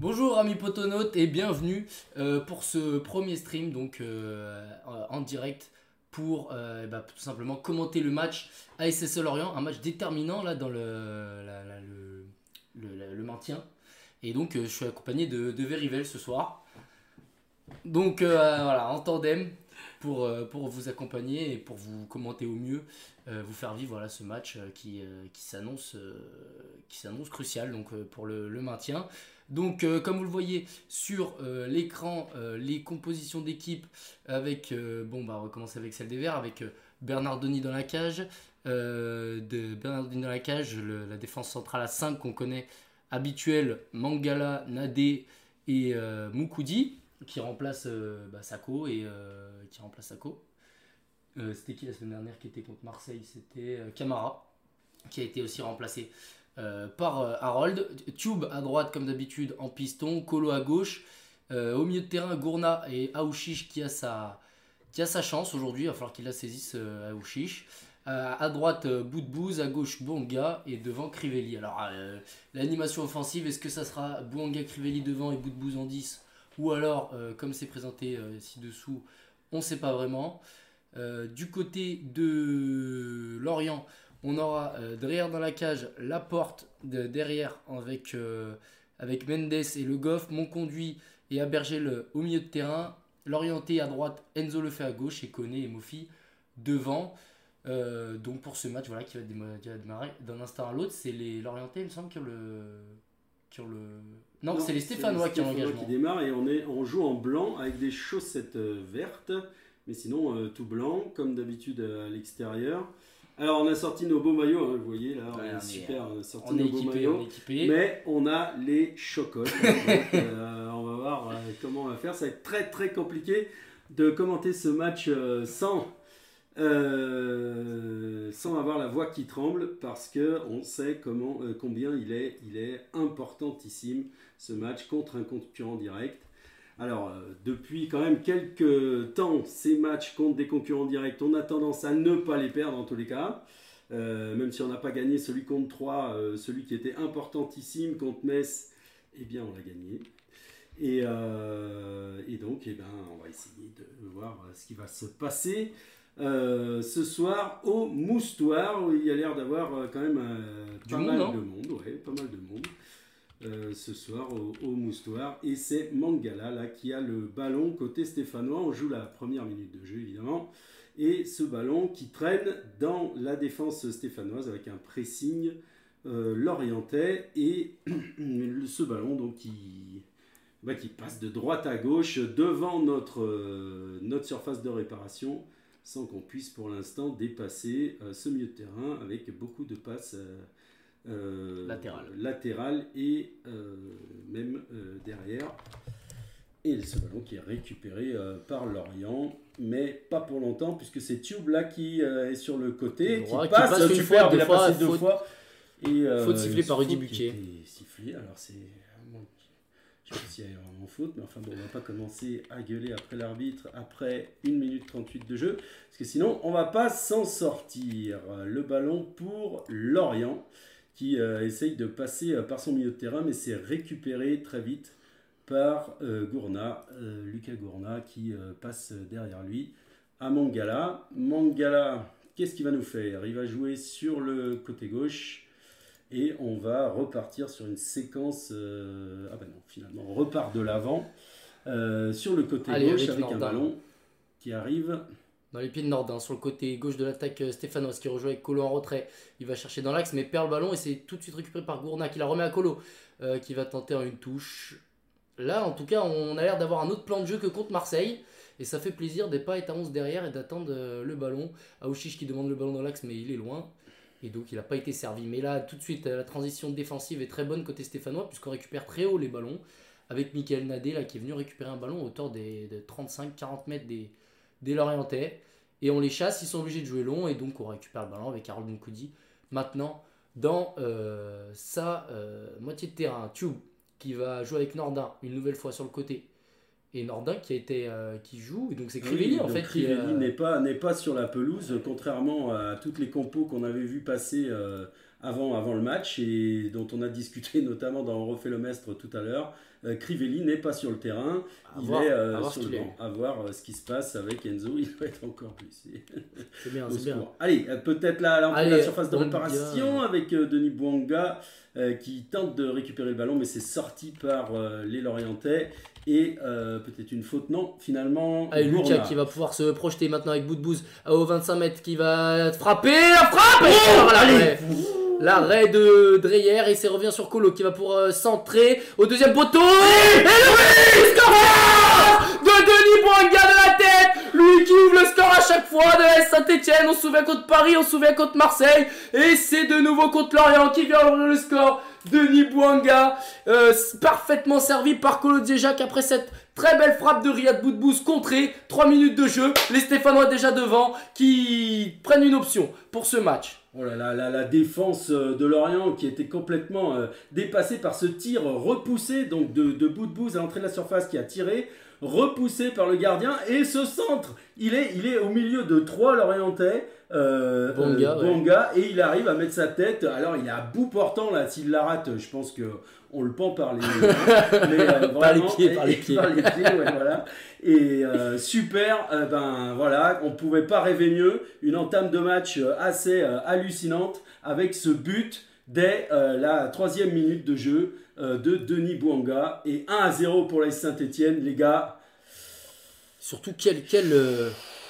Bonjour amis potonautes et bienvenue euh, pour ce premier stream donc euh, en direct pour euh, bah, tout simplement commenter le match ASSL Lorient, un match déterminant là dans le, maintien. Et donc je suis accompagné de, de Verivel ce soir. Donc voilà, en tandem pour, pour vous accompagner et pour vous commenter au mieux, vous faire vivre voilà, ce match qui, qui s'annonce crucial donc, pour le, maintien. Donc, euh, comme vous le voyez sur euh, l'écran, euh, les compositions d'équipe avec, bon, bah, on va commencer avec celle des Verts, avec Bernard Denis dans la cage, de Bernard Denis dans la cage, la défense centrale à 5 qu'on connaît habituel, Mangala, Nadé et Moukoudi, qui remplace bah, Sako et qui remplace Sako. C'était qui la semaine dernière qui était contre Marseille? C'était Camara, qui a été aussi remplacé euh, par euh, Harold. Tube à droite comme d'habitude en piston, Colo à gauche. Euh, au milieu de terrain, Gourna et Aouchiche qui a sa, qui a sa chance aujourd'hui. Il va falloir qu'il la saisisse Aouchiche. à droite, Boudbouz, à gauche, Bouanga et devant Crivelli. Alors, l'animation offensive, est-ce que ça sera Bouanga, Crivelli devant et Boudbouz en 10 Ou alors, comme c'est présenté ci-dessous, on ne sait pas vraiment. du côté de Lorient, on aura euh, derrière dans la cage la porte de, derrière avec, euh, avec Mendes et Le Goff, mon conduit et Abergel au milieu de terrain. L'orienté à droite, Enzo le fait à gauche et Koné et Mofi devant. Euh, donc pour ce match voilà, qui, va démarrer, d'un instant à l'autre, c'est les l'orienté, il me semble, qui ont le. Qui le... Non, c'est les Stéphanois qui ont l'engagement. qui démarre et on, est, on joue en blanc avec des chaussettes vertes, mais sinon tout blanc, comme d'habitude à l'extérieur. Alors, on a sorti nos beaux maillots, hein, vous voyez là, on, est super, on a sorti nos beaux maillots. Mais on a les chocottes. Euh, on va voir euh, comment on va faire. Ça va être très très compliqué de commenter ce match euh, sans, sans avoir la voix qui tremble parce que on sait comment, combien il est, il est importantissime ce match contre un concurrent direct. Alors, euh, depuis quand même quelques temps, ces matchs contre des concurrents directs, on a tendance à ne pas les perdre en tous les cas. Euh, même si on n'a pas gagné celui contre 3, euh, celui qui était importantissime contre Metz, eh bien on l'a gagné. Et, donc, eh ben, on va essayer de voir ce qui va se passer ce soir au Moustoir, où il y a l'air d'avoir quand même pas, mal hein. de monde, pas mal de monde. Euh, ce soir au, Moustoir. Et c'est Mangala là, qui a le ballon côté stéphanois. On joue la première minute de jeu évidemment. Et ce ballon qui traîne dans la défense stéphanoise avec un pressing euh, l'orientais. Et ce ballon donc qui, bah, qui passe de droite à gauche devant notre, euh, notre surface de réparation sans qu'on puisse pour l'instant dépasser ce milieu de terrain avec beaucoup de passes euh, latéral. et euh, même euh, derrière. Et ce ballon qui est récupéré par Lorient, mais pas pour longtemps, puisque c'est Tube là qui est sur le côté, qui, passe, une fois, deux fois, deux fois. Et, faute sifflée par Rudy Buquet. Sifflé, alors c'est. Je sais pas s'il y a vraiment faute, mais enfin bon, on va pas commencer à gueuler après l'arbitre après 1 minute 38 de jeu, parce que sinon on va pas s'en sortir. Le ballon pour Lorient qui euh, essaye de passer euh, par son milieu de terrain, mais c'est récupéré très vite par euh, Gourna, Lucas Gourna, qui passe derrière lui à Mangala. Mangala, qu'est-ce qu'il va nous faire? Il va jouer sur le côté gauche. Et on va repartir sur une séquence. ah ben non, finalement, on repart de l'avant sur le côté gauche avec un ballon qui arrive dans les pieds de Nordin, sur le côté gauche de l'attaque, euh, Stéphanos qui rejoint avec Colo en retrait. Il va chercher dans l'axe, mais perd le ballon et c'est tout de suite récupéré par Gourna qui la remet à Colo, euh, qui va tenter en une touche. Là, en tout cas, on a l'air d'avoir un autre plan de jeu que contre Marseille. Et ça fait plaisir de pas être à 11 derrière et d'attendre euh, le ballon. Aouchiche qui demande le ballon dans l'axe, mais il est loin. Et donc, il n'a pas été servi. Mais là, tout de suite, la transition défensive est très bonne côté stéphanois, puisqu'on récupère très haut les ballons. Avec Michael Nadé, qui est venu récupérer un ballon à hauteur des, 35-40 mètres des, des Lorientais. Et on les chasse, ils sont obligés de jouer long, et donc on récupère le ballon avec Harold Moukoudi. Maintenant, dans euh, sa euh, moitié de terrain, Tube qui va jouer avec Nordin une nouvelle fois sur le côté. Et Nordin qui a été euh, qui joue, et donc c'est Crivelli en fait. Crivelli n'est pas n'est pas sur la pelouse, contrairement à toutes les compos qu'on avait vu passer avant, avant le match et dont on a discuté notamment dans Refait le Mestre tout à l'heure. Euh, Crivelli n'est pas sur le terrain, il est euh, sur le banc. À voir euh, ce qui se passe avec Enzo, il va être encore plus. C'est bien, c'est bien. Allez, peut-être là, là la surface de réparation avec Denis Bouanga qui tente de récupérer le ballon, mais c'est sorti par les Lorientais. Et peut-être une faute, non, finalement. Allez, Lucas qui va pouvoir se projeter maintenant avec bouse au 25 mètres qui va frapper, la frappe oh, allez L'arrêt de Dreyer et c'est revient sur Colo qui va pour euh, centrer au deuxième poteau. Et, le score de Denis Boinga de la tête. Lui qui ouvre le score à chaque fois de Saint-Etienne. On se souvient contre Paris, on se souvient contre Marseille. Et c'est de nouveau contre Lorient qui vient ouvrir le score. Denis Bouanga, euh, parfaitement servi par Colo Jacques après cette très belle frappe de Riyad Boudbouz contrée. 3 minutes de jeu. Les Stéphanois déjà devant qui prennent une option pour ce match. Oh là là, la, défense euh, de Lorient qui était complètement euh, dépassée par ce tir repoussé donc de, de Boudbouz à l'entrée de la surface qui a tiré, repoussé par le gardien et ce centre, il est, il est au milieu de trois Lorientais. Euh, Bonga, et il arrive à mettre sa tête. Alors il est à bout portant là. S'il la rate, je pense que on le pend par les, par les pieds, par les pieds, par les pieds voilà. Et euh, super, euh, ben voilà, on pouvait pas rêver mieux. Une entame de match euh, assez hallucinante avec ce but dès la troisième minute de jeu de Denis Bouanga. Et 1 à 0 pour les Saint-Etienne, les gars. Surtout quelle, quelle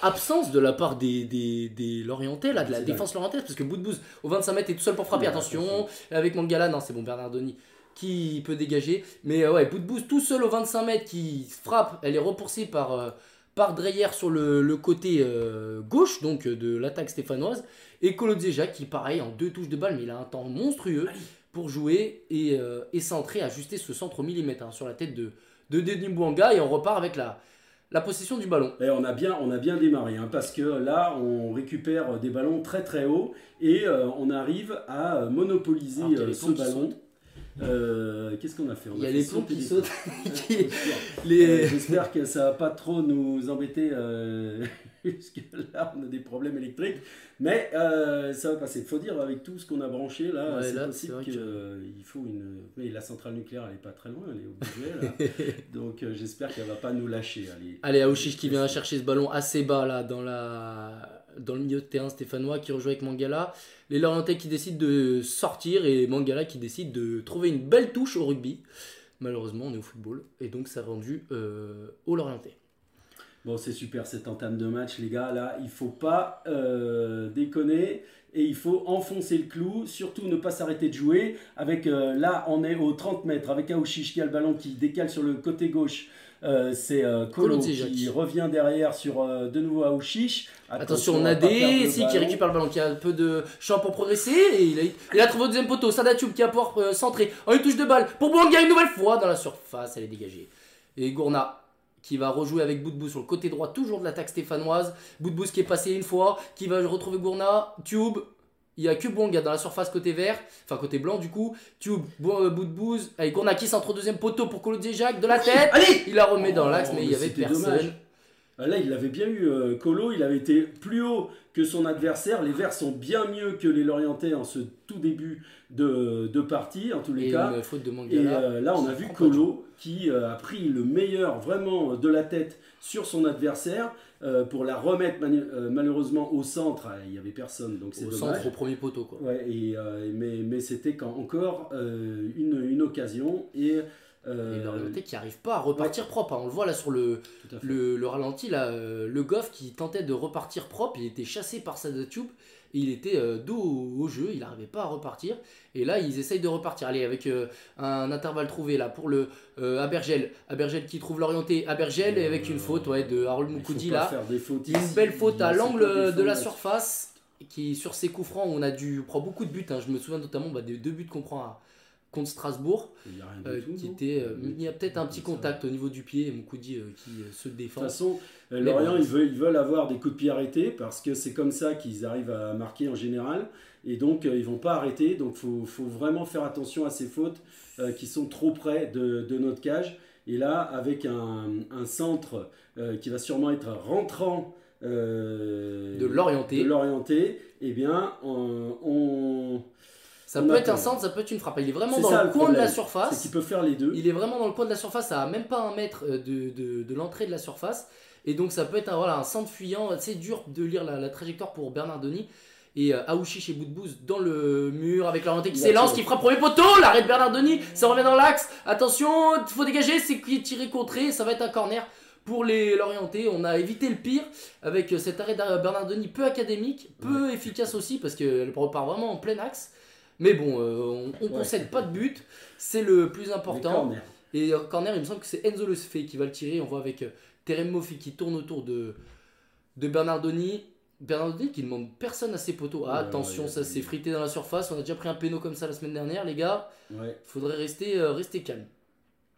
absence de la part des, des, des Lorientais, là, de la défense lorientaise, parce que Boudbouz au 25 mètres est tout seul pour frapper, attention, avec Mangala, non c'est bon, Bernardoni qui peut dégager. Mais euh, ouais, boost tout seul au 25 mètres qui frappe, elle est repoussée par, euh, par Dreyer sur le, côté euh, gauche donc de l'attaque stéphanoise. Et Kolodzeja qui, pareil, en deux touches de balle, mais il a un temps monstrueux pour jouer et, et centrer, ajuster ce centre au millimètre hein, sur la tête de, de Denis Bouanga. Et on repart avec la, la possession du ballon. Et on a bien, on a bien démarré, hein, parce que là, on récupère des ballons très très hauts et on arrive à monopoliser ce ballon. Euh, qu'est-ce qu'on a fait? Il y a les plombs qui sautent. Euh, j'espère que ça va pas trop nous embêter. Euh, que là, on a des problèmes électriques. Mais ça va passer. Il faut dire, avec tout ce qu'on a branché, là, c'est possible qu'il faut une. Mais la centrale nucléaire, elle est pas très loin, elle est au budget. Donc j'espère qu'elle va pas nous lâcher. Allez, Allez Aouchiche qui vient chercher ce ballon assez bas, là, dans la dans le milieu de terrain stéphanois qui rejoue avec Mangala. Les Lorientais qui décident de sortir et Mangala qui décide de trouver une belle touche au rugby. Malheureusement, on est au football et donc ça a rendu euh, au Lorientais. Bon, c'est super cette entame de match, les gars. Là, il faut pas euh, déconner et il faut enfoncer le clou, surtout ne pas s'arrêter de jouer. Avec euh, là, on est aux 30 mètres avec Aouchiche qui a le ballon qui décale sur le côté gauche euh, c'est euh, Kolo qui revient derrière sur euh, de nouveau Aouchiche. Attention, on a des ici qui récupère le ballon, qui a un peu de champ pour progresser. Et il, a, il a trouvé au deuxième poteau. Sadatube qui a pour centrer. Oh, une touche de balle pour Bouanga une nouvelle fois dans la surface. Elle est dégagée. Et Gourna qui va rejouer avec Boudbou sur le côté droit, toujours de l'attaque stéphanoise. Boudbou qui est passé une fois, qui va retrouver Gourna. Tube, il y a que Bonga dans la surface côté vert, enfin côté blanc du coup. Tube, euh, bout de bouse. Allez, Gournakis entre deuxième poteau pour Colo Jacques de la tête. Allez il la remet dans l'axe, mais il y avait personne. Ah, là, il avait bien eu euh, Colo, il avait été plus haut que son adversaire. Les Verts sont bien mieux que les Lorientais en ce tout début de, de partie, en tous les cas. faute de Et euh, là, on a vu Colo qui a pris le meilleur vraiment de la tête sur son adversaire. Euh, pour la remettre euh, malheureusement au centre, il n'y avait personne, donc c'est Au centre, au premier poteau, quoi. Ouais, et, euh, mais, mais c'était quand encore une, une, occasion et. et Lorienté qui n'arrive pas à repartir propre. Hein. On le voit là sur le, le, le, ralenti, là, le Goff qui tentait de repartir propre, il était chassé par Il était euh, dos au, jeu, il n'arrivait pas à repartir. Et là, ils essayent de repartir. Allez, avec euh, un intervalle trouvé là pour le euh, Abergel. Abergel qui trouve l'orienté. Abergel avec une faute ouais, de Harold Moukoudi là. Une belle faute à l'angle de la surface qui sur ses coups francs on a dû prendre beaucoup de buts. Hein. Je me souviens notamment bah, des deux buts qu'on prend à contre Strasbourg, euh, qui était, euh, il y a peut-être un petit contact au niveau du pied, Moukoudi euh, qui se défend. De toute façon, Lorient, ils, veulent, ils veulent avoir des coups de pied arrêtés parce que c'est comme ça qu'ils arrivent à marquer en général. Et donc, ils vont pas arrêter. Donc, il faut, faut, vraiment faire attention à ces fautes qui sont trop près de, de, notre cage. Et là, avec un, un centre qui va sûrement être rentrant de l'orienté, de l'orienté, eh bien, on Ça peut être un centre, ça peut être une frappe. Il est vraiment dans le coin de la surface. C'est qu'il peut faire les deux. Il est vraiment dans le coin de la surface, à même pas un mètre euh, de, de, de l'entrée de la surface. Et donc ça peut être un, voilà, un centre fuyant. C'est dur de lire la, la trajectoire pour Bernardoni. Et euh, Aouchiche et Boudbouz dans le mur avec l'orienté qui Il va s'élance, qui frappe premier poteau. L'arrêt de Bernardoni, ça revient dans l'axe. Attention, il faut dégager, c'est qui est tiré contré. Ça va être un corner pour les l'orienter. On a évité le pire avec euh, cet arrêt de Bernardoni peu académique, peu efficace aussi parce qu'elle repart vraiment en plein axe. Mais bon, euh, on, Ouais. concède pas de but, c'est le plus important. Et euh, corner, il me semble que c'est Enzo Le Sfé qui va le tirer. On voit avec euh, Terem Moffi qui tourne autour de, de Bernardoni. Bernardoni qui demande personne à ses poteaux. Ah, Ouais, attention, ouais, ça s'est frité dans la surface. On a déjà pris un péno comme ça la semaine dernière, les gars. Faudrait rester, euh, rester calme.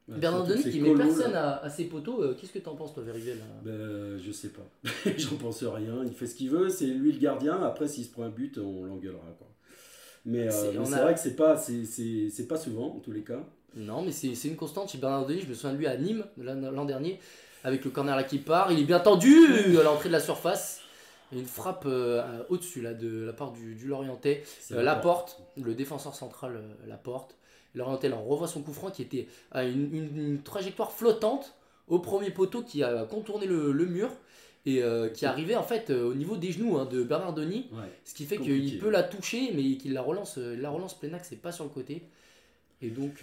Ouais, Bernardoni qui met personne à, à ses poteaux. euh, Qu'est-ce que t'en penses, toi, Verivel Ben, je sais pas. J'en pense rien. Il fait ce qu'il veut. C'est lui le gardien. Après, s'il se prend un but, on l'engueulera. Quoi. Mais euh, C'est- a- vrai que c'est pas, c'est, pas souvent, en tous les cas. Non, mais c'est une constante chez Bernardoni. Je me souviens de lui à Nîmes l'an dernier, avec le corner là qui part. Il est bien tendu à l'entrée de la surface. Une frappe euh, au-dessus là de la part du, du Lorientais. Euh, la porte, le défenseur central euh, la porte. Lorientais on revoit son coup franc qui était à une, une- une trajectoire flottante au premier poteau qui a contourné le, le mur et euh, qui arrivait en fait euh, au niveau des genoux hein, de Bernardoni. Ouais. Ce qui fait qu'il peut la toucher, mais qu'il la relance, euh, la relance plein axe et pas sur le côté. Et donc,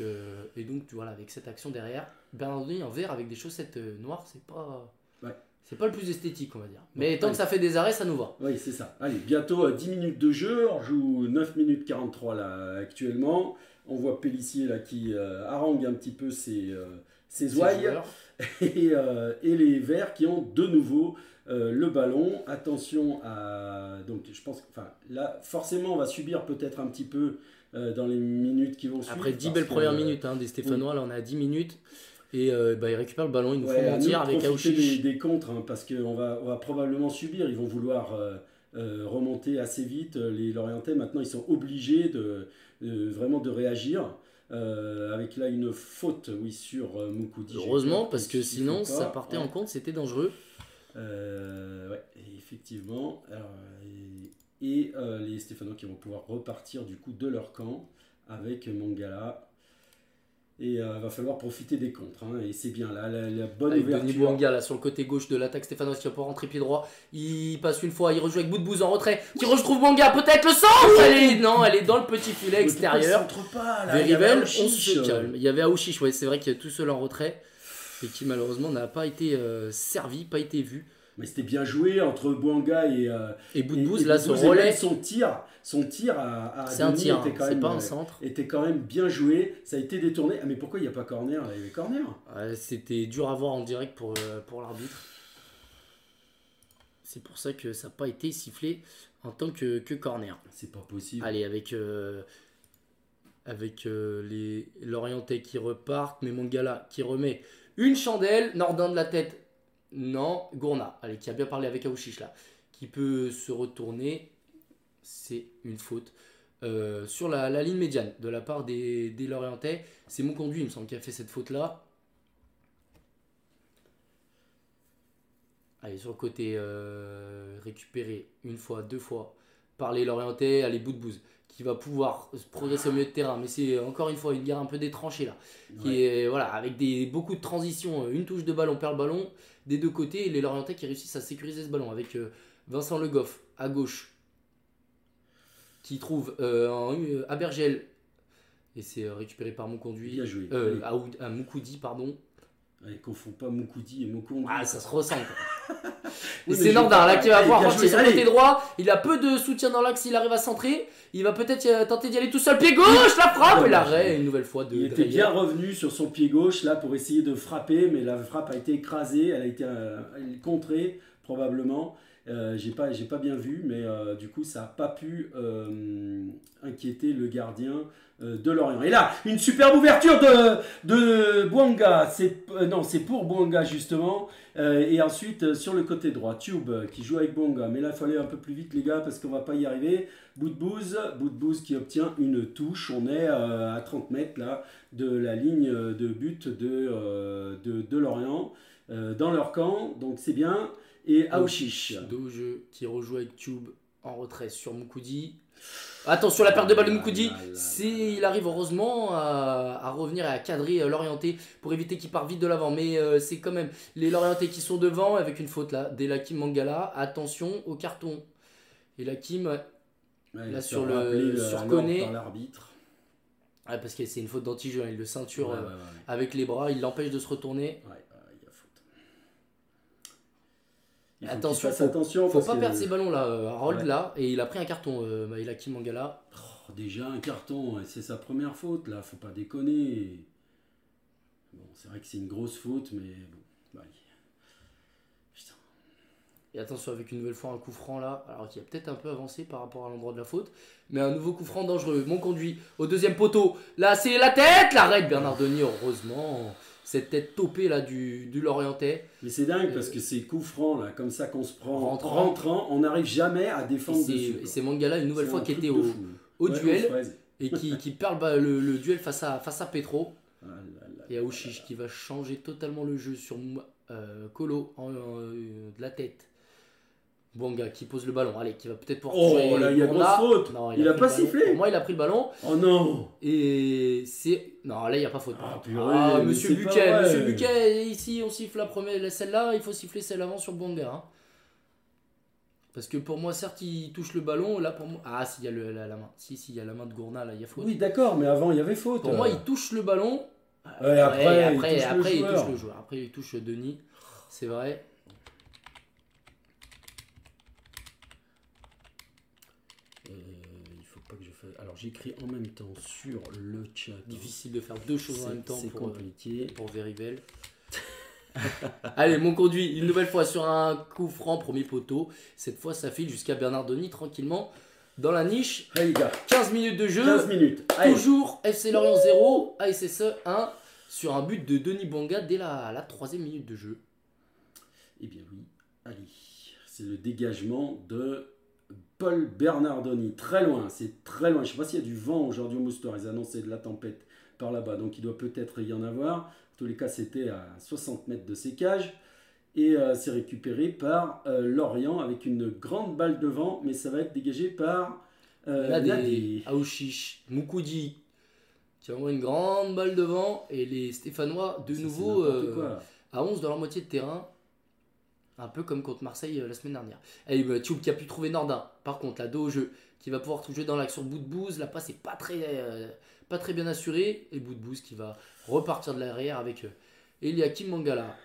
et donc voilà, avec cette action derrière, Bernardoni en vert avec des chaussettes noires, c'est pas, Ouais. c'est pas le plus esthétique, on va dire. Mais tant que ça fait des arrêts, ça nous va. Oui, c'est ça. Allez, bientôt euh, 10 minutes de jeu. On joue 9 minutes 43 là, actuellement. On voit Pellissier là, qui harangue un petit peu ses, ses ouailles. et, euh, et les Verts qui ont de nouveau euh, le ballon. Attention à. Donc, je pense que. Enfin, là, forcément, on va subir peut-être un petit peu euh, dans les minutes qui vont suivre. Après 10 parce belles premières minutes hein, des Stéphanois, là on est à 10 minutes. Et euh, bah, ils récupèrent le ballon, ils nous Ouais, font mentir avec profiter Aouchiche. des, des contres, hein, parce qu'on va, on va probablement subir. Ils vont vouloir euh, euh, remonter assez vite. Les Lorientais, maintenant, ils sont obligés de, de- vraiment de réagir. Euh, avec là une faute, oui, sur euh, Moukoudi. Heureusement, peur parce que sinon ça partait Ouais. en compte, c'était dangereux. Euh, ouais, effectivement. Alors, et et, euh, les Stéphanois qui vont pouvoir repartir du coup de leur camp avec Mangala. Et il va falloir profiter des contres. hein, et c'est bien là, la, la bonne Avec Denis ouverture. Bouanga là sur le côté gauche de l'attaque stéphanoise qui va pas rentrer pied droit. Il passe une fois, il rejoue avec bouse en retrait. Qui retrouve Bouanga, peut-être le centre elle est... Non, elle est dans le petit filet extérieur. pas, là? Il y avait Verivel, on se euh, calme. Il y avait Aouchiche, ouais, c'est vrai qu'il y a tout seul en retrait. Et qui malheureusement n'a pas été euh, servi, pas été vu. Mais c'était bien joué entre Bouanga et. euh, Et et là, Boudbouz, et relais, Son tir, son tir à, à c'est un Denis tir, était quand même, pas un euh, centre. était quand même bien joué. Ça a été détourné. Ah, mais pourquoi il n'y a pas corner? Là Il y avait corner. Ouais, C'était dur à voir en direct pour, euh, pour l'arbitre. C'est pour ça que ça n'a pas été sifflé en tant que, que corner. C'est pas possible. Allez, avec, euh, avec euh, les Lorientais qui repartent, mais Mangala qui remet une chandelle, Nordin de la tête, non, Gourna, allez, qui a bien parlé avec Aouchiche là, qui peut se retourner, c'est une faute. Euh, sur la, la ligne médiane de la part des, des Lorientais, c'est mon conduit, il me semble, qui a fait cette faute là. Allez, sur le côté euh, récupéré une fois, deux fois par les Lorientais, allez, bout de bouse, qui va pouvoir progresser au milieu de terrain. Mais c'est encore une fois une guerre un peu détranchée là. Qui Ouais. est, voilà, avec des, beaucoup de transitions, une touche de ballon, on perd le ballon des deux côtés. Et les Lorientais qui réussissent à sécuriser ce ballon avec euh, Vincent Le Goff à gauche, qui trouve euh, un, euh, Abergel, et c'est récupéré par joué. Euh, à, Oud- à Moukoudi, pardon. Allez, confond pas Moukoudi et Moukondi. Ah, ça se ressent. quoi. Oui, c'est Nordin là qui va partir joué, sur le côté droit. Il a peu de soutien dans l'axe, il arrive à centrer. Il va peut-être euh, tenter d'y aller tout seul. Pied gauche, la frappe et l'arrêt une nouvelle fois de Il était bien revenu sur son pied gauche là pour essayer de frapper, mais la frappe a été écrasée, elle a été euh, contrée probablement. Euh, j'ai pas, j'ai pas bien vu, mais euh, du coup ça n'a pas pu euh, inquiéter le gardien de Lorient. Et là, une superbe ouverture de, de Bouanga. C'est euh, non, c'est pour Bouanga justement. Euh, et ensuite euh, sur le côté droit, Tube euh, qui joue avec Bouanga. Mais là, il fallait un peu plus vite les gars parce qu'on va pas y arriver. Boudbouz, Boudbouz qui obtient une touche. On est euh, à 30 mètres là de la ligne de but de, euh, de, de Lorient euh, dans leur camp. Donc c'est bien. Et Aouchiche. Qui rejoue avec Tube en retrait sur Moukoudi. Attention, la perte de balle de Ah Moukoudi. il arrive heureusement à, à revenir et à cadrer euh, l'orienté pour éviter qu'il parte vite de l'avant. Mais euh, c'est quand même les l'orienté qui sont devant avec une faute là. Dès Lakim Mangala, attention au carton. Et Lakim, ouais, Là, sur le- rappelé, sur Koné. l'arbitre. ouais, parce que c'est une faute d'anti-jeu, hein, il le ceinture Ouais, euh, ouais, ouais. avec les bras, il l'empêche de se retourner. Ouais, ouais, il y a faute. Il faut Attention, fasse faut- attention Faut parce pas que- perdre ses ballons là, euh, Harold Ouais. là, et il a pris un carton, euh, Lakim Mangala. Oh, déjà un carton, c'est sa première faute là, faut pas déconner. Bon, c'est vrai que c'est une grosse faute, mais bon, bah, Putain. Et attention avec une nouvelle fois un coup franc là, alors qu'il a peut-être un peu avancé par rapport à l'endroit de la faute. Mais un nouveau coup franc dangereux. Mon conduit au deuxième poteau. Là c'est la tête, l'arrête Bernardoni, heureusement. Cette tête topée là du, du Lorientais. Mais c'est dingue Euh, parce que ces coups francs là, comme ça qu'on se prend Rentrant. rentrant, on n'arrive jamais à Et défendre c'est- dessus. et c'est Mangala une nouvelle C'est fois un qui était au, Ouais, duel et qui, qui perd le, ba- le- le duel face à, face à Petro. Ah là là Et Aouchiche qui va changer totalement le jeu sur euh, Colo en, en- euh, de la tête. Bouanga qui pose le ballon, allez, qui va peut-être pouvoir Oh, là, il y a grosse faute. Non, Il a pris pas le sifflé. Pour moi, il a pris le ballon. Oh non Et c'est. Non, là, il n'y a pas faute. Ah, purée, Ah, monsieur Buquet, monsieur Buquet, ici, on siffle la première, celle-là, il faut siffler celle avant sur Bouanga. hein. Parce que pour moi, certes, il touche le ballon. Là, pour moi. Ah, si, il y a le- la, la main. Si, si, il y a la main de Gourna, là, il y a faute. Oui, d'accord, mais avant il y avait faute. Pour moi, il touche le ballon. Ouais, après, Ouais, il après, touche le après, il joueur. touche le joueur. Après, il touche Denis. C'est vrai. Euh, il faut pas que je fasse. Alors j'écris en même temps sur le chat. Difficile de faire deux choses en même temps C'est pour, euh, compliqué. pour Verivel. Allez, mon conduit, une nouvelle fois sur un coup franc, premier poteau. Cette fois, ça file jusqu'à Bernardoni tranquillement dans la niche. Allez les gars, 15 minutes de jeu. 15 minutes. Allez. Toujours FC Lorient 0, ASSE 1 sur un but de Denis Banga dès la, la troisième minute de jeu. Eh bien oui, allez. C'est le dégagement de Paul Bernardoni. Très loin, c'est très loin. Je ne sais pas s'il y a du vent aujourd'hui au Moustoir. Ils annonçaient de la tempête par là-bas. Donc il doit peut-être y en avoir. En tous les cas, c'était à 60 mètres de sécage. Et euh, c'est récupéré par euh, Lorient avec une grande balle devant. Mais ça va être dégagé par euh, Nadé. Aouchiche, Moukoudi envoie une grande balle devant et les Stéphanois de Ça, c'est nouveau euh, à 11 dans leur moitié de terrain. Un peu comme contre Marseille euh, la semaine dernière. Et bah, Thioub qui a pu trouver Nordin. Par contre, la dos au jeu, qui va pouvoir tout jouer dans l'action bout de bouse. La passe est pas très, euh, bien assurée. Et bout de bouse qui va repartir de l'arrière avec euh, Eliakim Mangala.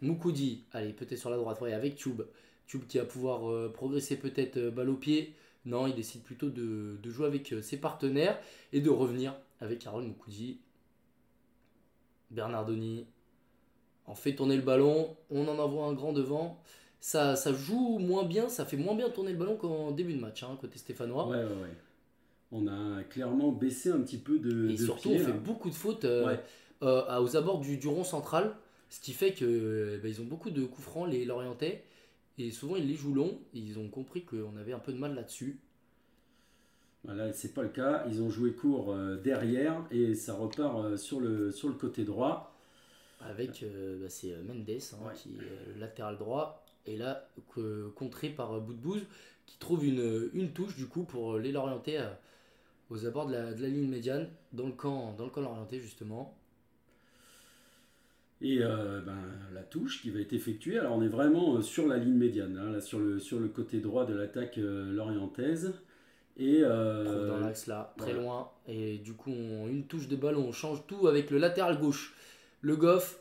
Moukoudi, allez, peut-être sur la droite, ouais, avec Tube. Tube qui va pouvoir euh, progresser peut-être balle au pied. Non, il décide plutôt de, jouer avec ses partenaires et de revenir avec Harold Moukoudi. Bernardoni, on fait tourner le ballon, on en envoie un grand devant. Ça, ça joue moins bien, ça fait moins bien tourner le ballon qu'en début de match, hein, côté stéphanois. Ouais, ouais, ouais. On a clairement baissé un petit peu de. Et de surtout, pied, on fait beaucoup de fautes euh, euh, aux abords du, du rond central, ce qui fait que euh, bah, ils ont beaucoup de coups francs, les Lorientais, et souvent ils les jouent longs. ils ont compris qu'on avait un peu de mal là-dessus. Voilà, c'est pas le cas. Ils ont joué court derrière et ça repart sur, le, sur le côté droit. Avec, euh, bah, c'est euh, Mendes hein, Ouais. qui est euh, le latéral droit, et là, que- contré par euh, Boudbouz, qui trouve une, une touche du coup pour les Lorientais euh, aux abords de la, de la ligne médiane, dans le camp, dans le camp Lorientais justement. Et euh, ben, la touche qui va être effectuée. Alors on est vraiment sur la ligne médiane, hein, là, sur, le, sur le côté droit de l'attaque euh, lorientaise. Et euh, dans l'axe là, très loin. Et du coup, on- une touche de ballon, on change tout avec le latéral gauche. Le Goff.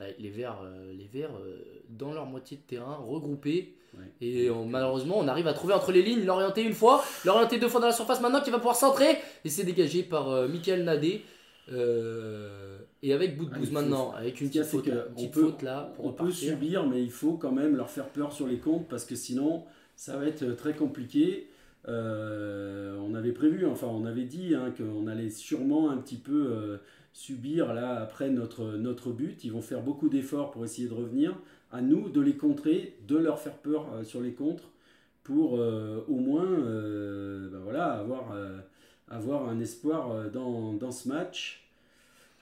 Ouais, les Verts, euh, les Verts euh, dans leur moitié de terrain, regroupés. ouais. Et on- malheureusement, on arrive à trouver entre les lignes l'orienté une fois, l'orienté deux fois dans la surface maintenant qui va pouvoir centrer. Et c'est dégagé par euh, Michael Nadé. Euh, et avec bout de bouse maintenant, avec une petite faute, là, on petite peut, faute là pour on peut repartir. subir, mais il faut quand même leur faire peur sur les comptes parce que sinon, ça va être très compliqué. Euh, on avait prévu, enfin, on avait dit hein, qu'on allait sûrement un petit peu euh, subir là après notre, but. Ils vont faire beaucoup d'efforts pour essayer de revenir. À nous de les contrer, de leur faire peur euh, sur les contres pour au moins voilà, avoir, un espoir dans, dans ce match.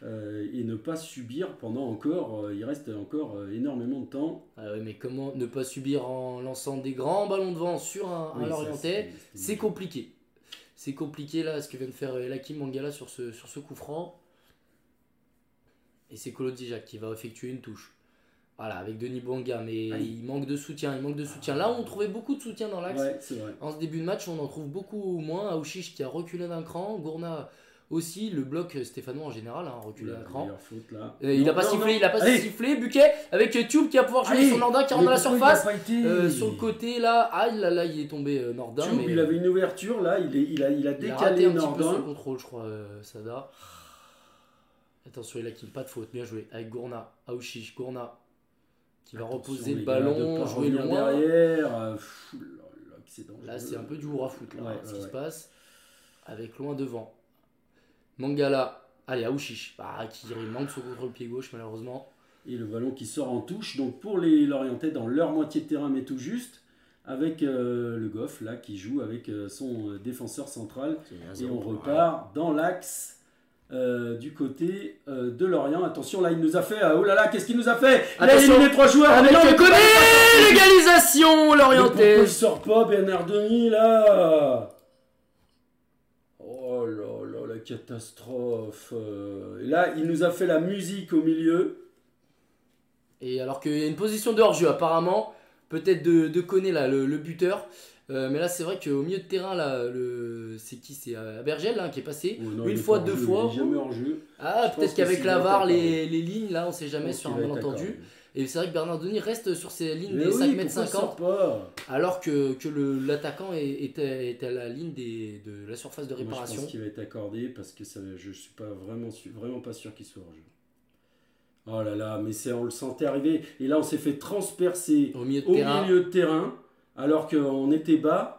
Euh, et ne pas subir pendant encore, euh, il reste encore euh, énormément de temps. Ah ouais, mais comment ne pas subir en lançant des grands ballons de vent sur un, un Oui, ça, Lorientais c'est- compliqué. C'est compliqué là ce que vient de faire Lakim Mangala sur ce, sur ce coup franc. Et c'est Kolo Dijak qui va effectuer une touche. Voilà, avec Denis Bouanga, mais il manque de soutien, il manque de soutien. Là, on trouvait beaucoup de soutien dans l'axe. Ouais. En ce début de match, on en trouve beaucoup moins. Aouchiche qui a reculé d'un cran, Gourna aussi, le bloc stéphanois en général a reculé La cran. meilleure faute, là. Euh, il a pas non, sifflé, non. il a pas Allez. sifflé. Buquet avec euh, Tube qui va pouvoir jouer Allez. son Nordin qui rentre dans la surface. été Euh, sur le côté là, ah là là, il est tombé euh, Nordin. Tube, mais il avait une ouverture là, il, est, il, a, il a il a raté décalé un petit peu son Nordin. contrôle, je crois, euh, Sada. Attention, il a qui pas de faute, bien joué. Avec Gourna, Aouchiche, Gourna qui va Attention, reposer le ballon, jouer loin. derrière. euh, pff, là, c'est un peu du hurrah foot, là, Ouais, ce ouais, qui se passe. Avec loin devant. Mangala, allez, Aouchiche, bah, qui il manque son contrôle pied gauche, malheureusement. Et le ballon qui sort en touche, donc pour les Lorientais dans leur moitié de terrain, mais tout juste, avec euh, le Goff là qui joue avec euh, son euh, défenseur central. Et on repart dans l'axe euh, du côté de Lorient. Attention, là, il nous a fait. oh là là, qu'est-ce qu'il nous a fait? Il a Attention. éliminé trois joueurs. Avec Mais non, pourquoi- l'égalisation pourquoi lorientaise. il sort pas Bernardoni là? Catastrophe. Euh, là, il nous a fait la musique au milieu. Et alors qu'il y a une position de hors-jeu apparemment, peut-être de, de Koné là, le, le buteur. Euh, mais là c'est vrai qu'au milieu de terrain là, le... c'est qui? C'est euh, Bergel hein, qui est passé. Oh non, Une fois, deux jeu, fois. Il est jamais en jeu. Ah peut-être qu'avec la va être VAR accordé. les, les lignes là on sait jamais sur un malentendu. Et c'est vrai que Bernardoni reste sur ces lignes Mais des oui, 5 mètres pourquoi il 50 sort pas alors que, que l'attaquant est, est, à- la ligne des, de la surface de Moi, je réparation. pense qu'il va être accordé parce que ça, je suis pas vraiment, vraiment pas sûr qu'il soit en jeu. Oh là là, mais on le sentait arriver. Et là, on s'est fait transpercer Au milieu de au terrain. milieu de terrain alors qu'on était bas.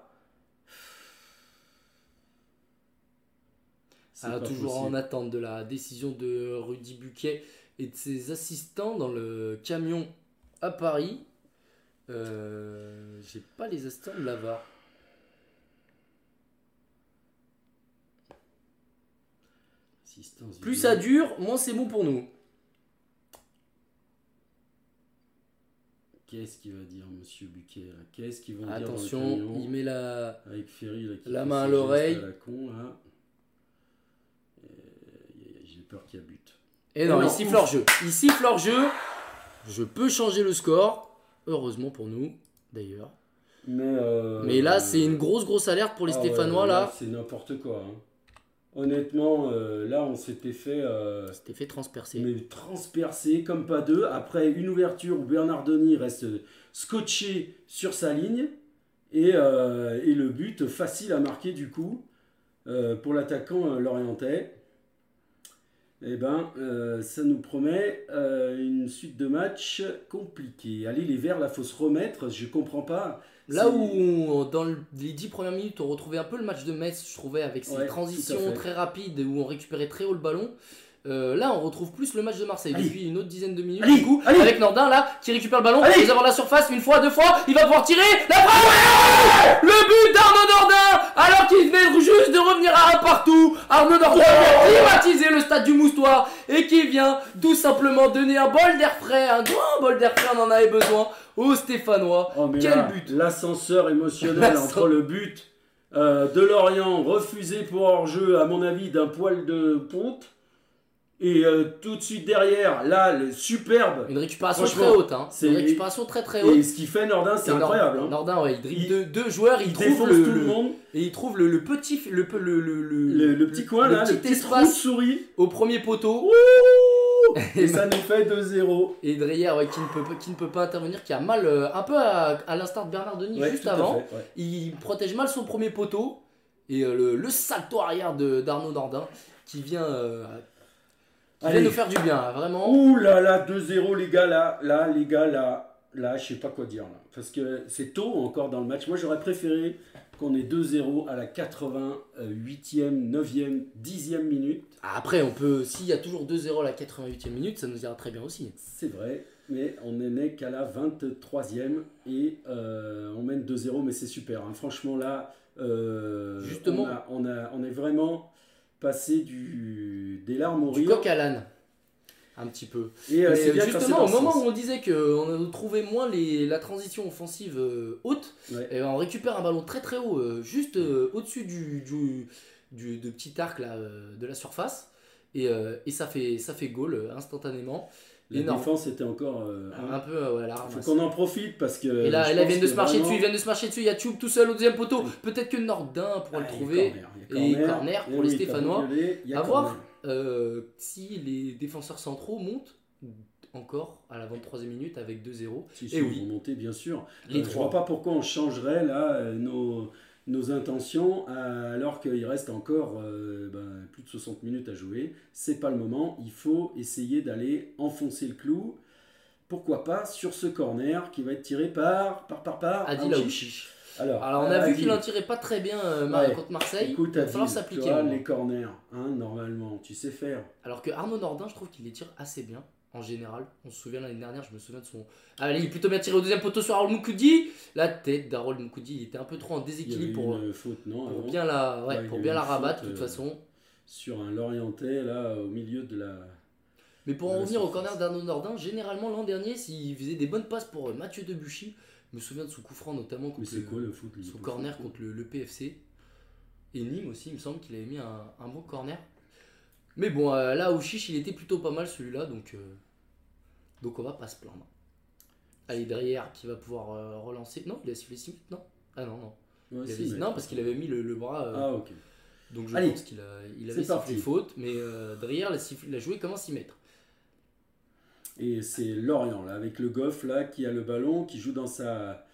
Ah, toujours en attente de la décision de Rudy Buquet et de ses assistants dans le camion à Paris. Euh, J'ai pas les assistants de la VAR. Assistance Plus ça dure, moins c'est bon pour nous. Qu'est-ce qu'il va dire, monsieur Buquet Qu'est-ce qu'il va dire Attention, il met la. Avec Ferry là, qui la main à l'oreille. J'ai peur qu'il y a but. Et non, Non, il siffle hors jeu. Il siffle hors jeu. Je peux changer le score. Heureusement pour nous, d'ailleurs. Mais, euh, Mais là, c'est une grosse, grosse alerte pour les ah ouais, Stéphanois, là. C'est n'importe quoi. hein. Honnêtement, euh, là, on s'était fait euh, C'était fait transpercer. mais transpercer comme pas deux. Après une ouverture où Bernardoni reste scotché sur sa ligne. Et, euh, et le but facile à marquer du coup euh, pour l'attaquant euh, lorientais. Eh ben, euh, ça nous promet euh, une suite de matchs compliquée. Allez, les Verts, là, faut se remettre. Je comprends pas. Là où, on- dans le- les 10 premières minutes, on retrouvait un peu le match de Metz, je trouvais, avec ses Ouais, transitions très rapides où on récupérait très haut le ballon. Euh, là, on retrouve plus le match de Marseille Allez. depuis une autre dizaine de minutes. Allez, du coup, allez. avec Nordin là qui récupère le ballon, nous avons la surface une fois, deux fois, il va pouvoir tirer. La frappe Le but d'Arnaud Nordin alors qu'il venait juste de revenir à un partout. Arnaud Nordin qui a climatisé le stade du Moustoir et qui vient tout simplement donner un bol d'air frais, un grand bol d'air frais, on en avait besoin aux Stéphanois. Oh, Quel là, but L'ascenseur émotionnel entre le but euh, de Lorient, refusé pour hors-jeu, à mon avis, d'un poil de ponte, et euh, tout de suite derrière, là, le superbe. Une récupération très haute, hein. c'est- Une récupération très très haute. Et ce qu'il fait Nordin, c'est incroyable. hein. Nordin, ouais, il dribble Il- deux, deux joueurs, il, Il trouve défonce le, tout le le- monde. et il trouve le, le petit le, le, le, le, petit coin là, le petit espace souris. au premier poteau. Et ça nous fait 2-0. Et Dreyer, ouais, qui ne peut pas, qui ne peut pas intervenir, qui a mal euh, un peu à, à l'instar de Bernard Denis Ouais, juste avant. fait, ouais. Il protège mal son premier poteau et euh, le, salto arrière d'Arnaud Nordin qui vient, euh, qui vient Allez. nous faire du bien, vraiment. Ouh là là, 2-0 les gars, là, là, les gars, là, là, je sais pas quoi dire là. Parce que c'est tôt encore dans le match. Moi j'aurais préféré qu'on ait 2-0 à la 88e, 9e, 10e minute. Après, on peut, s'il y a toujours 2-0 à la 88e minute, ça nous ira très bien aussi. C'est vrai, mais on n'est qu'à la 23e et euh, on mène 2-0, mais c'est super. hein. Franchement là, euh, Justement. on, a- on, a- on est vraiment passer du, des larmes au Du rire. coq à l'âne. Un petit peu. Et euh, justement, au moment où on disait qu'on trouvait moins les, la transition offensive euh, haute, Ouais. et ben, on récupère un ballon très très haut, euh, juste au-dessus du, du, du- de petit arc là, de la surface. Et, et ça fait, ça fait goal instantanément. La énorme. défense était encore. euh, Un peu euh, faut qu'on en profite parce que. Et là, et ils viennent de se marcher vraiment- dessus, ils viennent de se marcher dessus. Il y a Tube tout seul au deuxième poteau. Peut-être que Nordin pourra Ah, le il y a trouver. corner, Et corner pour Eh les oui, t'as Stéphanois. a À voir. corner. Euh, si les défenseurs centraux montent encore à la 23e minute avec 2-0. Si, Et si, oui. ils vont monter, bien sûr. Les je vois pas pourquoi on changerait là nos, nos intentions euh, alors qu'il reste encore euh, ben, plus de 60 minutes à jouer. C'est pas le moment. Il faut essayer d'aller enfoncer le clou. Pourquoi pas sur ce corner qui va être tiré par par par par Adil. Alors, Alors, on a vu Adil, qu'il en tirait pas très bien euh, Ouais. contre Marseille. Écoute, Il va falloir Adil, s'appliquer. maintenant. les corners, hein, normalement, tu sais faire. Alors que Arnaud Nordin, je trouve qu'il les tire assez bien en général. On se souvient l'année dernière, je me souviens de son. Ah, il est plutôt bien tiré au deuxième poteau sur Harold Moukoudi. La tête d'Harold Moukoudi, il était un peu trop en déséquilibre pour, une faute, non pour bien la, ouais, pour bien la rabattre de toute euh, façon. Sur un Lorientais, là, au milieu de la. Mais pour en revenir au corner d'Arnaud Nordin, généralement l'an dernier, s'il faisait des bonnes passes pour euh, Mathieu Debuchy, je me souviens de son coup franc notamment Mais contre c'est le, quoi le foot son le corner foot contre le, le PFC. Et Nîmes aussi, il me semble qu'il avait mis un, un bon corner. Mais bon, euh, là, au chiche, il était plutôt pas mal celui-là, donc, euh, donc on va pas se plaindre. Allez, derrière, qui va pouvoir euh, relancer? Non, il a sifflé 6 minutes, non? Ah non, non. Ouais, Il si, avait- mais- Non, parce qu'il avait mis le, le bras. euh, Ah, ok. donc je Allez, pense qu'il a, il avait sifflé faute, mais derrière, il a, sifflé- il a joué comme un 6 mètres. Et c'est Lorient, là, avec le Goff, là, qui a le ballon, qui joue dans sa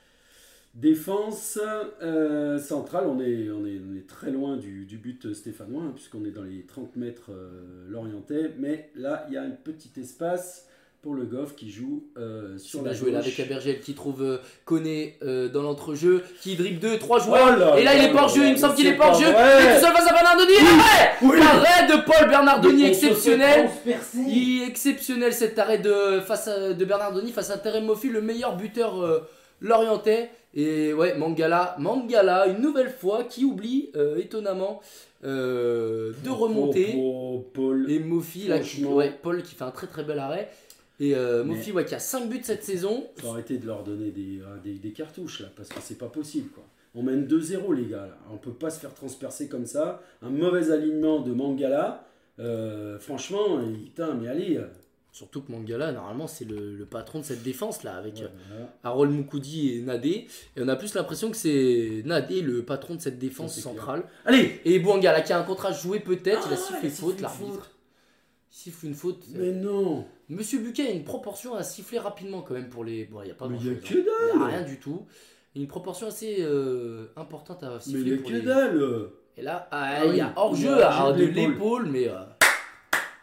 défense euh, centrale. On est, on, est, on est très loin du, du but stéphanois, hein, puisqu'on est dans les 30 mètres euh, lorientais. Mais là, il y a un petit espace pour le Goff qui joue euh, sur Il la a joué là avec Abergel qui trouve euh, Koné euh, dans l'entrejeu, qui dribble 2, 3 Oh joueurs. là et là, il est pas hors jeu, il me semble qu'il est hors jeu. Il est tout seul face à Bernardoni. Arrêt Oui. L'arrêt de Paul Bernardoni exceptionnel. Il est exceptionnel cet arrêt de, face à, de Bernardoni face à Terem Moffi, le meilleur buteur euh, lorientais. Et ouais, Mangala, Mangala, une nouvelle fois, qui oublie euh, étonnamment euh, de remonter. Oh, oh, Paul. Et Mofi, là, qui- ouais, Paul qui fait un très très bel arrêt. Et euh, Mofi, ouais, qui a 5 buts cette saison. faut arrêter de leur donner des, euh, des, des cartouches là, parce que c'est pas possible quoi. On mène 2-0 les gars là. On peut pas se faire transpercer comme ça. Un mauvais alignement de Mangala. franchement, putain, mais allez. Surtout que Mangala, normalement, c'est le, le patron de cette défense là, avec ouais, euh. Harold Moukoudi et Nadé. Et on a plus l'impression que c'est Nadé le patron de cette défense centrale. Allez Et Bouangala qui a un contrat joué peut-être, il a Ah, sifflé il a sifflé faute, l'arbitre. siffle une faute. Mais non Monsieur Buquet a une proportion à siffler rapidement quand même pour les. Bon, il n'y a pas Mais il a que dalle n'y a rien du tout. Une proportion assez euh, importante à Mais siffler il y a pour que les- dalle Et là, ah, Ah il oui, y a hors-jeu hors-jeu de l'épaule, mais euh,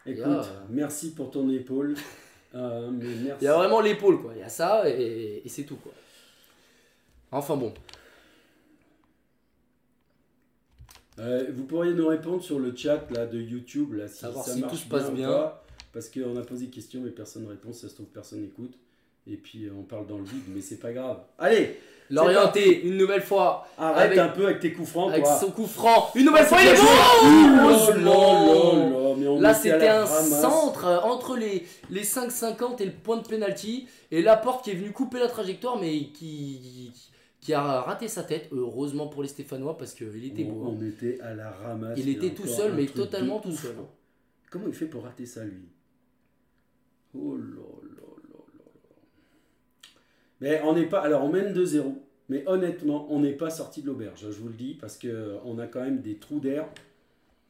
Écoute, a- merci pour ton épaule. Euh, mais merci. il y a vraiment l'épaule, quoi. Il y a ça et, et c'est tout, quoi. Enfin bon. Euh, vous pourriez nous répondre sur le chat là, de YouTube, là, si Savoir ça si marche tout se passe bien. pas, parce qu'on a posé des questions mais personne ne répond, ça se trouve personne n'écoute. Et puis euh, on parle dans le vide, mais c'est pas grave. Allez, L'orienté, une nouvelle fois, arrête Avec- un peu avec tes coups francs, avec son coup franc. Une nouvelle Ah, fois, il est bon. Oh là à c'était la un ramasse. centre euh, entre les, les 5,50 et le point de penalty. Et Laporte qui est venu couper la trajectoire, mais qui, qui a raté sa tête. Heureusement pour les Stéphanois, parce qu'il était beau. On, hein. on était à la ramasse. Il était tout seul, mais totalement tout seul. Comment il fait pour rater ça, lui? Oh là. Mais on n'est pas. Alors, on mène 2-0. Mais honnêtement, on n'est pas sorti de l'auberge, je vous le dis, parce qu'on a quand même des trous d'air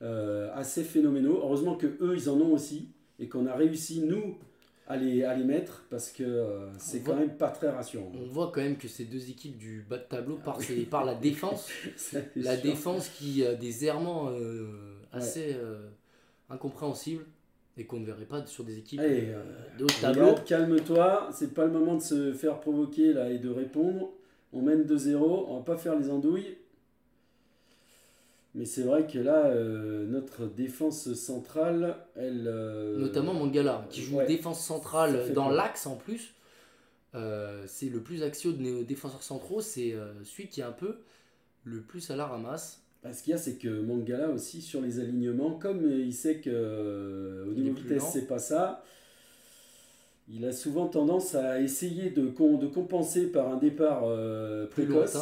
euh, assez phénoménaux. Heureusement que eux, ils en ont aussi, et qu'on a réussi, nous, à les, à les mettre, parce que euh, c'est quand voit- même pas très rassurant. On voit quand même que ces deux équipes du bas de tableau par, c'est par la défense. La sûr. défense qui a des errements euh, assez euh, incompréhensibles et qu'on ne verrait pas sur des équipes Allez, euh, de haut tableau. Calme-toi, c'est pas le moment de se faire provoquer là et de répondre. On mène 2-0, on va pas faire les andouilles. Mais c'est vrai que là, euh, notre défense centrale, elle. euh, Notamment Mangala, qui joue ouais. défense centrale dans l'axe en plus. Euh, c'est le plus axiaux de nos défenseurs centraux, c'est celui qui est un peu le plus à la ramasse. Bah, ce qu'il y a, c'est que Mangala aussi, sur les alignements, comme il sait que euh, au niveau vitesse, c'est pas ça, il a souvent tendance à essayer de, de compenser par un départ euh, précoce.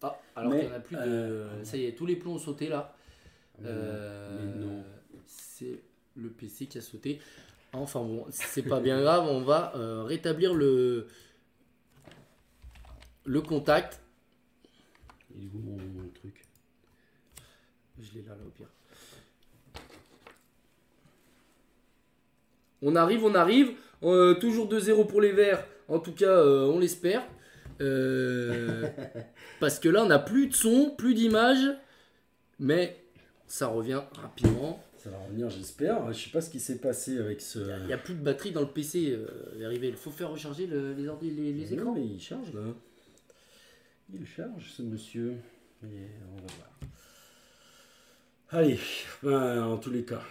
Ah, alors qu'il n'y en a plus de. Euh, ça y est, tous les plombs ont sauté là. mais non. C'est le PC qui a sauté. Enfin bon, c'est pas bien grave, on va rétablir le, le contact. Il est où mon truc? Je l'ai là, là, au pire. On arrive, on arrive. Euh, toujours 2-0 pour les Verts. En tout cas, euh, on l'espère. Euh, parce que là, on n'a plus de son, plus d'image. Mais ça revient rapidement. Ça va revenir, j'espère. Je sais pas ce qui s'est passé avec ce. Il n'y a, plus de batterie dans le PC. Il faut faire recharger les, les, les écrans. mais il charge là. Il charge ce monsieur. on va voir. Allez, ben, en tous les cas.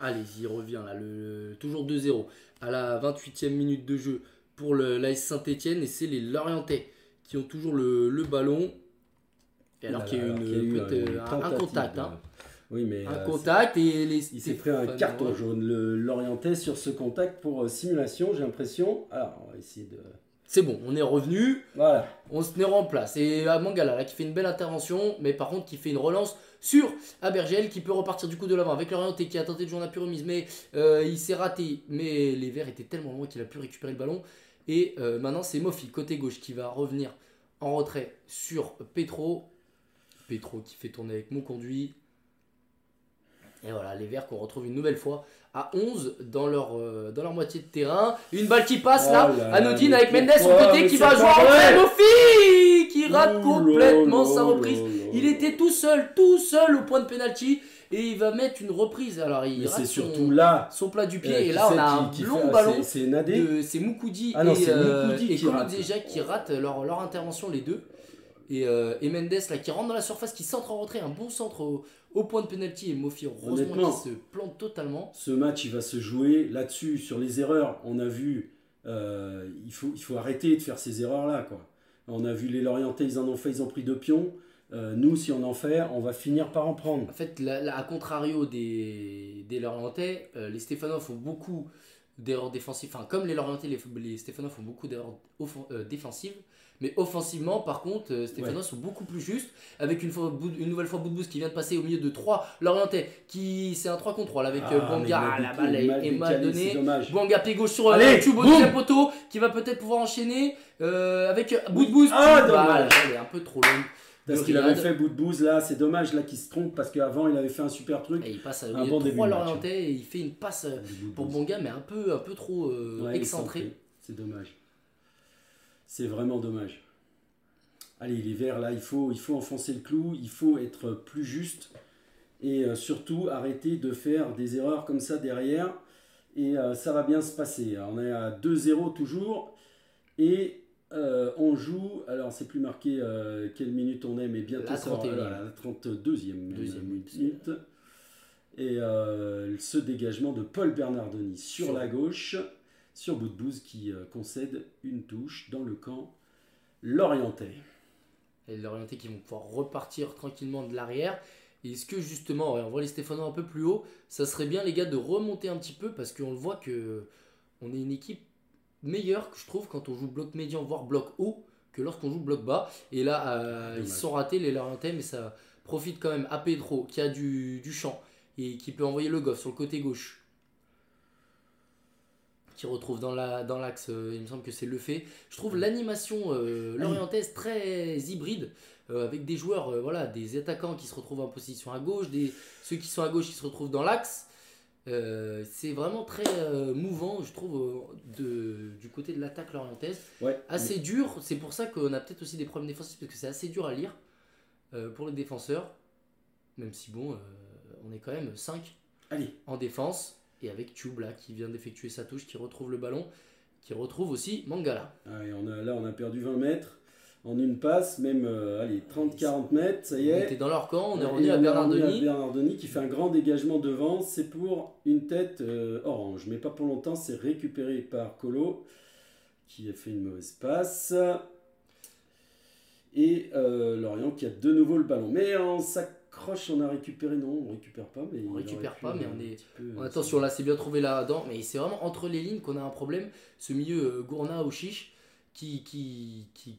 Allez, y revient là, le, toujours 2-0 à la 28e minute de jeu pour l'AS Saint-Etienne et c'est les Lorientais qui ont toujours le, ballon. Et alors qu'il y a, eu un, contact. Hein. Oui, mais un euh, contact et les. Il s'est pris un carton jaune, le Lorientais, sur ce contact pour euh, simulation, j'ai l'impression. Alors, on va essayer de. C'est bon, on est revenu. Voilà. On se met en place. Et à Mangala, là, qui fait une belle intervention, mais par contre, qui fait une relance sur Abergel qui peut repartir du coup de l'avant avec l'Orienté qui a tenté de jouer en appui remise mais euh, il s'est raté. Mais les Verts étaient tellement loin qu'il a pu récupérer le ballon. Et euh, maintenant c'est Mofi côté gauche qui va revenir en retrait sur Petro. Petro qui fait tourner avec mon conduit et voilà les Verts qu'on retrouve une nouvelle fois à 11 dans leur, euh, dans leur moitié de terrain. Une balle qui passe là, oh Anodine avec Mendes sur côté qui va jouer en Mofi qui rate complètement sa reprise. Il était tout seul, tout seul au point de penalty et il va mettre une reprise. Alors il c'est surtout là son plat du pied et là on a un long ballon. C'est C'est Moukoudi ah et, euh, et déjà qui ratent leur, leur intervention les deux. Et, euh, et, Mendes là qui rentre dans la surface, qui centre en retrait, un bon centre au, point de penalty et Mofi heureusement qui se plante totalement. Ce match il va se jouer là-dessus sur les erreurs. On a vu, euh, il faut il faut arrêter de faire ces erreurs là quoi. On a vu les Lorientais, ils en ont fait, ils ont pris deux pions. Euh, nous, si on en fait, on va finir par en prendre. En fait, à contrario des, des Lorientais, euh, les Stéphanois font beaucoup d'erreurs défensives. Enfin, comme les Lorientais, les, les Stéphanois font beaucoup d'erreurs euh, défensives. Mais offensivement, par contre, Stéphanois sont beaucoup plus justes. Avec une, fois, une nouvelle fois Boudbouz qui vient de passer au milieu de 3 Lorientais, qui c'est un 3 contre 3 avec ah, Banga. La balle est, mal donnée. Banga pied gauche sur le tube au deuxième poteau, qui va peut-être pouvoir enchaîner avec Boudbouz. Ah, bah, elle est un peu trop longue. Parce qu'il avait fait bout de bouse là, c'est dommage là qu'il se trompe parce qu'avant il avait fait un super truc. Et il passe à un bon début l'orienté et il fait une passe euh, pour Bonga mais un peu, un peu trop euh, excentré. C'est dommage. C'est vraiment dommage. Allez, les verts là, il faut, il faut enfoncer le clou, il faut être plus juste et euh, surtout arrêter de faire des erreurs comme ça derrière et ça va bien se passer. on est à 2-0 toujours et euh, on joue, alors c'est plus marqué euh, quelle minute on est, mais bientôt la, la 32e minute. Et euh, ce dégagement de Paul Bernardoni sur, la gauche, sur Boudbouz qui concède une touche dans le camp Lorientais. Et Lorientais qui vont pouvoir repartir tranquillement de l'arrière. Est-ce que justement, on voit les Stéphanois un peu plus haut, ça serait bien les gars de remonter un petit peu parce qu'on le voit que on est une équipe meilleur que je trouve quand on joue bloc médian, voire bloc haut, que lorsqu'on joue bloc bas. Et là, euh, ils sont ratés les Lorientais, mais ça profite quand même à Pedro qui a du, champ et qui peut envoyer le goff sur le côté gauche. Qui retrouve dans l'axe, dans euh, il me semble que c'est le fait. Je trouve l'animation euh, lorientaise très hybride, avec des joueurs, voilà, des attaquants qui se retrouvent en position à gauche, des, ceux qui sont à gauche qui se retrouvent dans l'axe, euh, c'est vraiment très euh, mouvant, je trouve, de, du côté de l'attaque lorientaise. assez dur, c'est pour ça qu'on a peut-être aussi des problèmes défensifs, parce que c'est assez dur à lire euh, pour les défenseurs. Même si, bon, on est quand même 5 Allez. en défense. Et avec Tube là, qui vient d'effectuer sa touche, qui retrouve le ballon, qui retrouve aussi Mangala. Ah, on a, là, on a perdu 20 mètres en une passe, même euh, allez, 30-40 mètres, ça y est. On était dans leur camp, on est revenu à Bernardoni. Bernardoni qui fait un grand dégagement devant, c'est pour une tête euh, orange, mais pas pour longtemps, c'est récupéré par Colo qui a fait une mauvaise passe. Et euh, Lorient qui a de nouveau le ballon. Mais on on a récupéré, non, on récupère pas. Mais On récupère pas, mais euh, on est- peu, euh, attention, là c'est bien trouvé là-dedans, mais c'est vraiment entre les lignes qu'on a un problème. Ce milieu euh, Gourna au chiche qui, qui, qui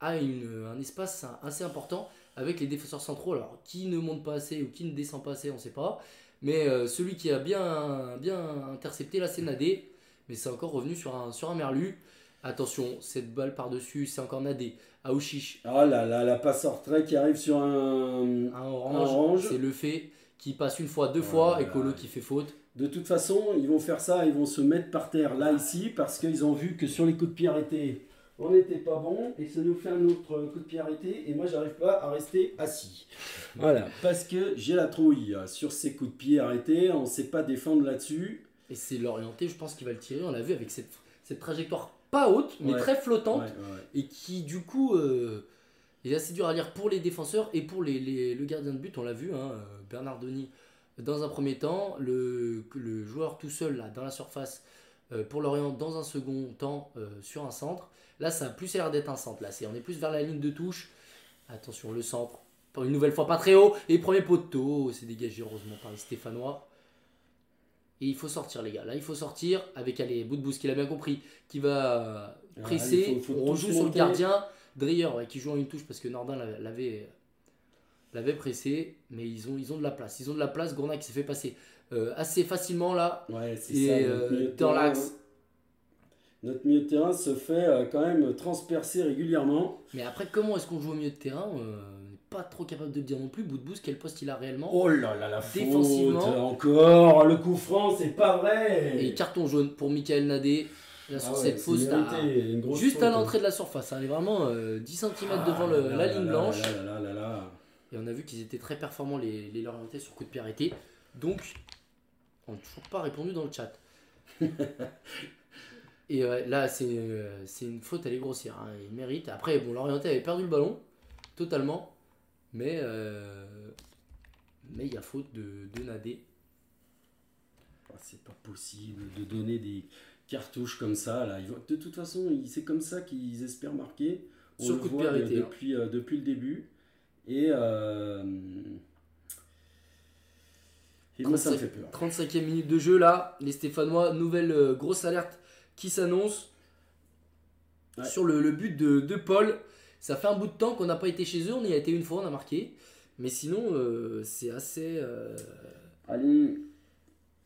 a une, un espace assez important avec les défenseurs centraux. Alors, qui ne monte pas assez ou qui ne descend pas assez, on ne sait pas. Mais euh, celui qui a bien, bien intercepté, là c'est Nadé. Mais c'est encore revenu sur un, sur un Merlu. Attention, cette balle par-dessus, c'est encore Nadé. Aouchiche, Ah là là, la passe en retrait qui arrive sur un. un orange, orange. c'est le fait qui passe une fois, deux Oh fois, et. Colo qui fait faute. De toute façon, ils vont faire ça, ils vont se mettre par terre là, ici, parce qu'ils ont vu que sur les coups de pied arrêtés, on n'était pas bon, et ça nous fait un autre coup de pied arrêté, et moi j'arrive pas à rester assis. Voilà, parce que j'ai la trouille sur ces coups de pied arrêtés, on ne sait pas défendre là-dessus. Et c'est l'orienté, je pense qu'il va le tirer. On l'a vu avec cette, cette trajectoire pas haute, mais Ouais. très flottante, Ouais, et qui du coup euh, est assez dur à lire pour les défenseurs et pour les, les- le gardien de but. On l'a vu, hein, Bernard Denis, dans un premier temps, le, le joueur tout seul là, dans la surface euh, pour l'Orient dans un second temps euh, sur un centre. Là, ça a plus l'air d'être un centre. Là, c'est, on est plus vers la ligne de touche. Attention, le centre, une nouvelle fois pas très haut. Et premier poteau, c'est dégagé heureusement par les Stéphanois. Et il faut sortir, les gars. Là, il faut sortir avec allez, Boudbous qui l'a bien compris, qui va Ah, presser. il faut- faut on rejoue sur le gardien. Dreyer, ouais, qui joue en une touche parce que Nordin l'avait- l'avait pressé. Mais ils ont, ils ont de la place. Ils ont de la place. Gourna qui s'est fait passer euh, assez facilement là. Ouais, c'est Et ça. euh, dans l'axe. Notre milieu de terrain se fait euh, quand même transpercer régulièrement. Mais après, comment est-ce qu'on joue au milieu de terrain euh, pas trop capable de le dire non plus. Boudbous, quel poste il a réellement Oh là là, la Défensivement. faute, encore, le coup franc, c'est pas vrai Et carton jaune pour Michael Nadé. Là, sur Ah ouais, cette grosse juste faute, à hein. l'entrée de la surface. hein. Elle est vraiment euh, 10 cm Ah devant le- là la ligne blanche. Et on a vu qu'ils étaient très performants, les, les Lorientais, sur coup de pied arrêté. Donc, on n'a toujours pas répondu dans le chat. Et euh, là, c'est euh, une faute, elle est grossière. hein. Il mérite. Après, bon, l'Orientais avait perdu le ballon, totalement. Mais euh, mais il y a faute de, de Nadé. Ah, c'est pas possible de donner des cartouches comme ça. Là. De toute façon, c'est comme ça qu'ils espèrent marquer. On Sur le coup de voit de- hein. depuis, euh, depuis le début. Et, euh, et moi, ça me fait peur. 35e minute de jeu là, les Stéphanois, nouvelle euh, grosse alerte qui s'annonce Ouais. sur le, le but de, de Paul. Ça fait un bout de temps qu'on n'a pas été chez eux, on y a été une fois, on a marqué. Mais sinon, euh, c'est assez, euh, Allez,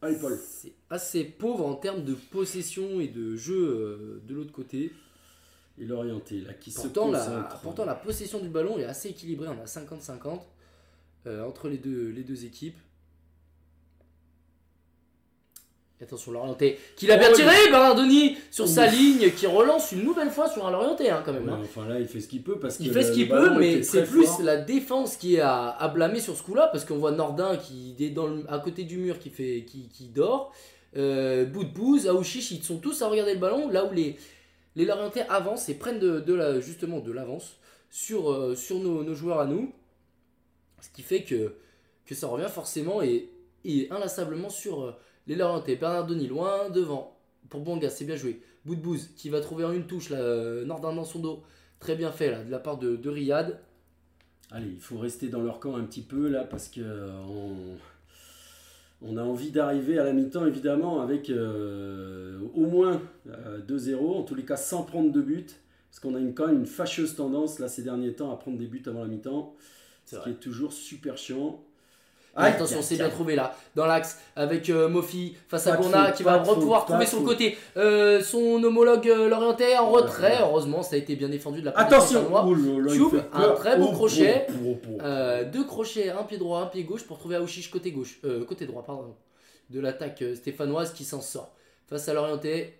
allez Paul. c'est assez pauvre en termes de possession et de jeu euh, de l'autre côté. Et l'orienté, là, qui Pourtant se la, pourtant, la possession du ballon est assez équilibrée, on a 50-50 euh, entre les deux, les deux équipes. Et attention, l'orienté qui l'a bien Oh, tiré, Bernardoni sur sa ligne, qui relance une nouvelle fois sur un l'orienté hein, quand même. Ouais, hein. enfin là, il fait ce qu'il peut parce que Il fait ce qu'il peut, mais c'est plus fort. la défense qui est à, à blâmer sur ce coup-là, parce qu'on voit Nordin qui est dans le- à côté du mur qui, fait, qui, qui dort. Euh, Aouchiche, ils sont tous à regarder le ballon, là où les, les Lorientais avancent et prennent de, de la, justement de l'avance sur, euh, sur nos, nos joueurs à nous. Ce qui fait que, que ça revient forcément et, et inlassablement sur euh, les Lorientais. Bernardoni loin devant pour Bonga, c'est bien joué. Boudbouz qui va trouver en une touche là, euh, Nordin dans son dos. Très bien fait là, de la part de, de Riyad. Allez, il faut rester dans leur camp un petit peu là parce que euh, on, on a envie d'arriver à la mi-temps évidemment avec euh, au moins euh, 2-0, en tous les cas sans prendre de but. Parce qu'on a une, quand même une fâcheuse tendance là ces derniers temps à prendre des buts avant la mi-temps. Ce vrai. qui est toujours super chiant. Attention, c'est bien trouvé là, dans l'axe, avec euh, Mofi face à faute, qui va pouvoir trouver faute. côté euh, son homologue euh, l'orientais en retrait. Heureusement, ça a été bien défendu de la part Attention Tube, fait un très beau Oh, crochet. oh, oh, oh. Euh, deux crochets, un pied droit, un pied gauche pour trouver Aouchiche côté gauche, euh, côté droit, pardon, de l'attaque stéphanoise qui s'en sort. Face à l'orienté,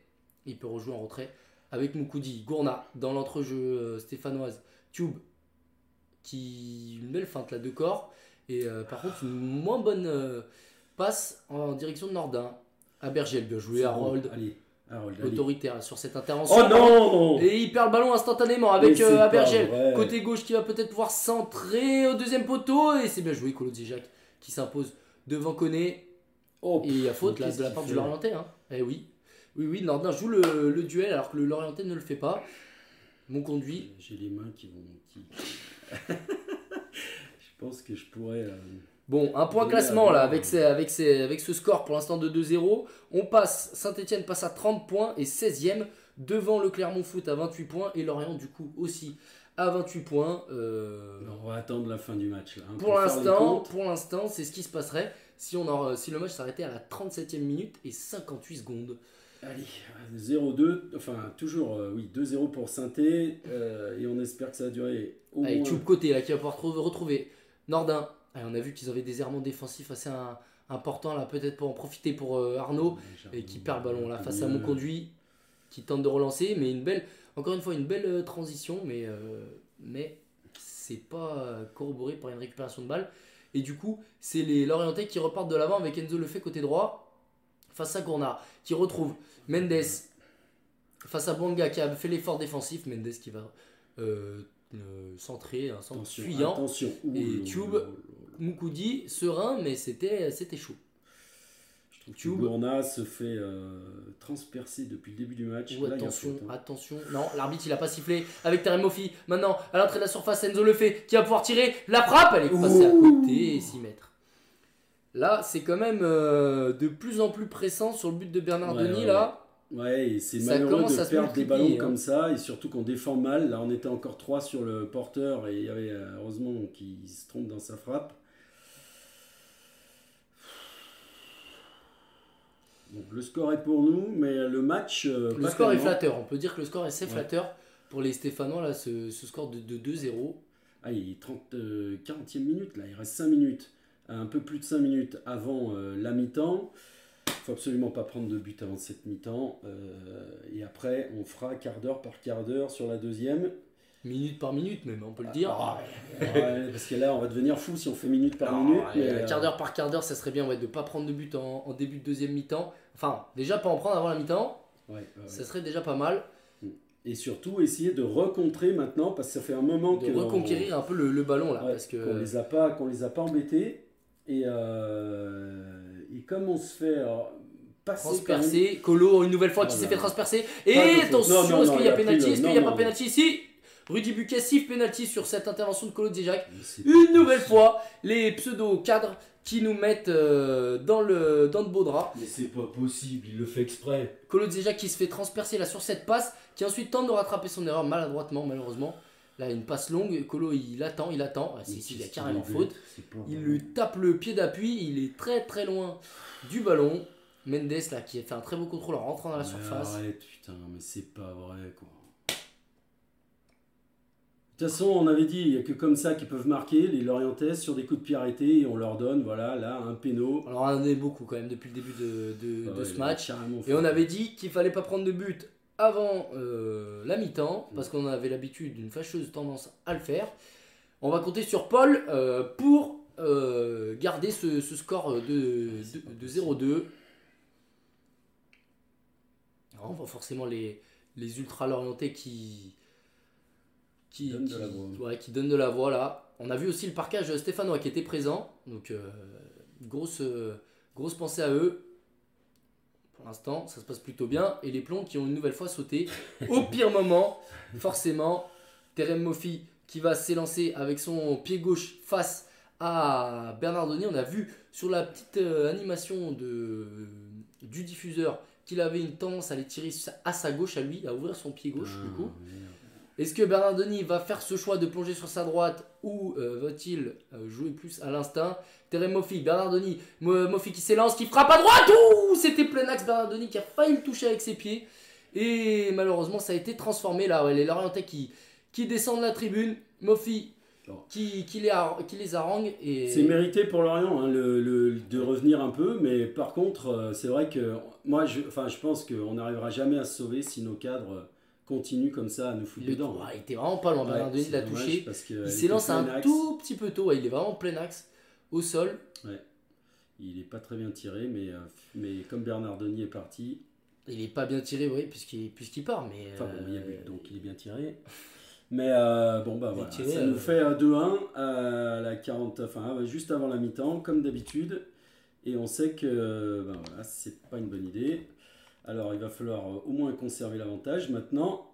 il peut rejouer en retrait avec Moukoudi, Gourna dans l'entrejeu stéphanoise, Tube qui une belle feinte là de corps et euh, par contre une moins bonne euh, passe en direction de Nordin. À Bergel, bien joué, Harold, bon. Allez, Harold, allez. autoritaire sur cette intervention. Oh non Et il perd le ballon instantanément avec euh, Abergel. Côté gauche qui va peut-être pouvoir centrer au deuxième poteau. Et c'est bien joué, Colo Jacques qui s'impose devant Koné. Oh, Et il y a faute là de la part du Lorientais. Hein. Eh oui. Oui, oui, Nordin joue le, le duel alors que le Lorientais ne le fait pas. Mon conduit. J'ai les mains qui vont. Qui... je pense que je pourrais. euh, Bon, un point classement là, avec, ces- avec, ces- avec ce score pour l'instant de 2-0. On passe, Saint-Etienne passe à 30 points et 16ème devant le Clermont Foot à 28 points et Lorient du coup aussi à 28 points. Euh, On va attendre la fin du match là. hein, pour l'instant, comptes. pour l'instant, c'est ce qui se passerait si, on en- si le match s'arrêtait à la 37ème minute et 58 secondes. Allez, 0-2, enfin toujours, euh, oui, 2-0 pour Sainté, euh, et on espère que ça va durer au Allez, moins. Tube côté là qui va pouvoir retrouver Nordin. Allez, on a vu qu'ils avaient des errements défensifs assez un- importants là, peut-être pour en profiter pour euh, Arnaud. et qui perd le ballon là face à mon conduit qui tente de relancer mais une belle encore une fois une belle euh, transition mais euh, mais c'est pas corroboré par une récupération de balle et du coup c'est les Lorientais qui repartent de l'avant avec Enzo Lefebvre côté droit face à Gournard qui retrouve Mendes face à Bonga qui a fait l'effort défensif Mendes qui va euh, euh, centrer un centre Attention, fuyant attention. Ouh, Et Tube. Moukoudi serein mais c'était c'était chaud Je trouve Tube. Se fait euh, transpercer depuis le début du match. Ou Là, il y a attention, attention. Non, l'arbitre il a pas sifflé avec Terem Moffi. Maintenant, à l'entrée de la surface, Enzo le fait qui va pouvoir tirer. La frappe, elle est passée à côté et 6 mètres. Là, c'est quand même euh, de plus en plus pressant sur le but de Bernard Ouais, Denis. ouais, là, Ouais, et c'est malheureux de perdre des ballons hein. comme ça, et surtout qu'on défend mal. Là, on était encore 3 sur le porteur, et il y avait heureusement qu'il se trompe dans sa frappe. Donc le score est pour nous, mais le match. euh, le pas score est flatteur. On peut dire que le score est assez Ouais. flatteur pour les Stéphanois. Là, ce, ce score de, de 2-0. Ah, il est 30, euh, 40e minute, là, il reste 5 minutes, un peu plus de 5 minutes avant euh, la mi-temps. Il faut absolument pas prendre de but avant cette mi-temps. euh, et après, on fera quart d'heure par quart d'heure sur la deuxième. Minute par minute, même, on peut le dire. Ah, ouais, parce que là, on va devenir fou si on fait minute par Alors, minute. mais, euh, quart d'heure par quart d'heure, ça serait bien ouais, de pas prendre de but en, en début de deuxième mi-temps. Enfin, déjà pas en prendre avant la mi-temps, ouais, ça serait déjà pas mal. Et surtout, essayer de recontrer maintenant, parce que ça fait un moment De que reconquérir un peu le, le ballon là. Parce que... qu'on les a pas qu'on les a pas embêtés et, euh, et comme on se fait euh, passer même- transpercé. Colo, une nouvelle fois, qui s'est fait transpercer. Et de attention, est-ce qu'il y a pénalty Est-ce qu'il n'y a pas pénalty Si Rudy Buquet siffle pénalty sur cette intervention de Colo c'est Une nouvelle possible. fois, les pseudo-cadres qui nous mettent euh, dans, le, dans de beaux draps. Mais c'est pas possible, il le fait exprès. Colo Djejac qui se fait transpercer là sur cette passe, qui ensuite tente de rattraper son erreur maladroitement, malheureusement. Là, une passe longue, Colo il attend, il attend. Ah, si, Mais si, il y a carrément faute. Il lui tape le pied d'appui, il est très très loin du ballon. Mendes là qui a fait un très beau contrôle en rentrant dans la surface. Arrête, putain, mais c'est pas vrai quoi. De toute façon, on avait dit, il n'y a que comme ça qu'ils peuvent marquer, les Lorientais, sur des coups de pied arrêtés, et on leur donne, voilà, là, un péno. Alors on en a beaucoup quand même depuis le début de, de- Ah de ouais, ce match. Et on avait dit qu'il fallait pas prendre de but avant euh, la mi-temps, parce qu'on avait l'habitude d'une fâcheuse tendance à le faire. On va compter sur Paul euh, pour euh, garder ce, ce score de, de, de 0-2. Alors, On voit forcément les, les ultra lorientais qui, qui, Donnent de qui- ouais, donnent de la voix là. On a vu aussi le parquage stéphanois qui était présent, donc grosse, grosse pensée à eux. Pour l'instant, ça se passe plutôt bien. Et les plombs qui ont une nouvelle fois sauté au pire moment, forcément. Terem Moffi qui va s'élancer avec son pied gauche face à Bernardoni. On a vu sur la petite euh, animation de, du diffuseur qu'il avait une tendance à les tirer à sa gauche, à lui, à ouvrir son pied gauche du coup. Ah. Est-ce que Bernardoni va faire ce choix de plonger sur sa droite ou euh, va-t-il euh, jouer plus à l'instinct? Terem Moffi, Bernardoni, Mo- Moffi qui s'élance, qui frappe à droite Ouh C'était plein axe Bernardoni qui a failli le toucher avec ses pieds. Et malheureusement, ça a été transformé là. ouais, les Lorientais qui, qui descendent la tribune. Moffi Bon. qui, qui, les, qui les harangue. Et... C'est mérité pour Lorient hein, le, le- de revenir un peu, mais par contre, euh, c'est vrai que moi, je, enfin, je pense qu'on n'arrivera jamais à se sauver si nos cadres continuent comme ça à nous foutre dedans. ouais, il était vraiment pas loin. Ouais, Bernardoni c'est l'a touché. Il s'élance un axe. tout petit peu tôt. ouais, il est vraiment en plein axe au sol. Il est pas très bien tiré, mais, euh, mais comme Bernard Denis est parti, Il est pas bien tiré, oui, puisqu'il puisqu'il part. Mais, enfin bon, il y a euh, but, donc il est bien tiré. Mais euh, bon, bah voilà, tiré, ça euh, nous fait euh, 2-1 à la 40, enfin euh, juste avant la mi-temps, comme d'habitude. Et on sait que euh, ben voilà, c'est pas une bonne idée. Alors il va falloir euh, au moins conserver l'avantage. Maintenant,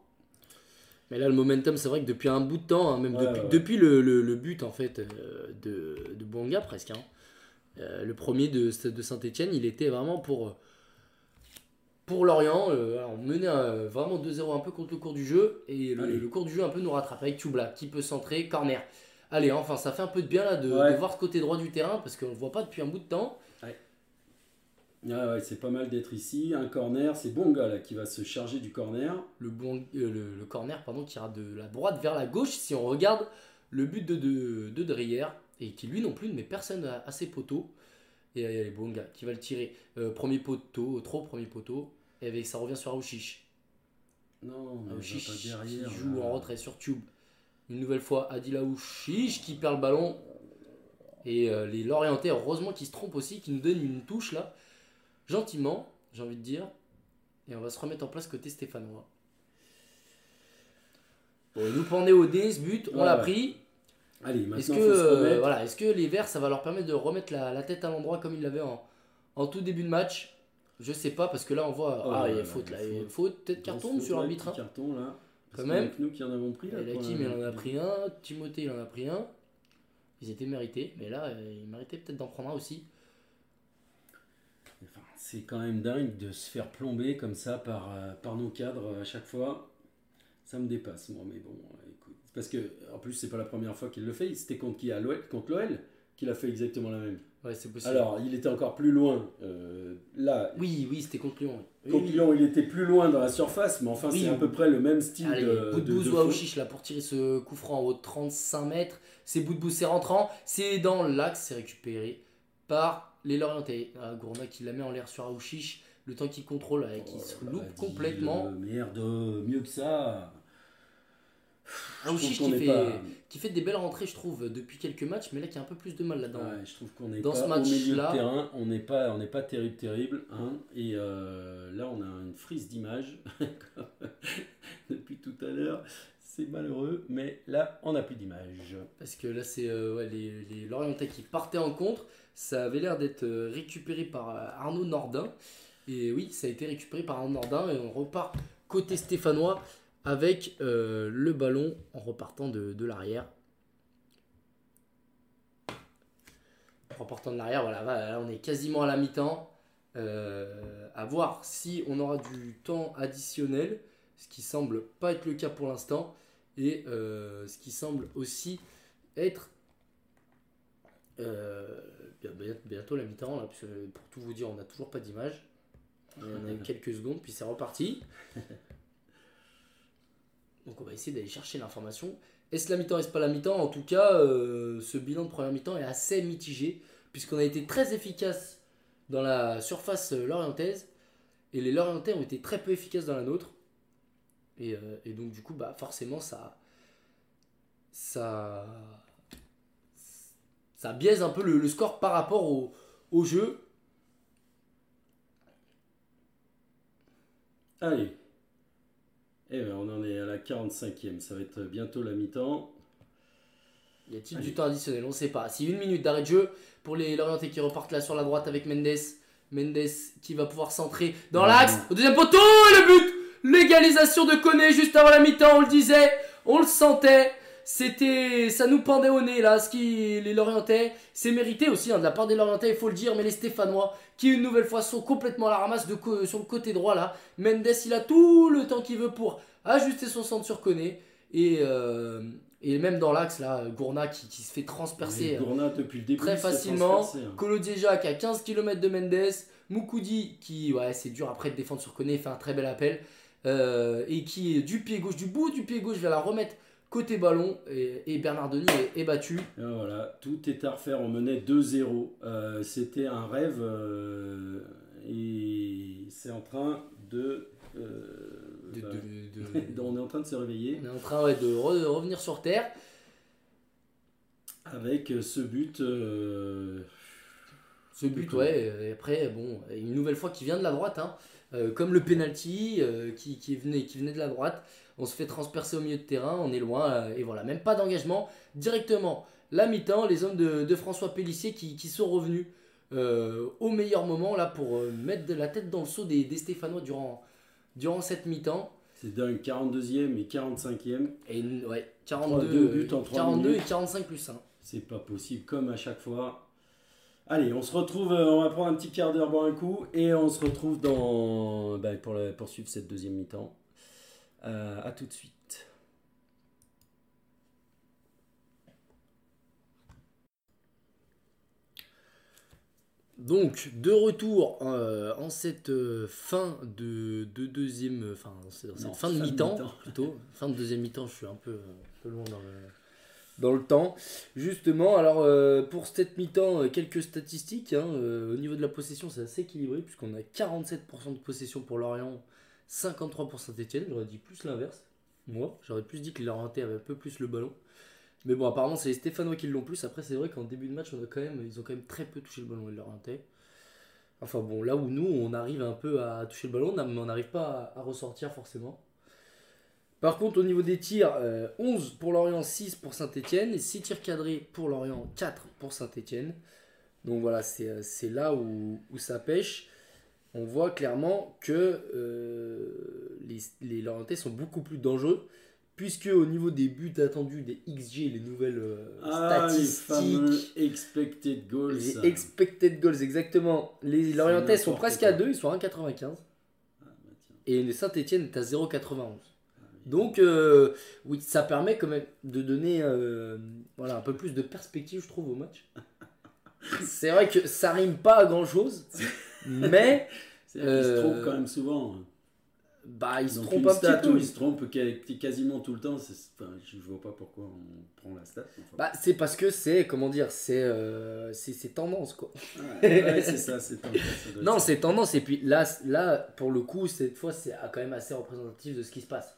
Mais là, le momentum, c'est vrai que depuis un bout de temps, hein, même Ouais, depuis, ouais. depuis le, le- le but en fait euh, de, de Bonga presque, hein, euh, le premier de, de Saint-Etienne, il était vraiment pour, pour Lorient. euh, on menait vraiment 2-0 un peu contre le cours du jeu, et le, cours du jeu un peu nous rattrape avec Tubla qui peut centrer, corner. Allez, enfin, ça fait un peu de bien là de, Ouais. de voir ce côté droit du terrain parce qu'on le voit pas depuis un bout de temps. Ouais, c'est pas mal d'être ici. Un corner, c'est Bonga là qui va se charger du corner. Le, bon, euh, le, le corner pardon, qui ira de la droite vers la gauche si on regarde le but de, de, de Dreyer et qui lui non plus ne met personne à, à ses poteaux. Et euh, Bonga qui va le tirer. Euh, premier poteau, trop premier poteau. Et avec ça revient sur Aouchiche. Non, mais Aouchiche va qui pas derrière. joue là. en retrait sur Tube. Une nouvelle fois Adil Aouchiche qui perd le ballon. Et euh, les Lorientais, heureusement qu'ils se trompent aussi, qui nous donnent une touche là. Gentiment, j'ai envie de dire. Et on va se remettre en place côté stéphanois. Bon, il nous pendait au dé ce but, on Ouais, l'a ouais. pris. Allez, Est-ce maintenant que, faut se euh, remettre. voilà, est-ce que les Verts, ça va leur permettre de remettre la, la tête à l'endroit comme ils l'avaient en, en tout début de match? Je sais pas, parce que là on voit. Oh ah, il y a faute là. il y a faute. peut-être carton sur l'arbitre. hein. carton là. Quand Parce même. que nous qui en avons pris là. Et la- il en a pris un. Timothée, il en a pris un. Ils étaient mérités, mais là, euh, ils méritaient peut-être d'en prendre un aussi. C'est quand même dingue de se faire plomber comme ça par, euh, par nos cadres à chaque fois. Ça me dépasse, moi, mais bon, euh, écoute. Parce que, en plus, c'est pas la première fois qu'il le fait. C'était contre qui? À l'OL Contre l'OL qu'il a fait exactement la même. Ouais, c'est possible. Alors, il était encore plus loin. euh, là, oui, oui, c'était contre Lyon. oui. contre Oui, oui. Lyon, il était plus loin dans la surface, mais enfin, c'est à peu près le même style Allez, de, bout de de- là pour tirer ce coup franc en haut de 35 mètres. C'est bout de c'est rentrant. C'est dans l'axe, c'est récupéré par les Lorientais. Ah, Gourna qui la met en l'air sur Aouchiche. Le temps qu'il contrôle et qui se Oh, loupe bah, dis, complètement. euh, merde, mieux que ça. Aouchiche qui fait, pas- qui fait des belles rentrées, je trouve, depuis quelques matchs, mais là qui a un peu plus de mal là-dedans. Ouais, je trouve qu'on est Dans pas ce au milieu de match-là- terrain, on n'est pas, on n'est pas terrible, terrible, hein, et euh, là on a une frise d'image depuis tout à l'heure. C'est malheureux, mais là on n'a plus d'image. Parce que là, c'est euh, ouais, les, les Lorientais qui partaient en contre. Ça avait l'air d'être euh, récupéré par euh, Arnaud Nordin. Et oui, ça a été récupéré par Arnaud Nordin. Et on repart côté stéphanois avec euh, le ballon en repartant de, de l'arrière. En repartant de l'arrière, voilà, là, on est quasiment à la mi-temps. Euh, à voir si on aura du temps additionnel, ce qui semble pas être le cas pour l'instant et ce qui semble aussi être euh, bien- bien- bientôt la mi-temps là, parce que pour tout vous dire on n'a toujours pas d'image. On a eu quelques secondes puis c'est reparti. Donc on va essayer d'aller chercher l'information. Est-ce la mi-temps est-ce pas la mi-temps? En tout cas euh, ce bilan de première mi-temps est assez mitigé puisqu'on a été très efficace dans la surface lorientaise et les lorientais ont été très peu efficaces dans la nôtre. Et, euh, et donc du coup, bah forcément, ça, ça, ça biaise un peu le, le score par rapport au, au jeu. Allez, eh ben, on en est à la 45e, ça va être bientôt la mi-temps. Y a-t-il du temps additionnel? On ne sait pas. Si une minute d'arrêt de jeu pour les Lorientais qui repartent là sur la droite avec Mendes. Mendes qui va pouvoir centrer dans Ouais. l'axe. Au deuxième poteau, et le but L'égalisation de Koné juste avant la mi-temps, on le disait, on le sentait. C'était, ça nous pendait au nez là, ce qui les Lorientais, c'est mérité aussi hein, de la part des Lorientais, il faut le dire, mais les Stéphanois qui une nouvelle fois sont complètement à la ramasse de sur le côté droit là. Mendes, il a tout le temps qu'il veut pour ajuster son centre sur Koné et euh, et même dans l'axe là, Gourna qui, qui se fait transpercer. Euh, Gourna, depuis le début, très facilement. hein. Kolodieja qui a 15 km de Mendes. Moukoudi qui, ouais, c'est dur après de défendre sur Koné, fait un très bel appel. Euh, et qui, du pied gauche, du bout du pied gauche, vient la remettre côté ballon. Et, et Bernardoni est, est battu. Et voilà, tout est à refaire. On menait 2-0. Euh, C'était un rêve euh, et c'est en train de, euh, De- bah, de- de- on est en train de se réveiller on est en train ouais, de re- de revenir sur terre. avec ce but. euh, Ce but, ouais, et après, bon, une nouvelle fois qui vient de la droite, hein, euh, comme le penalty euh, qui, qui, venait, qui venait de la droite. On se fait transpercer au milieu de terrain, on est loin, euh, et voilà, même pas d'engagement. Directement, la mi-temps, les hommes de, de François Pellissier qui, qui sont revenus euh, au meilleur moment là pour euh, mettre de la tête dans le seau des, des Stéphanois durant, durant cette mi-temps. C'est dingue, 42e et 45e. Et ouais, Trois- 42, deux buts en trois 42 et minutes. 45 plus 1. C'est pas possible, comme à chaque fois. Allez, on se retrouve, on va prendre un petit quart d'heure, boire un coup, et on se retrouve dans, bah, pour la- poursuivre cette deuxième mi-temps. Euh, à tout de suite. Donc, de retour euh, en cette euh, fin de, de deuxième. euh, Enfin, c'est dans cette Non, fin de mi-temps, plutôt. Fin de deuxième mi-temps, je suis un peu, un peu loin dans le, dans le temps. Justement, alors, euh, pour cette mi-temps, euh, quelques statistiques. hein, euh, au niveau de la possession, c'est assez équilibré, puisqu'on a 47% de possession pour Lorient, 53% pour Saint-Etienne. J'aurais dit plus l'inverse. Moi, j'aurais plus dit que Lorientais avaient un peu plus le ballon. Mais bon, apparemment, c'est les Stéphanois qui l'ont plus. Après, c'est vrai qu'en début de match, on a quand même, ils ont quand même très peu touché le ballon, les Lorientais. Enfin bon, là où nous, on arrive un peu à toucher le ballon, mais on n'arrive pas à, ressortir forcément. Par contre, au niveau des tirs, euh, 11 pour Lorient, 6 pour Saint-Etienne. Et 6 tirs cadrés pour Lorient, 4 pour Saint-Etienne. Donc voilà, c'est euh, là où ça pêche. On voit clairement que euh, les, les Lorientais sont beaucoup plus dangereux. Puisque au niveau des buts attendus, des XG, les nouvelles euh, Ah, les statistiques, fameux expected goals. les expected goals, exactement. Les Lorientais sont presque quoi. à 2, ils sont à 1,95. Ah, bah. Et le Saint-Etienne est à 0,91. Ah. Donc, euh, oui, ça permet quand même de donner euh, voilà, un peu plus de perspective, je trouve, au match. C'est vrai que ça rime pas à grand chose, mais Vrai qu'ils se Euh, trompent quand même souvent. bah, ils se Donc trompent une un où peu. ils se trompent quasi- quasiment tout le temps, enfin, je vois pas pourquoi on prend la stat. Enfin, Bah, c'est parce que c'est, comment dire, c'est euh, tendance, quoi. ouais, ouais, c'est ça, c'est pas- ça Non, c'est tendance. Et puis là, là, pour le coup, cette fois, c'est quand même assez représentatif de ce qui se passe.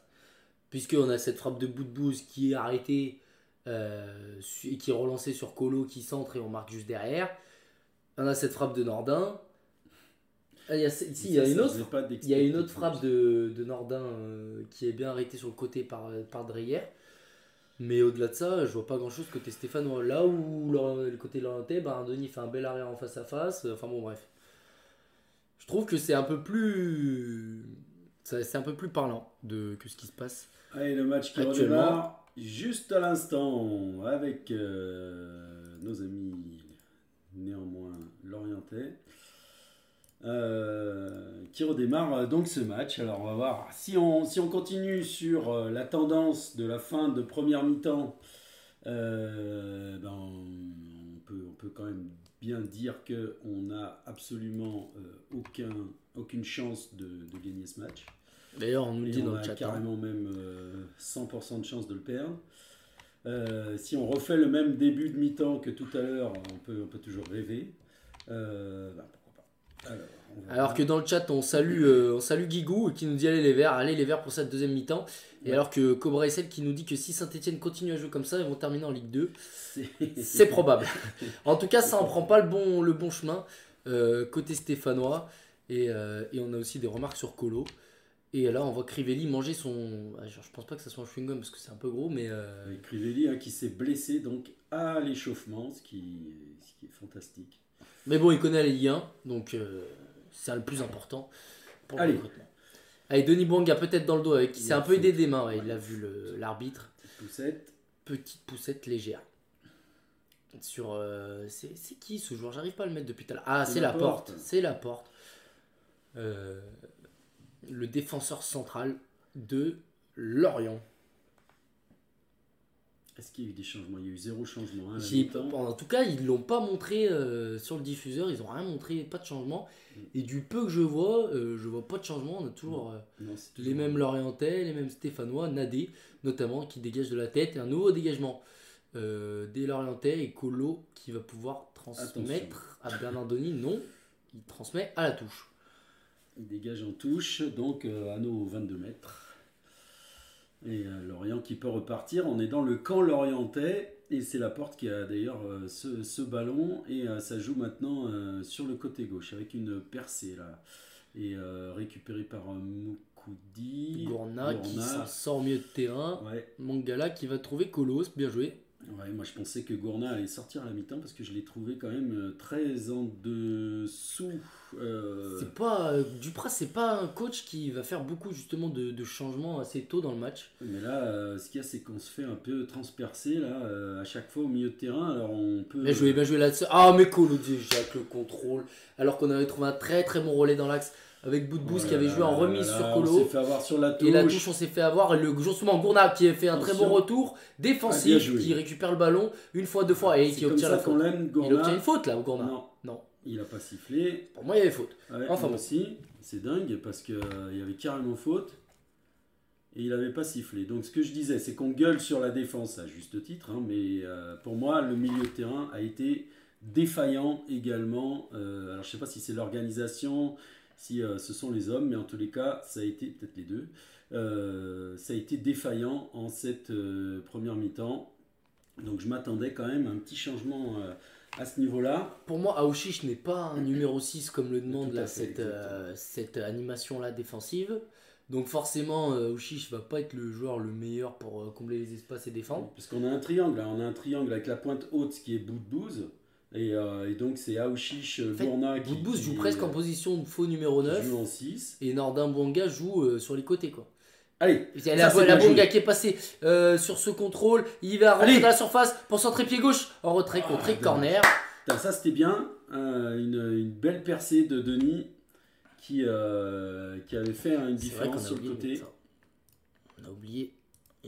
Puisqu'on a cette frappe de bout de bouse qui est arrêtée euh, qui est relancée sur Colo qui centre et on marque juste derrière. On a cette frappe de Nordin. Ah, il y a, ici, il y a Ça, une autre. faisait pas Il y a une autre d'expected frappe de, de Nordin euh, qui est bien arrêtée sur le côté par, par Dreyer. Mais au-delà de ça, je vois pas grand chose côté Stéphanois. Là où le, côté Lorientais, ben, Denis fait un bel arrêt en face à face. Enfin bon, bref. Je trouve que c'est un peu plus. C'est un peu plus parlant de, que ce qui se passe. Allez, le match qui redémarre juste à l'instant avec euh, nos amis néanmoins l'Orientais. Euh, qui redémarre euh, donc ce match. Alors on va voir si on, si on continue sur euh, la tendance de la fin de première mi-temps. euh, ben, on, peut, on peut quand même bien dire qu'on n'a absolument aucun, aucune chance de, de gagner ce match. D'ailleurs, on nous le dit on dans a le chat. hein. carrément même euh, 100% de chance de le perdre. Euh, si on refait le même début de mi-temps que tout à l'heure, on peut, on peut toujours rêver. Euh, bah, pas. Alors, que dans le chat, on salue, euh, on salue Guigou qui nous dit allez les verts, allez les verts pour cette deuxième mi-temps. Et Ouais. alors que Cobra SL qui nous dit que si Saint-Etienne continue à jouer comme ça, ils vont terminer en Ligue 2. C'est- probable. En tout cas, ça en prend pas le bon, le bon chemin euh, côté stéphanois. Et, euh, et on a aussi des remarques sur Colo. Et là, on voit Crivelli manger son. ah, genre, Je pense pas que ça soit un chewing-gum parce que c'est un peu gros, mais. euh, Crivelli hein, qui s'est blessé donc à l'échauffement, ce qui, ce qui est fantastique. Mais bon, il connaît Ligue 1, donc euh, c'est le plus important pour Allez. le recrutement. Allez, Denis Bouanga peut-être dans le dos, avec qui Il s'est un peu aidé des mains, ouais, il a vu le- l'arbitre. Petite poussette. Petite poussette légère. Sur. euh, c'est c'est qui ce joueur? J'arrive pas à le mettre depuis tout à l'heure. Ah, C'est c'est la Laporte. porte. C'est la porte. Euh, le défenseur central de Lorient. Est-ce qu'il y a eu des changements Il y a eu zéro changement. hein, en tout cas, ils l'ont pas montré euh, sur le diffuseur, ils ont rien montré, pas de changement. Mm. Et du peu que je vois, euh, je vois pas de changement. On a toujours euh, Non, les mêmes Lorientais, les mêmes Stéphanois, Nadé notamment, qui dégagent de la tête. Et un nouveau dégagement euh, des Lorientais et Colo qui va pouvoir transmettre à Bernardoni. Non, il transmet à la touche. Il dégage en touche, donc à nos 22 mètres. Et euh, Lorient qui peut repartir. On est dans le camp lorientais. Et c'est la porte qui a d'ailleurs euh, ce, ce ballon. Et euh, ça joue maintenant sur le côté gauche avec une percée là. Et euh, récupéré par Moukoudi. Gourna qui s'en sort au milieu de terrain. Ouais, Mangala qui va trouver Colos, bien joué. Ouais, moi je pensais que Gourna allait sortir à la mi-temps parce que je l'ai trouvé quand même euh, très en dessous. euh, C'est pas. euh, Duprat, c'est pas un coach qui va faire beaucoup justement de, de changements assez tôt dans le match. Mais là, euh, ce qu'il y a, c'est qu'on se fait un peu transpercer là, euh, à chaque fois au milieu de terrain. Alors on peut. Bien joué, bien joué là-dessus. Ah, mais Colo Jacques, le contrôle. Alors qu'on avait trouvé un très très bon relais dans l'axe avec Boudbouz qui avait joué en remise sur On Colo. fait avoir sur la touche. Et la touche, on s'est fait avoir. Et le justement Gourna qui a fait un très bon retour défensif, qui récupère le ballon une fois, deux fois et qui obtient la faute. Il obtient une faute là, Gourna. Non, Non. il a pas sifflé. Pour moi, il y avait faute. Ouais, Enfin moi bon. aussi, c'est dingue parce qu'il y avait carrément faute et il n'avait pas sifflé. Donc ce que je disais, c'est qu'on gueule sur la défense à juste titre, hein, mais euh, pour moi, le milieu de terrain a été défaillant également. Euh, alors je sais pas si c'est l'organisation, si euh, ce sont les hommes, mais en tous les cas, ça a été peut-être les deux. euh, ça a été défaillant en cette euh, première mi-temps. Donc je m'attendais quand même à un petit changement à ce niveau-là. Pour moi, Aouchiche n'est pas un numéro 6 comme le demande là, fait, cette, cette animation-là défensive. Donc forcément, Aouchiche va pas être le joueur le meilleur pour combler les espaces et défendre. Parce qu'on a un triangle, là. on a un triangle avec la pointe haute qui est Boudbouz. Et, euh, et donc c'est Aouchiche, fait, Gourna qui, Boudbouz qui- joue presque en position de faux numéro qui 9 joue en 6. et Nordin Bonga joue euh, sur les côtés. quoi. Allez, Ça, la, la Bonga qui est passé euh, sur ce contrôle, il va rentrer Allez. dans la surface pour centrer pied gauche en retrait, contré, dommage. corner. Putain, ça c'était bien. Euh, une, une belle percée de Denis qui, euh, qui avait fait hein, une différence sur le côté. On a oublié.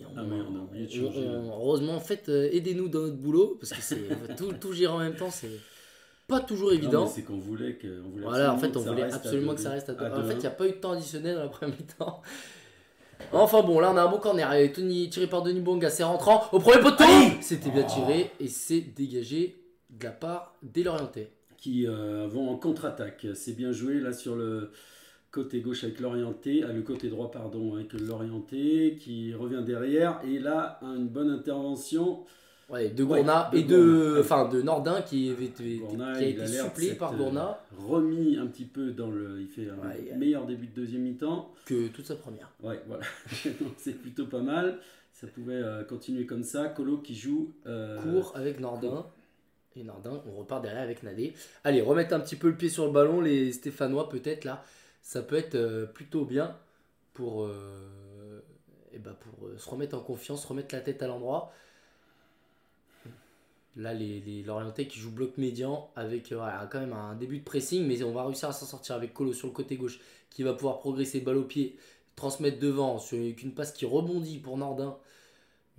Et Ah on a oublié de changer, on- heureusement, en fait, euh, aidez-nous dans notre boulot parce que c'est tout, tout gérer en même temps, c'est pas toujours évident. c'est qu'on voulait que. on voulait Voilà, en absolument fait, on que ça voulait reste à absolument que ça reste à deux. En fait, il 2-1. n'y a pas eu de temps additionnel dans la première mi-temps. Enfin bon, là on a un bon corner. Tony, tiré par Denis Bonga, c'est rentrant au premier poteau. C'était bien tiré et c'est dégagé de la part des Lorientais. qui euh, vont en contre-attaque. C'est bien joué là sur le côté gauche avec l'orienté, ah, le côté droit pardon avec l'orienté qui revient derrière et là une bonne intervention. Ouais, de Ouais, Gourna de et de, enfin, de Nordin qui, avait été- Gourna, qui a été s'être, par euh, Gourna remis un petit peu dans le, il fait un Ouais, meilleur début de deuxième mi-temps. que toute sa première. Ouais, voilà, Donc, c'est plutôt pas mal. Ça pouvait euh, continuer comme ça. Colo qui joue euh, Court avec Nordin. Et Nordin, on repart derrière avec Nadé. Allez, remettre un petit peu le pied sur le ballon, les Stéphanois peut-être là. Ça peut être euh, plutôt bien pour, euh, eh ben, pour euh, se remettre en confiance, remettre la tête à l'endroit. Là, les, qui jouent bloc médian avec quand même un début de pressing, mais on va réussir à s'en sortir avec Colo sur le côté gauche qui va pouvoir progresser balle au pied, transmettre devant une passe qui rebondit pour Nordin.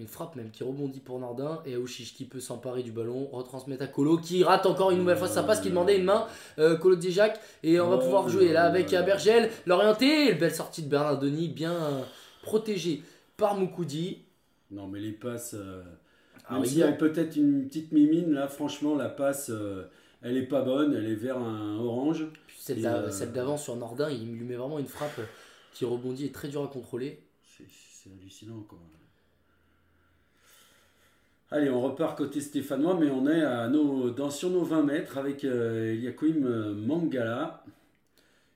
Une frappe même qui rebondit pour Nordin et Aouchiche qui peut s'emparer du ballon, retransmettre à Colo qui rate encore une nouvelle fois sa passe qui demandait une main. Euh, Colo Djejac et on va Oh pouvoir jouer là avec. Bergel, l'orienté, belle sortie de Bernard Denis bien euh, protégé par Moukoudi. Non mais les passes. euh, Ah Même s'il y a peut-être une petite mimine, là, franchement, la passe, euh, elle est pas bonne, elle est vers un orange. Euh, celle d'avant sur Nordin, il lui met vraiment une frappe qui rebondit et très dur à contrôler. C'est c'est hallucinant, quoi. Allez, on repart côté stéphanois, mais on est à nos, dans, sur nos 20 mètres avec euh, Eliakim euh, Mangala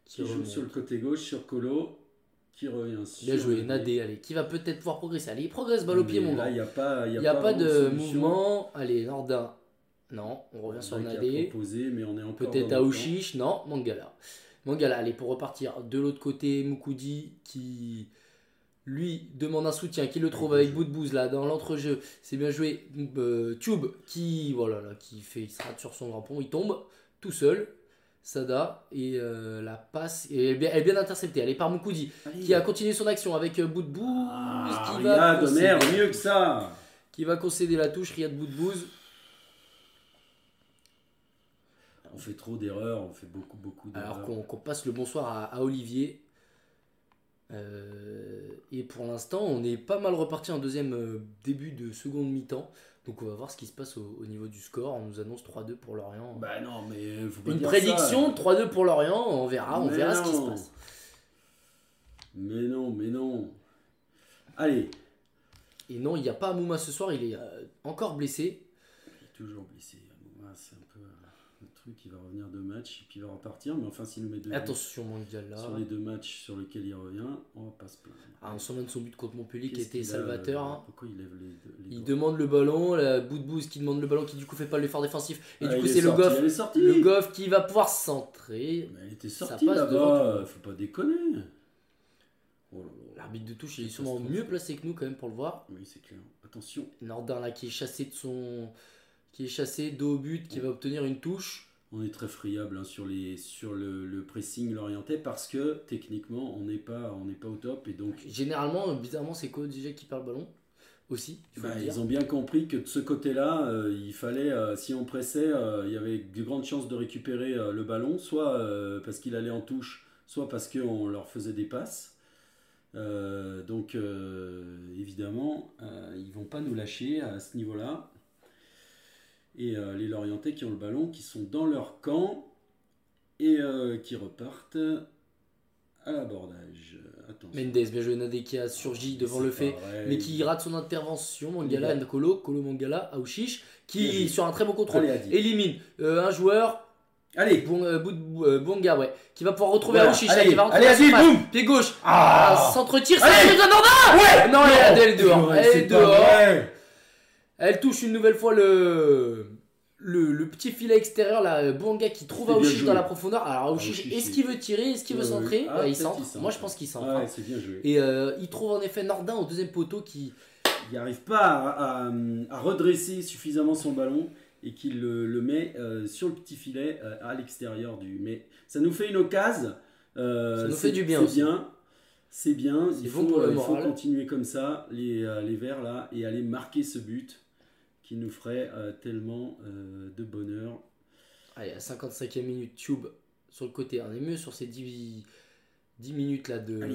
qui, Qui joue remonte. sur le côté gauche sur Colo, qui revient sur Bien joué, Nadé, allez, qui va peut-être pouvoir progresser. Allez, il progresse, balle au pied, mon il n'y a pas, y a a, pas, de mouvement. Allez, Nordin. Non, on revient sur Nadé Nadé. on est encore Peut-être le Aouchiche, non, Mangala. Mangala, allez, pour repartir de l'autre côté, Moukoudi qui lui demande un soutien, qui le trouve avec bout de bouse là dans l'entrejeu. C'est bien joué. Euh, Tube qui, voilà, là, qui fait, il se rate sur son grappon, il tombe tout seul. Sada et euh, la passe et elle est bien, elle est bien interceptée. Elle est par Moukoudi. Allez. qui a continué son action avec euh, bout de bouse Ah, qui, va Riyad, concéder, merde, mieux que ça qui va concéder la touche. Riyad bout de bouse. On fait trop d'erreurs, on fait beaucoup, beaucoup d'erreurs. Alors qu'on passe le bonsoir à, à Olivier. Euh, et pour l'instant, on est pas mal reparti en deuxième euh, début de seconde mi-temps. Donc on va voir ce qui se passe au, au niveau du score. On nous annonce 3-2 pour Lorient. Bah non, mais faut pas Une dire prédiction, ça. 3-2 pour Lorient. On verra, on Mais verra ce qui se passe. Mais non, mais non. Allez, Et non, il n'y a pas Mouma ce soir. Il est euh, encore blessé. il est toujours blessé. Moi, c'est un peu euh, un truc. il va revenir deux matchs et puis il va repartir. Mais enfin, s'il nous met deux Attention, sur les deux matchs sur lesquels il revient, on va pas se plaindre. Ah, on se souvient de son but contre Montpellier qui était salvateur. euh, hein. Pourquoi il lève les, Il demande le ballon, la bout de bouse qui demande le ballon qui du coup fait pas l'effort défensif. Et Ah, du coup il est c'est le sorti, Goff, est le Goff qui va pouvoir centrer. Mais elle était devant là-bas, faut pas déconner. Oh. L'arbitre de touche il est sûrement mieux placé que nous quand même pour le voir. Oui, c'est clair. Attention, Nordin là qui est chassé de son. qui est chassé dos au but, qui va obtenir une touche. On est très friable hein, sur, les, sur le, le pressing l'orienté parce que techniquement, on n'est pas, on n'est pas au top et donc Généralement, bizarrement, c'est Ko qui perd le ballon. Aussi, il faut Bah, le dire. ils ont bien compris que de ce côté-là, euh, il fallait, euh, si on pressait, euh, il y avait de grandes chances de récupérer le ballon, soit parce qu'il allait en touche, soit parce qu'on leur faisait des passes. Donc, évidemment, ils vont pas nous lâcher à ce niveau-là. Et euh, les Lorientais qui ont le ballon, qui sont dans leur camp et euh, qui repartent à l'abordage. Mendes, bien joué, Nadé qui a surgi devant le fait. mais qui rate son intervention. Mangala, Nkolo, Kolo Mangala, Aouchiche, qui sur un très beau contrôle Allez, élimine euh, un joueur, Allez, bon, Bonga, ouais, qui va pouvoir retrouver Voilà. Aouchiche, Allez, qui va rentrer allez, la boum. Pied gauche, Ah. Ça de Nordin Ouais. Non, elle est- elle est dehors, elle est dehors. Elle touche une nouvelle fois le, le, le petit filet extérieur, là, Bonga qui trouve Aouchiche dans la profondeur. Alors Aouchiche, est-ce qu'il veut tirer, est-ce qu'il veut Ouais, centrer? ouais. Ah, Il centre. Moi je pense qu'il centre. Ouais, hein. c'est bien joué. Et euh, il trouve en effet Nordin au deuxième poteau qui, Il n'arrive pas à, à- à redresser suffisamment son ballon et qu'il le, le met euh, sur le petit filet euh, à l'extérieur du. Mais ça nous fait une occasion. euh, Ça nous fait du bien C'est aussi. bien. C'est bien. Il faut, euh, il faut continuer comme ça, les, euh, les Verts là, et aller marquer ce but qui nous ferait euh, tellement euh, de bonheur. Allez, à 55e minute, Tube sur le côté. On est mieux sur ces 10, 10 minutes là de,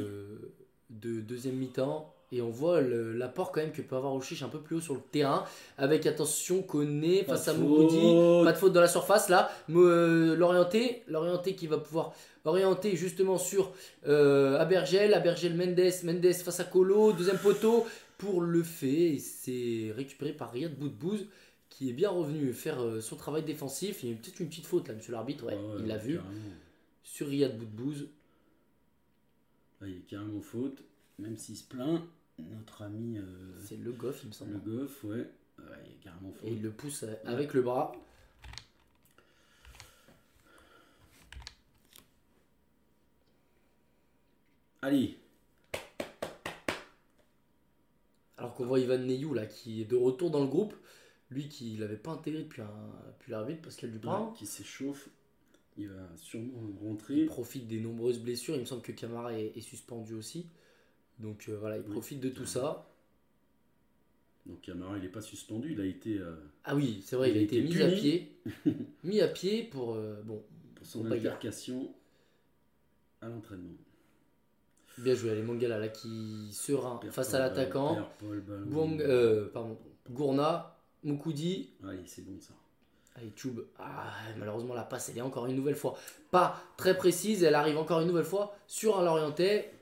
deuxième mi-temps. Et on voit l'apport quand même que peut avoir Ouchiche un peu plus haut sur le terrain. Avec attention, Koné face à Moukoudi. faute. Pas de faute dans la surface là. Mo- euh, L'orienté, l'orienté qui va pouvoir orienter justement sur Abergel, Abergel Mendes, Mendes face à Colo, deuxième poteau pour le fait. Et c'est récupéré par Riyad Boudbouz qui est bien revenu faire euh, son travail défensif. Il y a eu peut-être une petite faute là, monsieur l'arbitre, ouais, Ouais, il l'a vu. carrément. Sur Riyad Boudbouz. Là, il a carrément faute, même s'il se plaint. Notre ami euh, C'est le goff, il me semble. le Goff, ouais, ouais, il a carrément faute. Et il le pousse euh, avec le bras. Allez, Alors qu'on voit Ivan Neyou là qui est de retour dans le groupe. Lui qui l'avait pas intégré depuis, un, depuis l'arbitre, Pascal Dupin. Ouais, qui s'échauffe. Il va sûrement Il rentrer. profite des nombreuses blessures. Il me semble que Camara est, est suspendu aussi. Donc euh, voilà, il Oui. profite de tout ça. Donc Camara, il n'est pas suspendu, il a été euh, Ah oui, c'est vrai, il, Il a a été été mis à pied. mis à pied pour. euh, bon, pour son altercation à l'entraînement. Bien joué. Les Mangala là qui serein Perd face à l'attaquant. euh, pardon, Gourna, Moukoudi. Allez, c'est bon ça. Allez, Tube. Ah, malheureusement, la passe, elle est encore une nouvelle fois pas très précise. Elle arrive encore une nouvelle fois sur un Lorientais.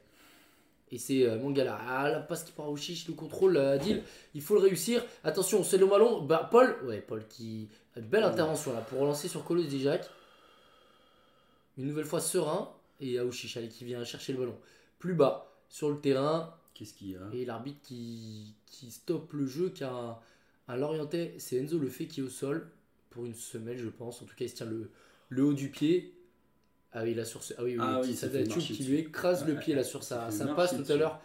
Et c'est euh, Mangala. Ah, la passe qui part au chiche, le contrôle, euh, Adil. Il faut le réussir. Attention, c'est le ballon. Bah, Paul. Ouais, Paul qui. a Une belle intervention là pour relancer sur Colos Dijac. Une nouvelle fois serein. Et Aouchiche, allez, qui vient chercher le ballon. Plus bas sur le terrain. Qu'est-ce qu'il y a? Et l'arbitre qui, qui stoppe le jeu, qui a un, un Lorientais, c'est Enzo Le qui est au sol pour une semelle, je pense. En tout cas, il se tient le, le haut du pied. Ah oui, là sur ce, ah oui, oui, Ah oui, ça fait qui lui écrase le pied là sur ça sa, fait sa passe tout à l'heure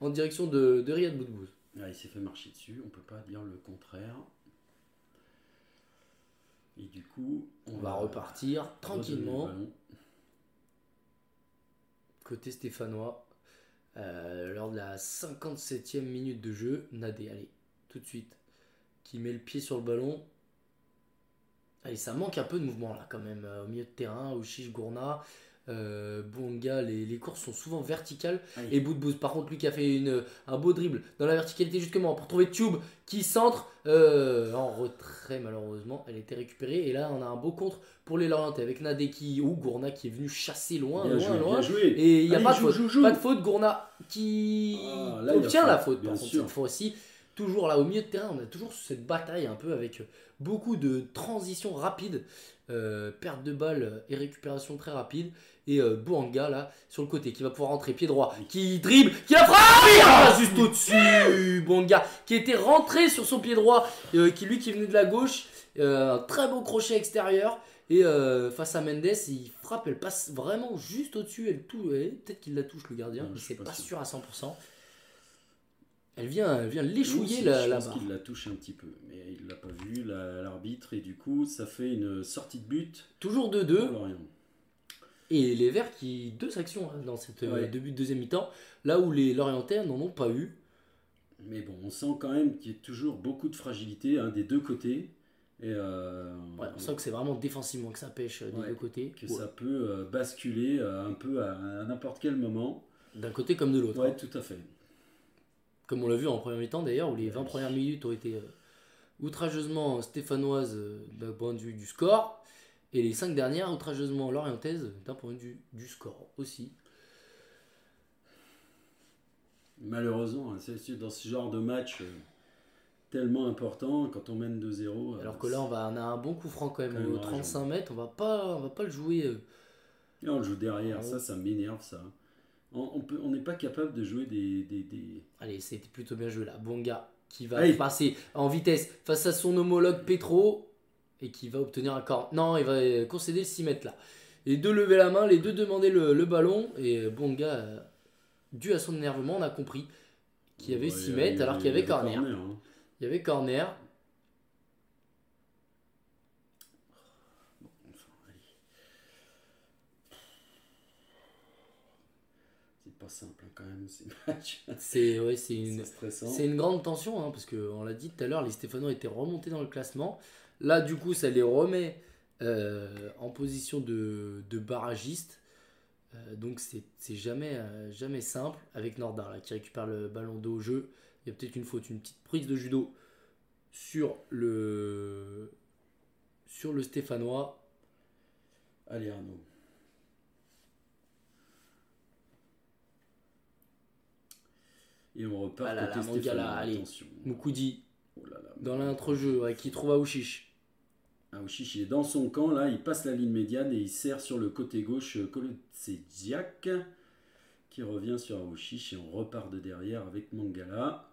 en direction de, de Riyad Boudbouz. Ah, Il s'est fait marcher dessus, on peut pas dire le contraire. Et du coup, On va repartir tranquillement. Côté stéphanois. Euh, lors de la 57e minute de jeu, Nadé, allez, tout de suite, qui met le pied sur le ballon. Allez, ça manque un peu de mouvement là quand même euh, au milieu de terrain, au Chiche Gourna, euh, Bonga, les, les courses sont souvent verticales. Allez. Et Boudbouz, par contre, lui qui a fait une, un beau dribble dans la verticalité justement pour trouver Tube qui centre euh, en retrait malheureusement. Elle était récupérée et là on a un beau contre pour les Lorientais avec Nadeki ou Gourna qui est venu chasser loin, Bien loin, joué, loin. joué. Et il n'y a Allez, pas de joue, faute. joue, joue. Pas de faute, Gourna qui Ah, là, obtient la faute bien par contre cette fois-ci. Toujours là au milieu de terrain, on a toujours cette bataille un peu avec beaucoup de transitions rapides, euh, perte de balle et récupération très rapide. Et euh, Bouanga là sur le côté qui va pouvoir rentrer pied droit, qui dribble, qui a frappé ah, juste au-dessus. Bouanga qui était rentré sur son pied droit, euh, qui lui qui venait de la gauche, un très beau crochet extérieur. Et face à Mendes, il frappe, elle passe vraiment juste au-dessus. Elle peut-être qu'il la touche le gardien, mais c'est pas, pas sûr à 100%. Elle vient, elle vient l'échouiller là, là Je pense qu'il la touche un petit peu, mais il l'a pas vu, l'arbitre, et du coup, ça fait une sortie de but. Toujours 2-2. Et les Verts qui. Deux actions hein, dans cette euh, début de deuxième mi-temps, là où les Lorientais n'en ont pas eu. Mais bon, on sent quand même qu'il y a toujours beaucoup de fragilité hein, des deux côtés. Et euh, on sent que c'est vraiment défensivement que ça pêche euh, des deux côtés. Que ça peut basculer un peu à, à n'importe quel moment. D'un côté comme de l'autre. Ouais, hein. tout à fait. Comme on l'a vu en premier mi-temps d'ailleurs, où les 20 premières minutes ont été euh, outrageusement stéphanoises euh, d'un point de vue du score, et les 5 dernières outrageusement lorientaises d'un point de vue du score aussi. Malheureusement, hein, c'est dans ce genre de match euh, tellement important quand on mène 2-0. Alors que là, on, va, on a un bon coup franc quand même, au 35 mètres, on va pas, on va pas le jouer. on le joue derrière, ça, ça m'énerve ça. On n'est pas capable de jouer des. Allez, c'était plutôt bien joué là. Bonga qui va passer en vitesse face à son homologue Petro et qui va obtenir un corps. Non, il va concéder le 6 mètres là. Les deux lever la main, les deux demander le, ballon et Bonga, euh, dû à son énervement, on a compris qu'il y avait 6 mètres alors qu'il y avait corner. Hein. Il y avait corner. Simple hein, quand même ces matchs. C'est ouais, c'est une, c'est une grande tension hein, parce qu'on l'a dit tout à l'heure, les Stéphano étaient remontés dans le classement. Là, du coup, ça les remet euh, en position de, de barragiste. Euh, donc c'est jamais, euh, jamais simple avec Nordar là, qui récupère le ballon d'eau au jeu. Il y a peut-être une faute, une petite prise de judo sur le, sur le Stéphanois. Allez Arnaud. Et on repart ah là côté Stéphane. allez. Moukoudi. Oh dans l'entrejeu, qui trouve Aouchiche. Aouchiche, il est dans son camp, là, il passe la ligne médiane et il sert sur le côté gauche c'est Diak qui revient sur Aouchiche et on repart de derrière avec Mangala.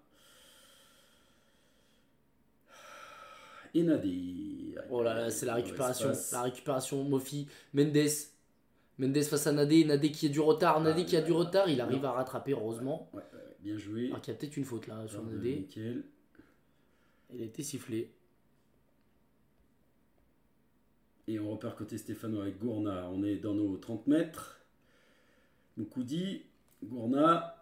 Et Nadé. Oh là là, c'est la récupération. La récupération, Mofi, Mendes. Mendes face à Nadé. Nadé qui a du retard. Nadé ah, qui a du retard. Il arrive à rattraper, heureusement. Bien joué. Alors qu'il y a peut-être une faute là sur Nadé. Il a été sifflé. Et on repart côté Stéphano avec Gourna. On est dans nos 30 mètres. Moukoudi, Gourna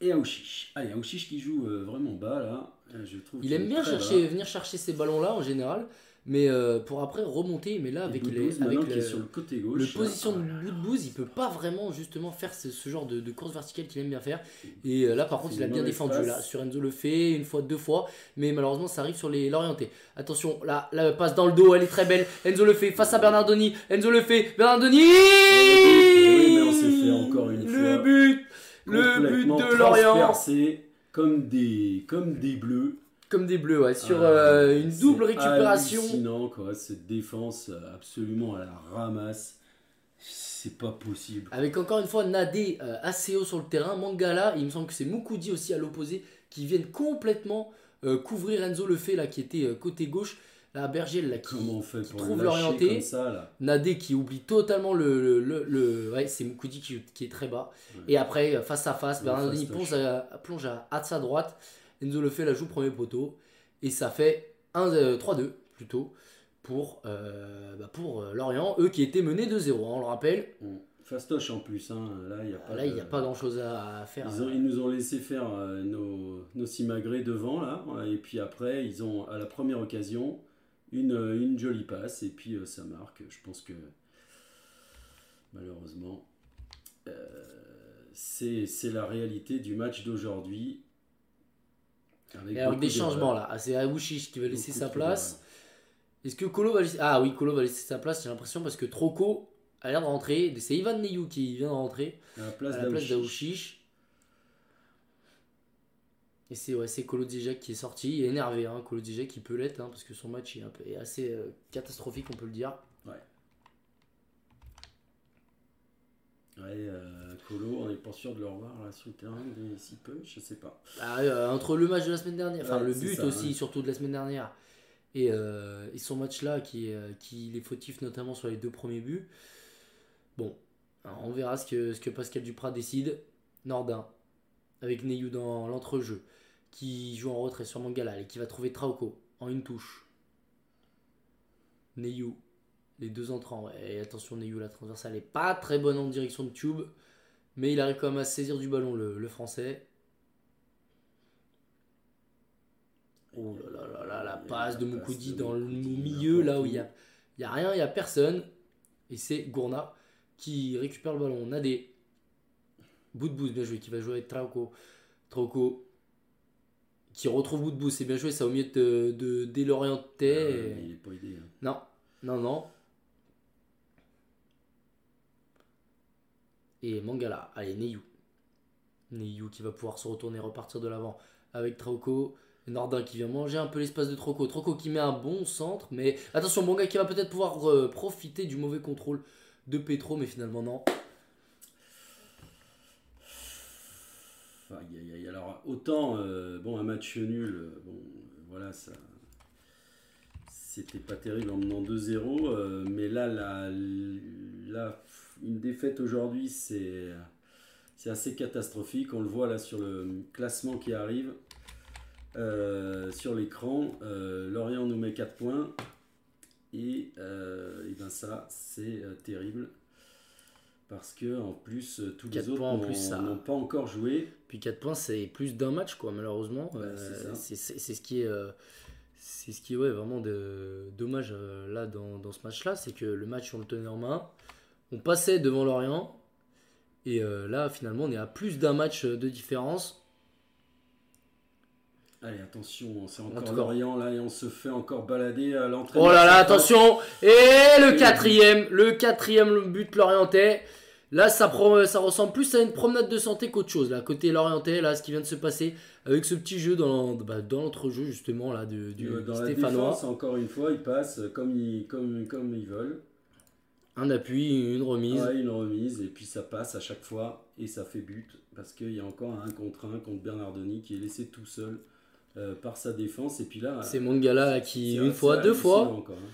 et Aouchiche. Allez, Aouchiche qui joue euh, vraiment bas là. Euh, je trouve il aime bien chercher, venir chercher ces ballons là en général mais euh, pour après remonter mais là avec les avec le, sur le côté gauche le position de Boudbouz il peut pas vraiment justement faire ce, genre de, course verticale qu'il aime bien faire. Et euh, là par contre il a bien défendu là. sur Enzo le fait une fois deux fois. Mais malheureusement ça arrive sur les l'orienté attention là la passe dans le dos elle est très belle. Enzo le fait face à Bernardoni. Enzo le fait Bernardoni oui, mais on s'est fait encore une le but le but de Lorient. comme des comme des bleus comme des bleus, ouais, sur euh, euh, une double récupération. Sinon, quoi, cette défense euh, absolument à la ramasse. C'est pas possible. Avec encore une fois Nadé assez haut sur le terrain. Mangala, il me semble que c'est Mukudi aussi à l'opposé, qui viennent complètement couvrir Enzo Lefebvre, là, qui était côté gauche. La Berger, là, qui, on fait trouve l'orienté. Nadé qui oublie totalement le. le, ouais, c'est Mukudi qui, qui, est très bas. Et après, face à face, Bernardini plonge à, plonge à sa droite. Enzo le fait la joue premier poteau. Et ça fait 1, 3-2 euh, plutôt pour, euh, bah pour euh, Lorient, eux qui étaient menés 2-0, hein, on le rappelle. Fastoche en plus, hein. là il n'y a pas, là, a pas grand chose à, faire. Ils, nous ont laissé faire nos, nos simagrées devant là, et puis après ils ont à la première occasion une, une jolie passe, et puis ça marque. Je pense que malheureusement c'est la réalité du match d'aujourd'hui. Avec, des changements là. Ah, c'est Aouchiche qui va laisser sa place. Est-ce que Kolo va laisser... Ah oui, Kolo va laisser sa place, j'ai l'impression, parce que Troco a l'air de rentrer. C'est Ivan Neyou qui vient de rentrer à la place d'Aouchiche. Et c'est ouais, Colo Dijak qui est sorti, il est énervé, hein, Colo Dijak qui peut l'être, hein, parce que son match est, un peu, est assez euh, catastrophique, on peut le dire. Ouais. Euh, Colo, on n'est pas sûr de le revoir là, sur le terrain d'ici peu, je sais pas. Ah, euh, entre le match de la semaine dernière, enfin Ouais, le but ça, aussi, ouais. surtout de la semaine dernière, et, euh, et son match là, qui, qui il est fautif notamment sur les deux premiers buts. Bon, alors, on verra ce que, ce que Pascal Duprat décide. Nordin, avec Neyou dans l'entrejeu, qui joue en retrait sur Mangala et qui va trouver Trauco en une touche. Neyou, les deux entrants, ouais. Et attention, Neyou, la transversale est pas très bonne en direction de Tube, mais il arrive quand même à saisir du ballon le, le français. Oh là là là là, la passe de Moukoudi de dans le milieu, là où il y a, y a rien, il y a personne. Et c'est Gourna qui récupère le ballon. On a des Boudbouz, bien joué, qui va jouer avec Trauco. Trauco qui retrouve Boudbouz, c'est bien joué, ça au milieu de, de. Euh, mais il est pas aidé. hein. Non, non, non. Et Mangala, allez, Neyou. Neyou qui va pouvoir se retourner, repartir de l'avant avec Trauco. Nordin qui vient manger un peu l'espace de Troco. Troco qui met un bon centre, mais attention, gars qui va peut-être pouvoir euh, profiter du mauvais contrôle de Petro, mais finalement non. Aïe, aïe, aïe. Alors, autant, euh, bon, un match nul, euh, bon, voilà, ça. C'était pas terrible en menant 2-0, euh, mais là, la, la- une défaite aujourd'hui, c'est assez catastrophique. On le voit là sur le classement qui arrive, euh, sur l'écran. Euh, Lorient nous met 4 points, et, euh, et ben ça, c'est terrible. Parce que en plus, tous les autres n'ont ça- pas encore joué. Puis 4 points, c'est plus d'un match, quoi, malheureusement. Ouais, c'est ce qui est, c'est ce qui est ouais, vraiment de, dommage euh, là dans, dans ce match-là, c'est que le match, on le tenait en main. On passait devant Lorient. Et euh, là, finalement, on est à plus d'un match de différence. Allez, attention, c'est En encore. Lorient là et on se fait encore balader à l'entraînement. Oh là là, attention Et le quatrième, le quatrième but Lorientais. Là, ça, pro- ça ressemble plus à une promenade de santé qu'autre chose. Là, côté Lorientais, là, ce qui vient de se passer avec ce petit jeu dans, bah, dans l'entrejeu, justement, là, de- du Euh, Dans la Stéphanois. défense, encore une fois, ils passent comme ils, comme, comme ils veulent. Un appui, une remise. Ouais, une remise et puis ça passe à chaque fois et ça fait but parce qu'il y a encore un contre un contre Bernardoni qui est laissé tout seul euh, par sa défense. Et puis là, C'est Mangala qui, une fois, deux fois. encore, hein.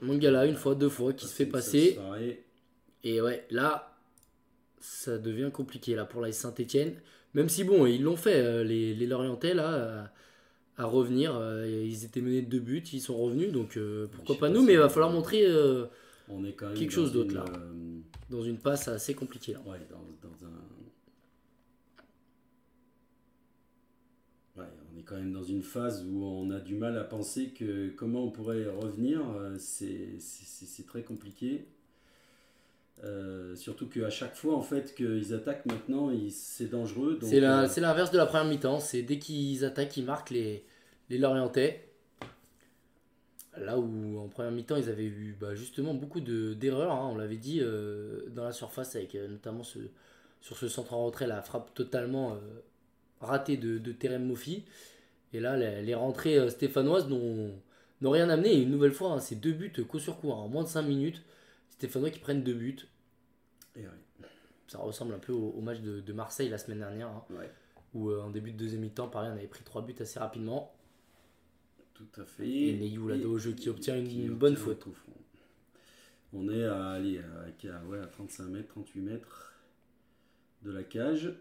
Mangala, une fois, deux fois, qui se fait passer. Et ouais, là, ça devient compliqué là pour la Saint-Etienne. Même si, bon, ils l'ont fait, euh, les, les Lorientais, là, euh, à revenir. euh, ils étaient menés de deux buts, ils sont revenus, donc euh, pourquoi pas pas nous, si mais il va falloir montrer euh, On est quand même Quelque chose d'autre, là. dans une passe assez compliquée. Là. Ouais, dans, dans un. Ouais, on est quand même dans une phase où on a du mal à penser que comment on pourrait revenir. C'est très compliqué. Euh, surtout qu'à chaque fois, en fait, qu'ils attaquent maintenant, c'est dangereux. euh, c'est l'inverse de la première mi-temps, c'est dès qu'ils attaquent, ils marquent les, les Lorientais. Là où en première mi-temps, ils avaient eu bah, justement beaucoup de- d'erreurs, hein, on l'avait dit, euh, dans la surface, avec euh, notamment ce, sur ce centre en retrait, la frappe totalement euh, ratée de, de Terem Moffi. Et là, les, les rentrées stéphanoises n'ont n'ont rien amené. Et une nouvelle fois, hein, c'est deux buts coup sur coup, hein, en moins de 5 minutes. Stéphanois qui prennent deux buts. et ouais, Ça ressemble un peu au, au match de, de Marseille la semaine dernière. hein ouais, où en début de deuxième mi-temps, pareil, on avait pris trois buts assez rapidement. Tout à fait. Et Neyou, jeu, qui obtient une- qui bonne obtient faute. On est à, à, à- ouais, à 35 mètres, 38 mètres de la cage.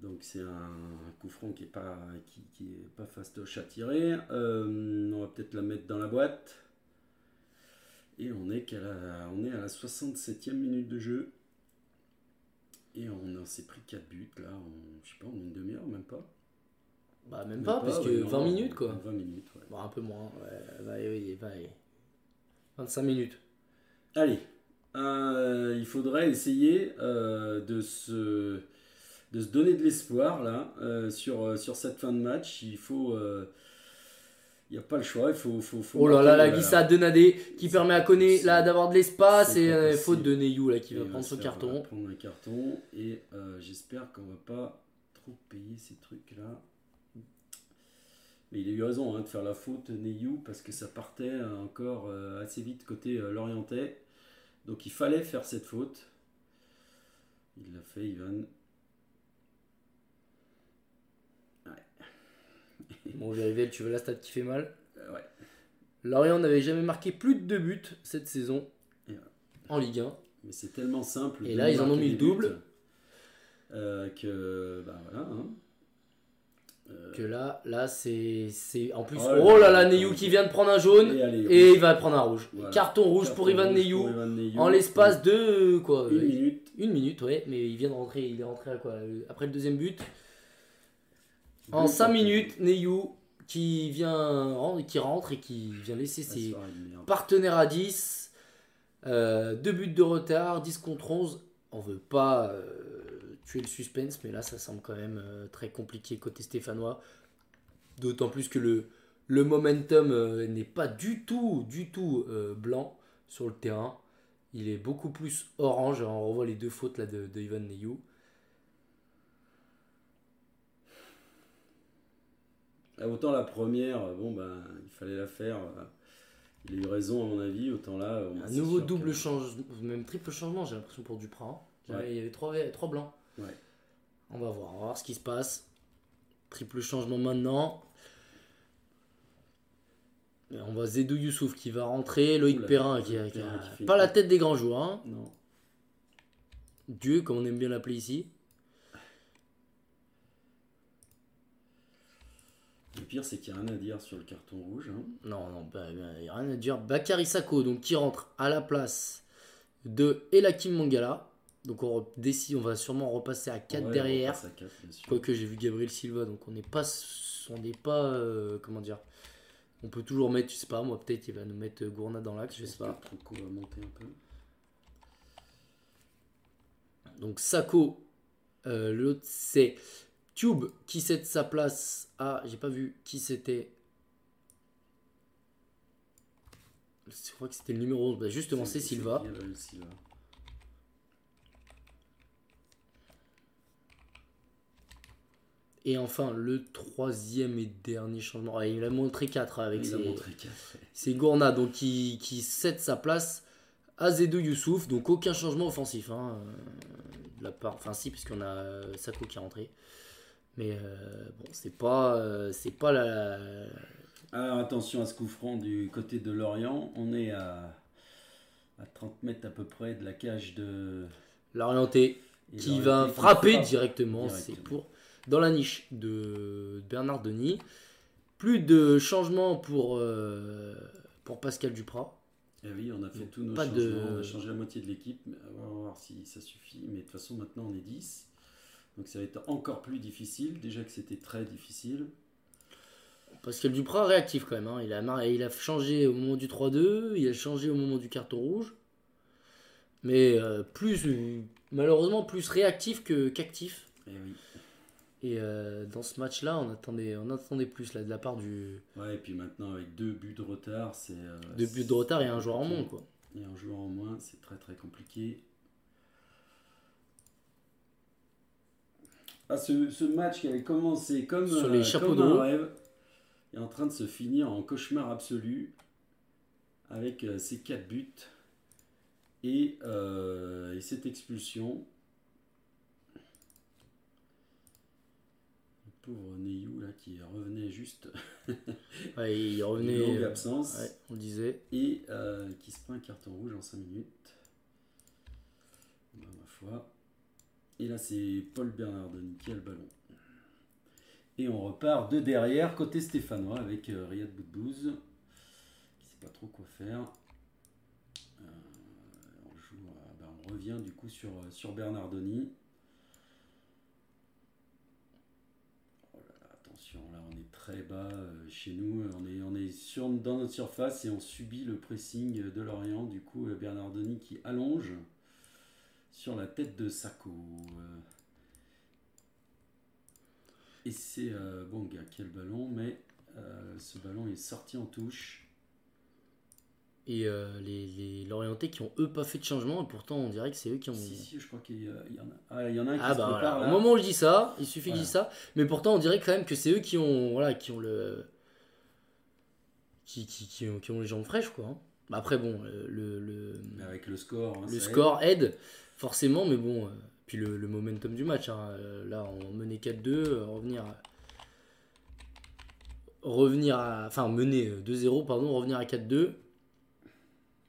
Donc c'est un coup franc qui est pas, qui, qui est pas fastoche à tirer. Euh, on va peut-être la mettre dans la boîte. Et on est, qu'à la, on est à la 67e minute de jeu. Et on, s'est pris 4 buts là, en, je sais pas, en une demi-heure, même pas. Bah, même pas, parce que ouais, 20 non, minutes, quoi. 20 minutes, ouais. Bon, un peu moins, ouais, bah, bah, oui. 25 minutes. Allez, euh, il faudrait essayer euh, de, se, de se donner de l'espoir là euh, sur, sur cette fin de match. Il faut, Il n'y a pas le choix, il faut. faut, faut Oh là là, la glissade de Nadé qui permet à Koné d'avoir de l'espace et pas faute de Neyou là qui va prendre son carton. prendre un carton et j'espère qu'on va pas trop payer ces trucs là. Il a eu raison hein, de faire la faute Neyou parce que ça partait euh, encore euh, assez vite côté euh, Lorientais. Donc il fallait faire cette faute. Il l'a fait Ivan. Bon, Verivel, tu veux la stat qui fait mal Euh, ouais. Lorient n'avait jamais marqué plus de deux buts cette saison ouais. en Ligue 1. Mais c'est tellement simple. Et là, ils en ont mis le double. euh, que bah voilà. hein. Que là, là c'est. c'est- En plus, Oh oh là là Neyou qui vient de prendre un jaune et allez, et il va prendre un rouge. Voilà. Carton rouge pour carton Ivan Neyou pour Ivan Neyou. en l'espace de. quoi Une minute. Une minute, ouais, mais il vient de rentrer. Il est rentré à quoi euh, Après le deuxième but En Deux 5 cartons. minutes, Neyou qui vient qui rentre et qui vient laisser Ah, ses partenaires à 10. Euh, deux buts de retard, 10 contre 11. On veut pas euh, tuer le suspense, mais là ça semble quand même euh, très compliqué côté stéphanois. D'autant plus que le, le momentum euh, n'est pas du tout, du tout euh, blanc sur le terrain. Il est beaucoup plus orange. On revoit les deux fautes là de, de Ivan Neyou. Ah, Autant la première, bon ben il fallait la faire. Il a eu raison à mon avis. Autant là, Un nouveau double que- changement, même triple changement, j'ai l'impression pour Duprat. hein. Ouais. Il y avait trois, trois blancs. Ouais. On va voir, on va voir ce qui se passe. Triple changement maintenant. Et on voit Zedou Youssouf qui va rentrer, Loïc Oula, Perrin qui, a, qui qui pas la tête des grands joueurs. hein. Non. Dieu, comme on aime bien l'appeler ici. Le pire, c'est qu'il n'y a rien à dire sur le carton rouge. hein. Non, non, bah, bah, y a rien à dire. Bakary Sako, donc qui rentre à la place de Elakim Mangala. Donc on, on va sûrement repasser à 4 Ouais, on derrière. à. Quoique j'ai vu Gabriel Silva, donc on n'est pas, on n'est pas, euh, comment dire, on peut toujours mettre, je sais pas, moi peut-être il va nous mettre Gourna dans l'axe, je sais pas. Va monter un peu? Donc Sako, euh, l'autre c'est Tube qui cède sa place à, j'ai pas vu qui c'était. Je crois que c'était le numéro 11, bah, justement c'est Silva. Gabriel Silva? Et enfin le troisième et dernier changement, Ah, il a montré 4 avec Il ses. C'est Gourna donc qui, qui cède sa place à Zedou Youssouf. Donc aucun changement offensif. hein, euh, de la part, enfin si, puisqu'on a euh, Sako qui est rentré. Mais euh, bon, c'est pas, euh, c'est pas la. Alors attention à ce coup franc du côté de Lorient. On est à, à 30 mètres à peu près de la cage de. L'orienté qui va frapper frappe. directement. directement. C'est pour dans la niche de Bernard Denis. Plus de changements pour, euh, pour Pascal Duprat. Eh oui, on a fait tous nos pas changements. de- On a changé la moitié de l'équipe. On va voir si ça suffit. Mais de toute façon, maintenant on est 10. Donc ça va être encore plus difficile. Déjà que c'était très difficile. Pascal Duprat réactif quand même. hein. Il, a mar- il a changé au moment du 3-2, il a changé au moment du carton rouge. Mais euh, plus, malheureusement, plus réactif que, qu'actif. Eh oui. Et euh, dans ce match-là, on attendait, on attendait plus là, de la part du Ouais, et puis maintenant avec deux buts de retard, c'est. euh, deux buts de retard et un joueur en moins. Quoi. Et un joueur en moins, c'est très très compliqué. Ah, ce, ce match qui avait commencé comme, Sur euh, chapeaux comme de un rêve est en train de se finir en cauchemar absolu avec ces quatre buts et, et cette expulsion. Pauvre Neyou là qui revenait juste Ouais, il revenait. longue euh, absence ouais, on le disait. et euh, qui se prend un carton rouge en 5 minutes. Ben, ma foi. Et là, c'est Paul Bernardoni qui a le ballon. Et on repart de derrière, côté stéphanois, avec euh, Riyad Boudbouz, qui sait pas trop quoi faire. On, joue, ben, on revient du coup sur, sur Bernardoni. Oh là là, on est très bas euh, chez nous, on est, on est sur, dans notre surface et on subit le pressing de Lorient. Du coup, euh, Bernardoni qui allonge sur la tête de Sako. euh. Et c'est qui a le ballon, mais ce ballon est sorti en touche. Et euh, les, les Lorientais qui ont eux pas fait de changement, et pourtant on dirait que c'est eux qui ont. Si, si, je crois qu'il y, a- il y en a. Ah, il y en a un qui Ah se bah prépare voilà. là. Au moment où je dis ça, il suffit que je dise ça, mais pourtant on dirait quand même que c'est eux qui ont voilà qui ont le qui, qui, qui ont, qui ont les jambes fraîches quoi. hein. Bah Après bon euh, le, avec le score. hein, le score aide forcément, mais bon euh, puis le, le momentum du match. hein, là on menait 4-2, euh, revenir à- revenir à enfin mener euh, 2-0 pardon, revenir à 4-2. aide.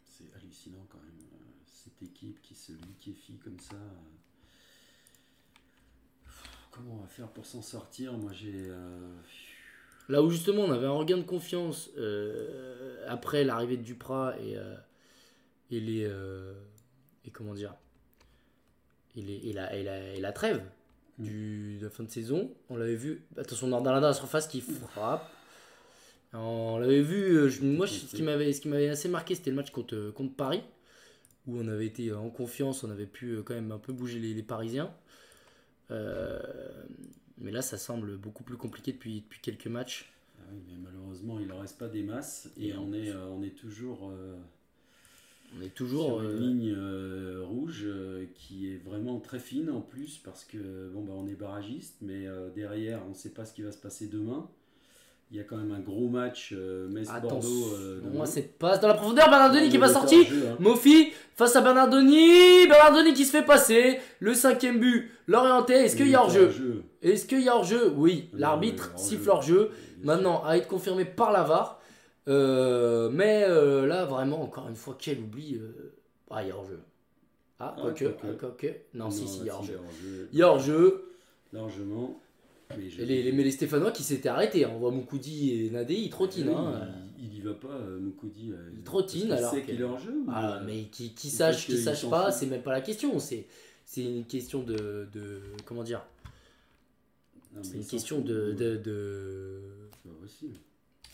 C'est hallucinant quand même. euh, Cette équipe qui se liquéfie comme ça. euh. Comment on va faire pour s'en sortir Moi j'ai. euh, Là où justement on avait un regain de confiance euh, après l'arrivée de Duprat et, euh, et les et comment dire et, les- et la, et, la, et la trêve du, de la fin de saison, on l'avait vu. Attention, Nordalanda à la surface qui frappe. On l'avait vu. je- moi, je- ce qui m'avait ce qui m'avait assez marqué, c'était le match contre, contre Paris où on avait été en confiance, on avait pu euh, quand même un peu bouger les, les Parisiens. Euh, mais là, ça semble beaucoup plus compliqué depuis, depuis quelques matchs. ah oui, mais malheureusement il en reste pas des masses et Et en on est, euh, on est toujours. euh, On est toujours. sur une ligne rouge qui est vraiment très fine en plus parce que bon bah on est barragiste mais derrière on ne sait pas ce qui va se passer demain. Il y a quand même un gros match euh, Metz-Bordeaux. Attention, euh, moi cette passe dans la profondeur, Bernardoni qui est On pas sorti. hein. Mofi face à Bernardoni, Bernardoni qui se fait passer, le cinquième but, l'orienté, est-ce qu'il y a hors-jeu. Est-ce qu'il y a hors-jeu Oui, Non, l'arbitre siffle hors-jeu, maintenant à être confirmé par la VAR, Euh, mais euh, là vraiment encore une fois, quel oubli, ah il y a hors-jeu. Ah, Ah, quoique, quoique. ah, quoique, non, si, si, il y a hors-jeu. Il y a hors-jeu, Largement. Mais et les, les, mais les Stéphanois qui s'étaient arrêtés, hein. on voit Moukoudi et Nadé, ils trottinent. Oui, hein. il, il y va pas, euh, Moukoudi. euh, Il trottine, alors sait que- qu'il est hors jeu. ou, Ah, mais qui, sache, qui sache pas, c'est même pas la question. C'est, c'est une question de, de comment dire C'est une question de, de, de, C'est pas possible.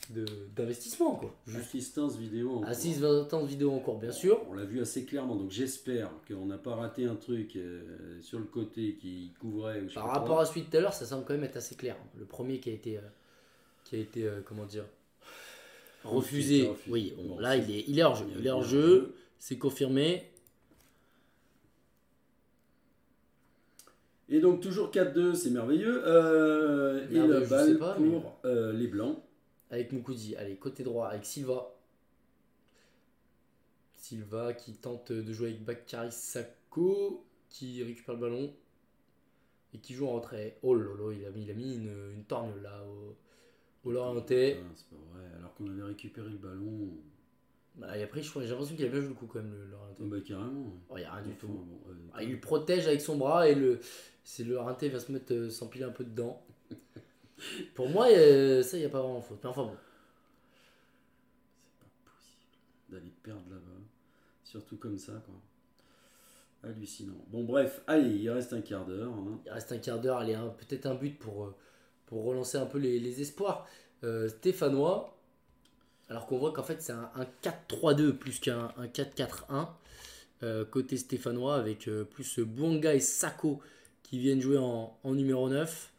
D'investissement quoi. Juste Assistance vidéo. 20 ans de vidéo encore bien sûr. On l'a vu assez clairement, donc j'espère qu'on n'a pas raté un truc euh, sur le côté qui couvrait. Ou je sais Par rapport quoi. à celui de tout à l'heure, ça semble quand même être assez clair. Le premier qui a été, euh, qui a été euh, comment dire refusé. refusé. Oui, Bon, là il est, il est hors jeu. Il est hors jeu, c'est confirmé. Et donc toujours 4-2, c'est merveilleux. Et la balle pour les Blancs. Avec Moukoudi, allez, côté droit, avec Silva. Silva qui tente de jouer avec Bakary Sako, qui récupère le ballon et qui joue en retrait. Oh là, il a mis, il a mis une, une torne là au, au C'est pas vrai, alors qu'on avait récupéré le ballon. Bah, et après, j'ai l'impression qu'il a bien joué le coup quand même, le Oh, Lorientais. bah, carrément. Oh, il n'y a rien du tout. bon, euh, Ah, il le protège avec son bras et le, c'est le se mettre, euh, s'empiler un peu dedans. Pour moi, euh, ça, il n'y a pas vraiment faute. Mais enfin bon. C'est pas possible d'aller perdre là-bas. Surtout comme ça, quoi. Hallucinant. Bon, bref, allez, il reste un quart d'heure. hein. Il reste un quart d'heure, allez, peut-être un but pour, euh, pour relancer un peu les, les espoirs. Euh, Stéphanois, alors qu'on voit qu'en fait c'est un, un 4-3-2 plus qu'un un 4-4-1. euh, côté stéphanois avec euh, plus Bouanga et Sako qui viennent jouer en, en numéro 9.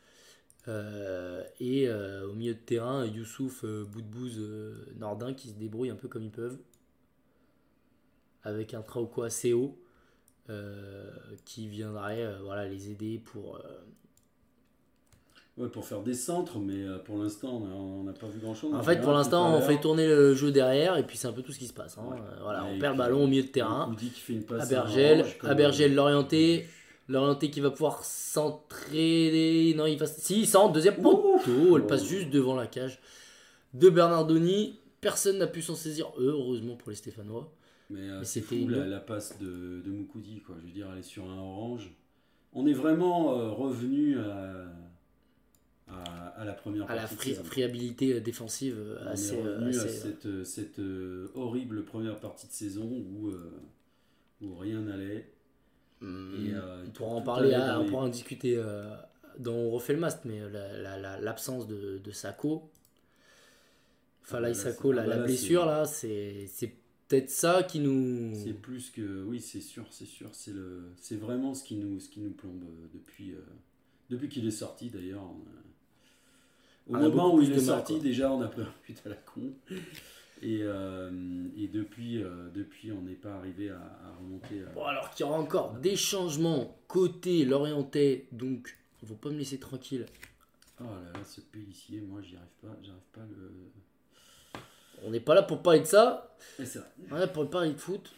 Euh, et euh, au milieu de terrain, Youssouf, euh, Boudbouz, euh, Nordin qui se débrouillent un peu comme ils peuvent. Avec un Trauco assez haut qui viendrait voilà, les aider pour, Ouais, pour faire des centres, mais pour l'instant, on n'a pas vu grand-chose. En fait, pour l'instant, on fait tourner le jeu derrière et puis c'est un peu tout ce qui se passe. hein. Ouais. Voilà, Et on perd le ballon au milieu de terrain. Dit fait une passe l'orienté, l'orienté qui va pouvoir centrer. Non, il va. Si, il centre, deuxième poteau. Elle passe juste devant la cage de Bernardoni. Personne n'a pu s'en saisir, heureusement pour les Stéphanois. Mais, euh, Mais c'était fou la, la passe de, de Moukoudi, quoi. Je veux dire, elle est sur un orange. On est vraiment euh, revenu à, à, à la première À la fri- friabilité euh, défensive On assez. est revenu à assez, cette, cette, euh, horrible première partie de saison où, où rien n'allait. Et, euh, on pourra en parler, ah, on pourra en discuter euh, dans On refait le mast, mais euh, la- la- la- l'absence de, de Sako. Enfin, Ah, là, là, Sako, la, ah, bah, la blessure, c'est- là, c'est peut-être ça qui nous. C'est plus que. Oui, c'est sûr, c'est sûr. C'est le, vraiment ce qui nous, ce qui nous plombe depuis, euh, depuis qu'il est sorti d'ailleurs. on Au On a moment où il est sorti, quoi. déjà, on a pris un but à la con. Et, euh, et depuis, euh, depuis, on n'est pas arrivé à, à remonter. à- Bon, alors qu'il y aura encore des changements côté Lorientais, donc on va pas me laisser tranquille. Oh là là, ce Pélissier, moi, j'y arrive pas. J'arrive pas le. On n'est pas là pour parler de ça, c'est on est là pour parler de foot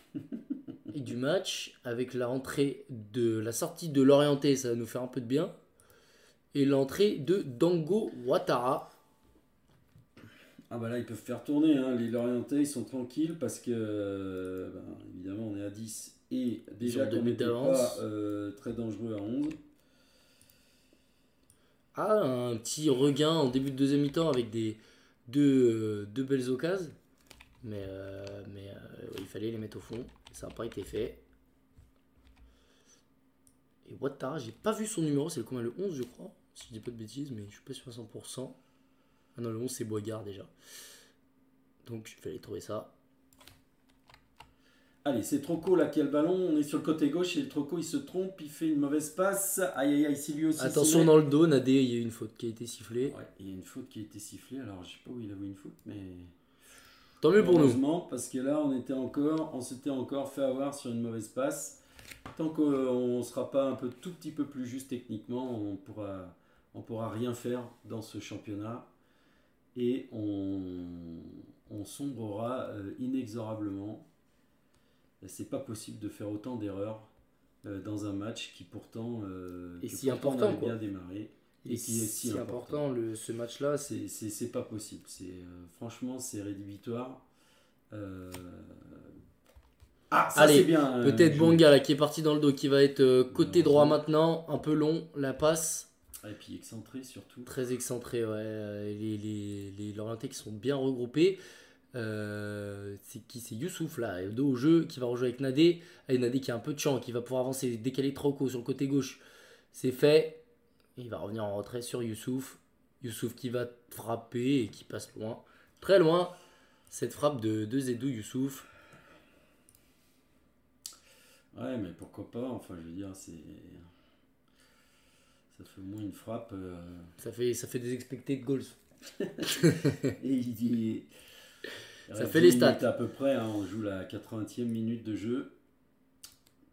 et du match avec la rentrée de la sortie de Lorientais, ça va nous faire un peu de bien. Et l'entrée de Dango Ouattara. Ah bah là, ils peuvent faire tourner. hein. Les Lorientais, ils sont tranquilles parce que, euh, ben, évidemment, on est à 10. Et déjà qu'on n'était pas euh, très dangereux à 11. Ah, un petit regain en début de deuxième mi-temps avec des deux, euh, deux belles occasions. Mais, euh, mais euh, il fallait les mettre au fond. Ça n'a pas été fait. Et Ouattara, j'ai pas vu son numéro. C'est le combien Le 11, je crois. Si je dis pas de bêtises, mais je suis pas sûr à 100%. Ah non, le 11, c'est Boigard déjà. Donc, il fallait trouver ça. Allez, c'est Troco là qui a le ballon. On est sur le côté gauche et le Troco il se trompe, il fait une mauvaise passe. Aïe aïe aïe, si lui aussi. Attention dans le dos, Nadé, il y a eu une faute qui a été sifflée. Ouais, il y a une faute qui a été sifflée. Alors je sais pas où il a vu une faute, mais. Tant mieux pour nous. Parce que là on était encore, on s'était encore fait avoir sur une mauvaise passe. Tant qu'on ne sera pas un peu tout petit peu plus juste techniquement, on pourra, on pourra rien faire dans ce championnat et on, on sombrera euh, inexorablement. C'est pas possible de faire autant d'erreurs euh, dans un match qui pourtant, euh, Et que si important, avait bien démarré Et, et qui est si si important. important, le, ce match-là, c'est. Pas possible. C'est euh, franchement c'est rédhibitoire. Euh, Ah, ça Allez, c'est bien. euh, Peut-être je- Bonga là qui est parti dans le dos, qui va être euh, côté droit maintenant, un peu long, la passe, Ah, Et puis excentré surtout. très excentré, ouais. euh, Les, les, les Lorientais qui sont bien regroupés. Euh, c'est qui C'est Youssouf là, dos au jeu, qui va rejouer avec Nadé. Et Nadé qui a un peu de champ, qui va pouvoir avancer, décaler Troco sur le côté gauche. C'est fait. Il va revenir en retrait sur Youssouf. Youssouf qui va frapper et qui passe loin, très loin. Cette frappe de, de Zedou Youssouf. Ouais, mais pourquoi pas Enfin, je veux dire, c'est. Ça fait au moins une frappe. euh, Ça fait, ça fait des expected goals. Et il dit. Ça fait les 10 stats. À peu près, hein, on joue la 80e minute de jeu.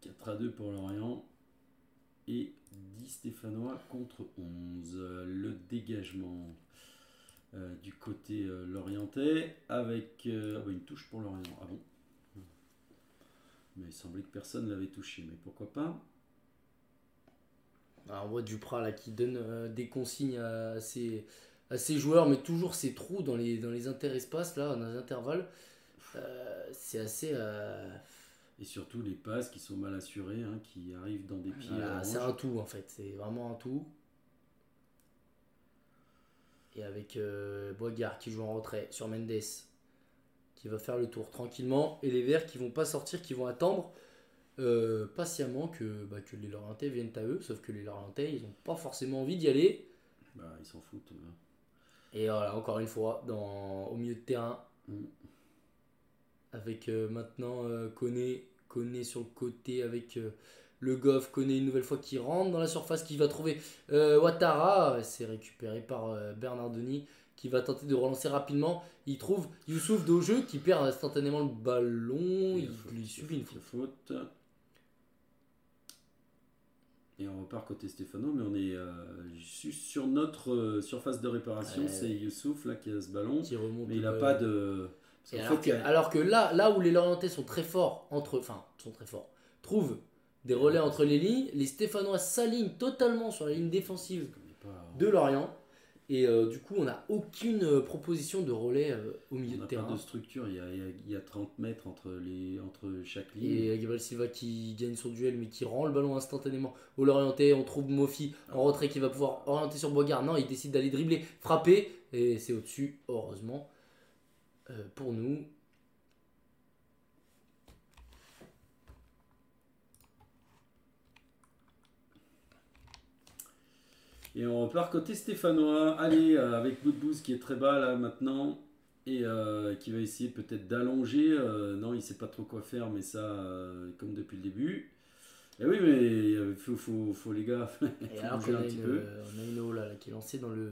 4 à 2 pour Lorient. Et 10 Stéphanois contre 11. Euh, Le dégagement euh, du côté euh, lorientais avec euh, ah bah, une touche pour Lorient. Ah bon? Mais il semblait que personne l'avait touché. Mais pourquoi pas? On voit Duprat là qui donne euh, des consignes à ses, à ses joueurs, mais toujours ces trous dans les, dans les interespaces, là, dans les intervalles. Euh, c'est assez. euh, Et surtout les passes qui sont mal assurées, hein, qui arrivent dans des pieds. voilà, c'est un tout en fait, c'est vraiment un tout. Et avec Boigard qui joue en retrait sur Mendes, qui va faire le tour tranquillement. Et les Verts qui vont pas sortir, qui vont attendre euh, patiemment que, bah, que les Lorientais viennent à eux. Sauf que les Lorientais, ils n'ont pas forcément envie d'y aller. Bah, ils s'en foutent. euh. Et voilà, encore une fois, dans, au milieu de terrain, Mm. avec euh, maintenant euh, Koné, Koné sur le côté, avec le Goff, Koné une nouvelle fois qui rentre dans la surface, qui va trouver Ouattara, c'est récupéré par euh, Bernardoni, qui va tenter de relancer rapidement. Il trouve Youssouf de jeu qui perd instantanément le ballon, il, lui subit une faute, faute. Et on repart côté Stéphano, mais on est euh, su- sur notre euh, surface de réparation. Ouais. C'est Youssouf là qui a ce ballon, Qui remonte mais il n'a pas de. Alors, que, alors que là, là où les Lorientais sont très forts, entre, enfin, sont très forts, trouvent des relais entre les lignes, les Stéphanois s'alignent totalement sur la ligne défensive de Lorient. Et euh, du coup, on n'a aucune euh, proposition de relais euh, au on milieu de n'a pas terrain. de structure. Il y, a, il y a- il y a 30 mètres entre, les, entre chaque ligne. Et Gabriel Silva qui gagne son duel, mais qui rend le ballon instantanément au Lorientais. On trouve Mofi en retrait qui va pouvoir orienter sur Boigard. Non, il décide d'aller dribbler, frapper. Et c'est au-dessus, heureusement, euh, pour nous. Et on repart côté stéphanois. Allez, euh, avec Boudbouz qui est très bas là maintenant. Et euh, qui va essayer peut-être d'allonger. Euh, non, il sait pas trop quoi faire, mais ça, euh, comme depuis le début. Et oui, mais il faut, faut, faut les gars. Et alors qu'on un a, petit une, peu. on a une eau là, là, qui est lancée dans le,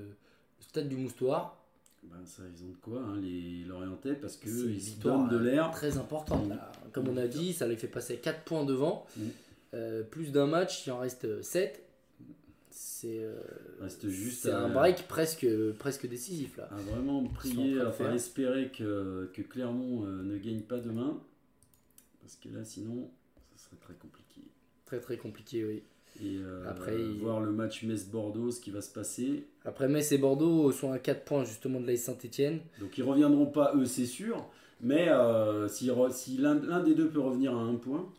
stade du Moustoir. Ben, ça, ils ont de quoi, hein, les Lorientais, parce que ils se donnent de l'air. très importante. là. Comme on a dit, ça les fait passer 4 points devant. Mm. Plus d'un match, il en reste 7. C'est euh, juste c'est à, un break presque, presque décisif là. à vraiment prier, de enfin espérer que, que Clermont euh, ne gagne pas demain. Parce que là, sinon, ça serait très compliqué. Très très compliqué, oui. Et euh, Après, il- voir le match Metz-Bordeaux, ce qui va se passer. Après Metz et Bordeaux sont à 4 points justement de l'AS Saint-Etienne. Donc ils reviendront pas, eux, c'est sûr. Mais euh, si, si l'un des deux peut revenir à un point.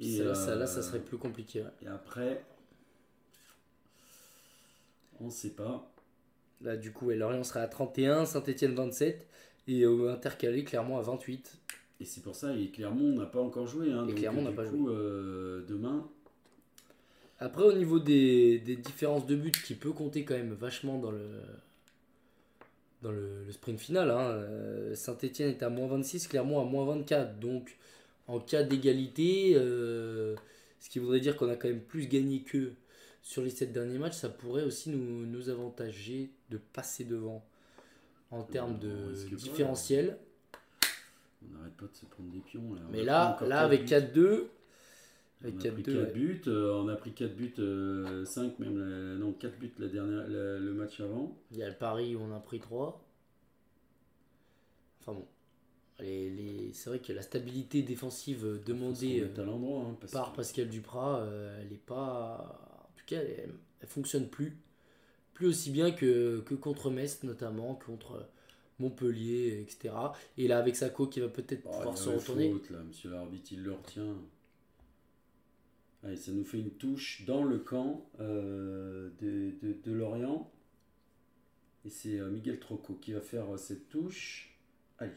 Et, Ça, ça, là, ça serait plus compliqué. ouais. Et après, on sait pas. Là, du coup, ouais, Lorient sera à 31, Saint-Etienne 27 et au intercalé clairement à 28. Et c'est pour ça, et Clermont n'a pas encore joué. Hein, Et donc, Clermont du n'a pas coup, euh, demain, Après, au niveau des, des différences de buts qui peut compter quand même vachement dans le, dans le, le sprint final, hein, euh, Saint-Etienne est à moins 26, Clermont à moins 24. Donc, en cas d'égalité, euh, ce qui voudrait dire qu'on a quand même plus gagné qu'eux sur les 7 derniers matchs, ça pourrait aussi nous, nous avantager de passer devant en termes de pas, différentiel. on n'arrête pas de se prendre des pions. Là. Mais là, là avec buts. 4-2, On avec a pris 4-2, 4 ouais. buts, euh, on a pris 4 buts, 5 même, la- non 4 buts la dernière, la- le match avant. Il y a le Paris où on a pris 3. Enfin bon. Les, les- C'est vrai que la stabilité défensive demandée hein, par Pascal Duprat, euh, elle est pas. En tout cas, elle, elle fonctionne plus. Plus aussi bien que, que contre Metz, notamment, contre Montpellier, etc. Et là, avec Sako qui va peut-être Oh, pouvoir se retourner. faute, là, monsieur l'arbitre, il le retient. Allez, ça nous fait une touche dans le camp euh, de, de- de Lorient. Et c'est euh, Miguel Troco qui va faire euh, cette touche. Allez.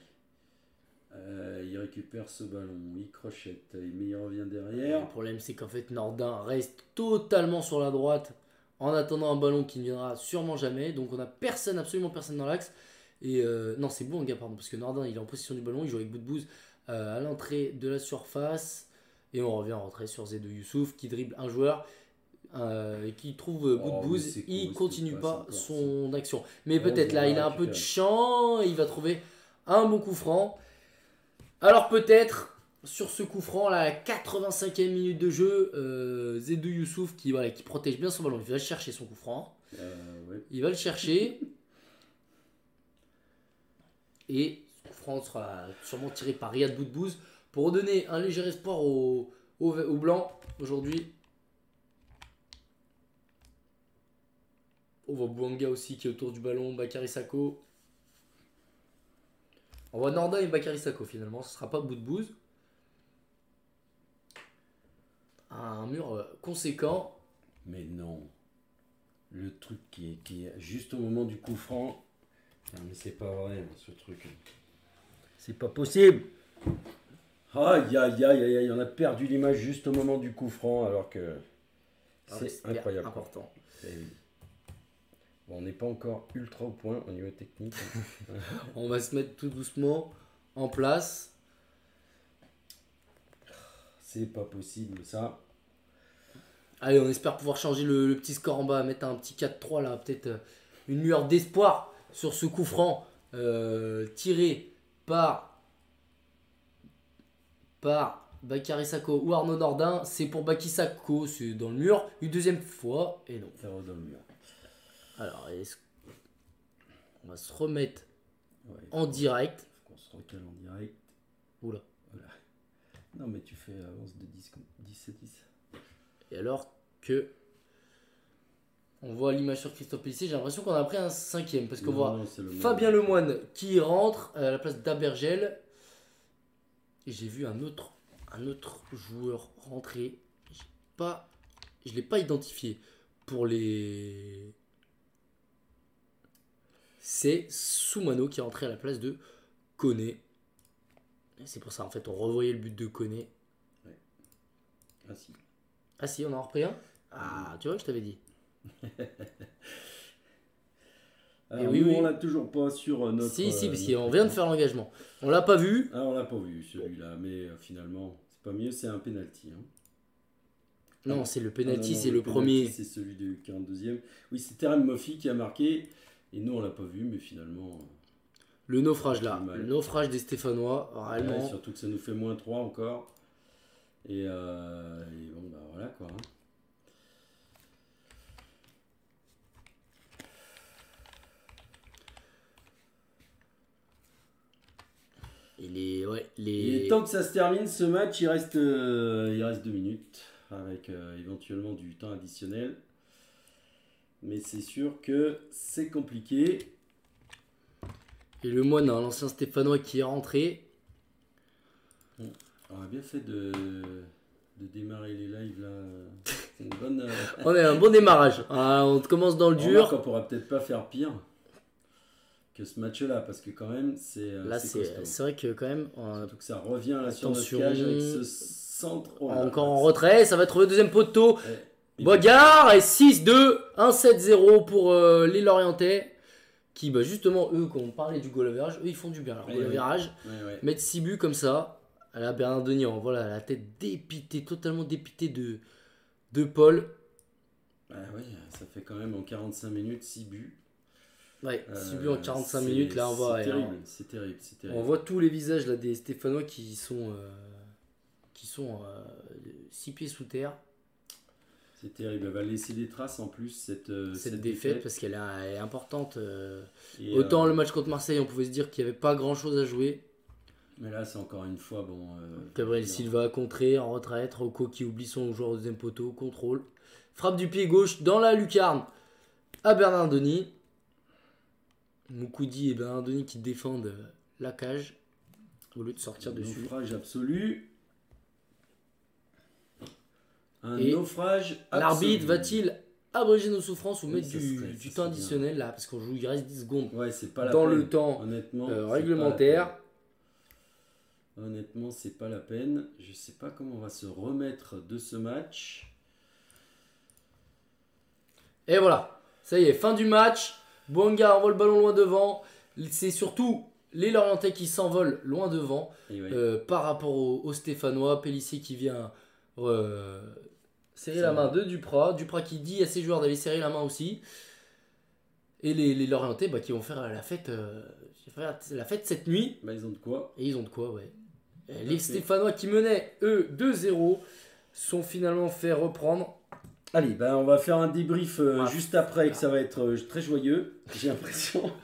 Euh, il récupère ce ballon, il crochette, mais il revient Le derrière. problème, c'est qu'en fait, Nordin reste totalement sur la droite en attendant un ballon qui ne viendra sûrement jamais. Donc, on a personne, absolument personne dans l'axe. Et euh, non, c'est Bouanga, pardon, parce que Nordin il est en position du ballon, il joue avec Boudbouz euh, à l'entrée de la surface. Et on revient en retrait sur Zedou Youssouf qui dribble un joueur euh, et qui trouve Oh, con, il continue pas son action. Mais peut-être là, il a un peu de champ, il va trouver un bon coup franc. Alors peut-être sur ce coup franc, la 85e minute de jeu, euh, Zedou Youssouf qui, voilà, qui protège bien son ballon, il va chercher son coup franc. Euh, ouais. Il va le chercher. Et ce coup franc sera sûrement tiré par Riyad Boudbouz pour redonner un léger espoir au, au, au blanc aujourd'hui. On voit Bouanga aussi qui est autour du ballon, Bakary Sako. On voit Nordin et Bakary Sako finalement, ce sera pas Boudbouz. Un mur euh, conséquent. Mais non. Le truc qui est, qui est juste au moment du coup franc. Non, mais c'est pas vrai, ce truc. C'est pas possible. Aïe, aïe, aïe, aïe, aïe, on a perdu l'image juste au moment du coup franc, alors que c'est super incroyable. important. Et. Bon, on n'est pas encore ultra au point au niveau technique. On va se mettre tout doucement en place. c'est pas possible, ça. Allez, on espère pouvoir changer le, le petit score en bas, mettre un petit 4-3 là, peut-être euh, une lueur d'espoir sur ce coup franc euh, tiré par par Bakary Sako ou Arnaud Nordin. C'est pour Baki Sako, c'est dans le mur. Une deuxième fois, et non. Dans le mur. Alors, est-ce- on va se remettre Ouais, en direct. faut qu'on se recale en direct. Oula. Non, mais tu fais avance de 10, 10 à 10. Et alors que on voit l'image sur Christophe Pellissier, j'ai l'impression qu'on a pris un cinquième parce qu'on voit le. Fabien Lemoine qui rentre à la place d'Abergel. Et j'ai vu un autre, un autre joueur rentrer. Pas, je ne l'ai pas identifié pour les. C'est Soumano qui est rentré à la place de Koné. Et C'est pour ça en fait on revoyait le but de Koné. Ah, si. Ah si, on en a repris un Ah, tu vois, je t'avais dit. Alors, oui, nous, oui. on l'a toujours pas sur euh, notre. si, si, euh, parce notre qu'on vient de faire l'engagement. On l'a pas vu. Ah, on l'a pas vu celui-là, mais euh, finalement, c'est pas mieux, c'est un penalty. Hein. Non, c'est le Ah, penalty, c'est le, penalty, premier. C'est celui du 42e. Oui, c'est Terem Moffi qui a marqué. Et nous, on l'a pas vu, mais finalement. Le naufrage là, le naufrage des Stéphanois, ouais, réellement. surtout que ça nous fait moins 3 encore. Et, euh, et bon, bah voilà quoi. hein. Et les, ouais, Et les... tant que ça se termine, ce match, il reste, euh, il reste 2 minutes, avec euh, éventuellement du temps additionnel. Mais c'est sûr que c'est compliqué. et le moine, hein, l'ancien Stéphanois qui est rentré. On a bien fait de, de démarrer les lives là. C'est une bonne. euh, On est un bon démarrage. Ah, on commence dans le dur. On pourra peut-être pas faire pire que ce match-là, parce que quand même, c'est. euh, Là, c'est vrai que quand même, on- Surtout que ça revient là sur notre cage avec ce centre. Oh encore en retrait, ça va être le deuxième poteau. Ouais. Bogard et 6-2, 1-7-0 pour euh, les Lorientais. Qui, bah, justement, eux, quand on parlait du goal average, eux, ils font du bien. Alors, Ouais, goal ouais. average, Ouais, mettre 6 buts comme ça. Là, Bernard Denis, on voit là, la tête dépitée, totalement dépitée de, de Paul. Bah ouais, ça fait quand même en 45 minutes 6 buts. Ouais, 6 Euh, buts en 45 c'est- minutes, là, on voit. C'est et terrible, c'est terrible, c'est terrible. On voit tous les visages là, des Stéphanois qui sont, euh, qui sont 6 pieds sous terre. C'est terrible. Elle va laisser des traces en plus, cette, euh, Cette, défaite, parce qu'elle est, importante. euh. Et, Autant euh, le match contre Marseille, on pouvait se dire qu'il n'y avait pas grand chose à jouer. Mais là, c'est encore une fois, bon. euh, Gabriel Silva contré en retraite. Rocco qui oublie son joueur au deuxième poteau. Contrôle. Frappe du pied gauche dans la lucarne à Bernard Denis. Moukoudi et Bernard Denis qui défendent la cage au lieu de sortir dessus. Naufrage absolu. Un Et naufrage. L'arbitre va-t-il abréger nos souffrances ou Oui, mettre du, serait- du ça temps bien. additionnel là Parce qu'on joue, il reste 10 secondes Ouais, c'est pas la dans peine. le temps Honnêtement. euh, réglementaire. Honnêtement, c'est pas la peine. Je sais pas comment on va se remettre de ce match. Et voilà, ça y est, fin du match. Bonga envoie le ballon loin devant. C'est surtout les Lorientais qui s'envolent loin devant ouais. euh, par rapport aux, aux Stéphanois. Pellissier qui vient euh, serrer la main de Duprat. Duprat qui dit à ses joueurs d'aller serrer la main aussi. Et les, les Lorientais bah, qui vont faire la fête, euh, la fête cette nuit. Bah, ils ont de quoi. Et ils ont de quoi, ouais. Et Les. Stéphanois qui menaient, eux, 2-0, sont finalement fait reprendre. Allez, ben on va faire un débrief euh, Ouais. juste après, que ça va être euh, très joyeux, j'ai l'impression.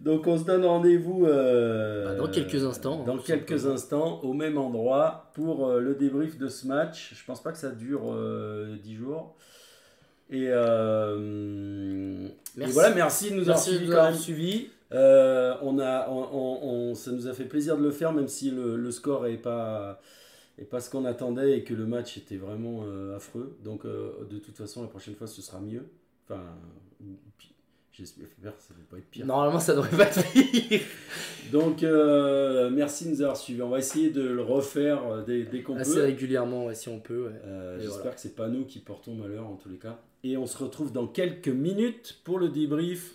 Donc on se donne rendez-vous euh, Bah, dans quelques instants, Dans hein, tout quelques instants, au même endroit, pour euh, le débrief de ce match. Je pense pas que ça dure euh, 10 jours. Et, euh, Merci. et voilà, merci de nous avoir Merci de suivis nous quand avoir même. suivis. Euh, on a, on, on- on- ça nous a fait plaisir de le faire, même si le, le score est pas, pas ce qu'on attendait et que le match était vraiment euh, affreux. Donc, euh, de toute façon, la prochaine fois, ce sera mieux. Enfin. J'espère que ça ne va pas être pire. Normalement, ça devrait pas être pire. Donc, euh, merci de nous avoir suivis. On va essayer de le refaire euh, dès, dès qu'on Assez peut. régulièrement, ouais, si on peut. ouais. Euh, J'espère voilà. que c'est pas nous qui portons malheur en tous les cas. Et on se retrouve dans quelques minutes pour le débrief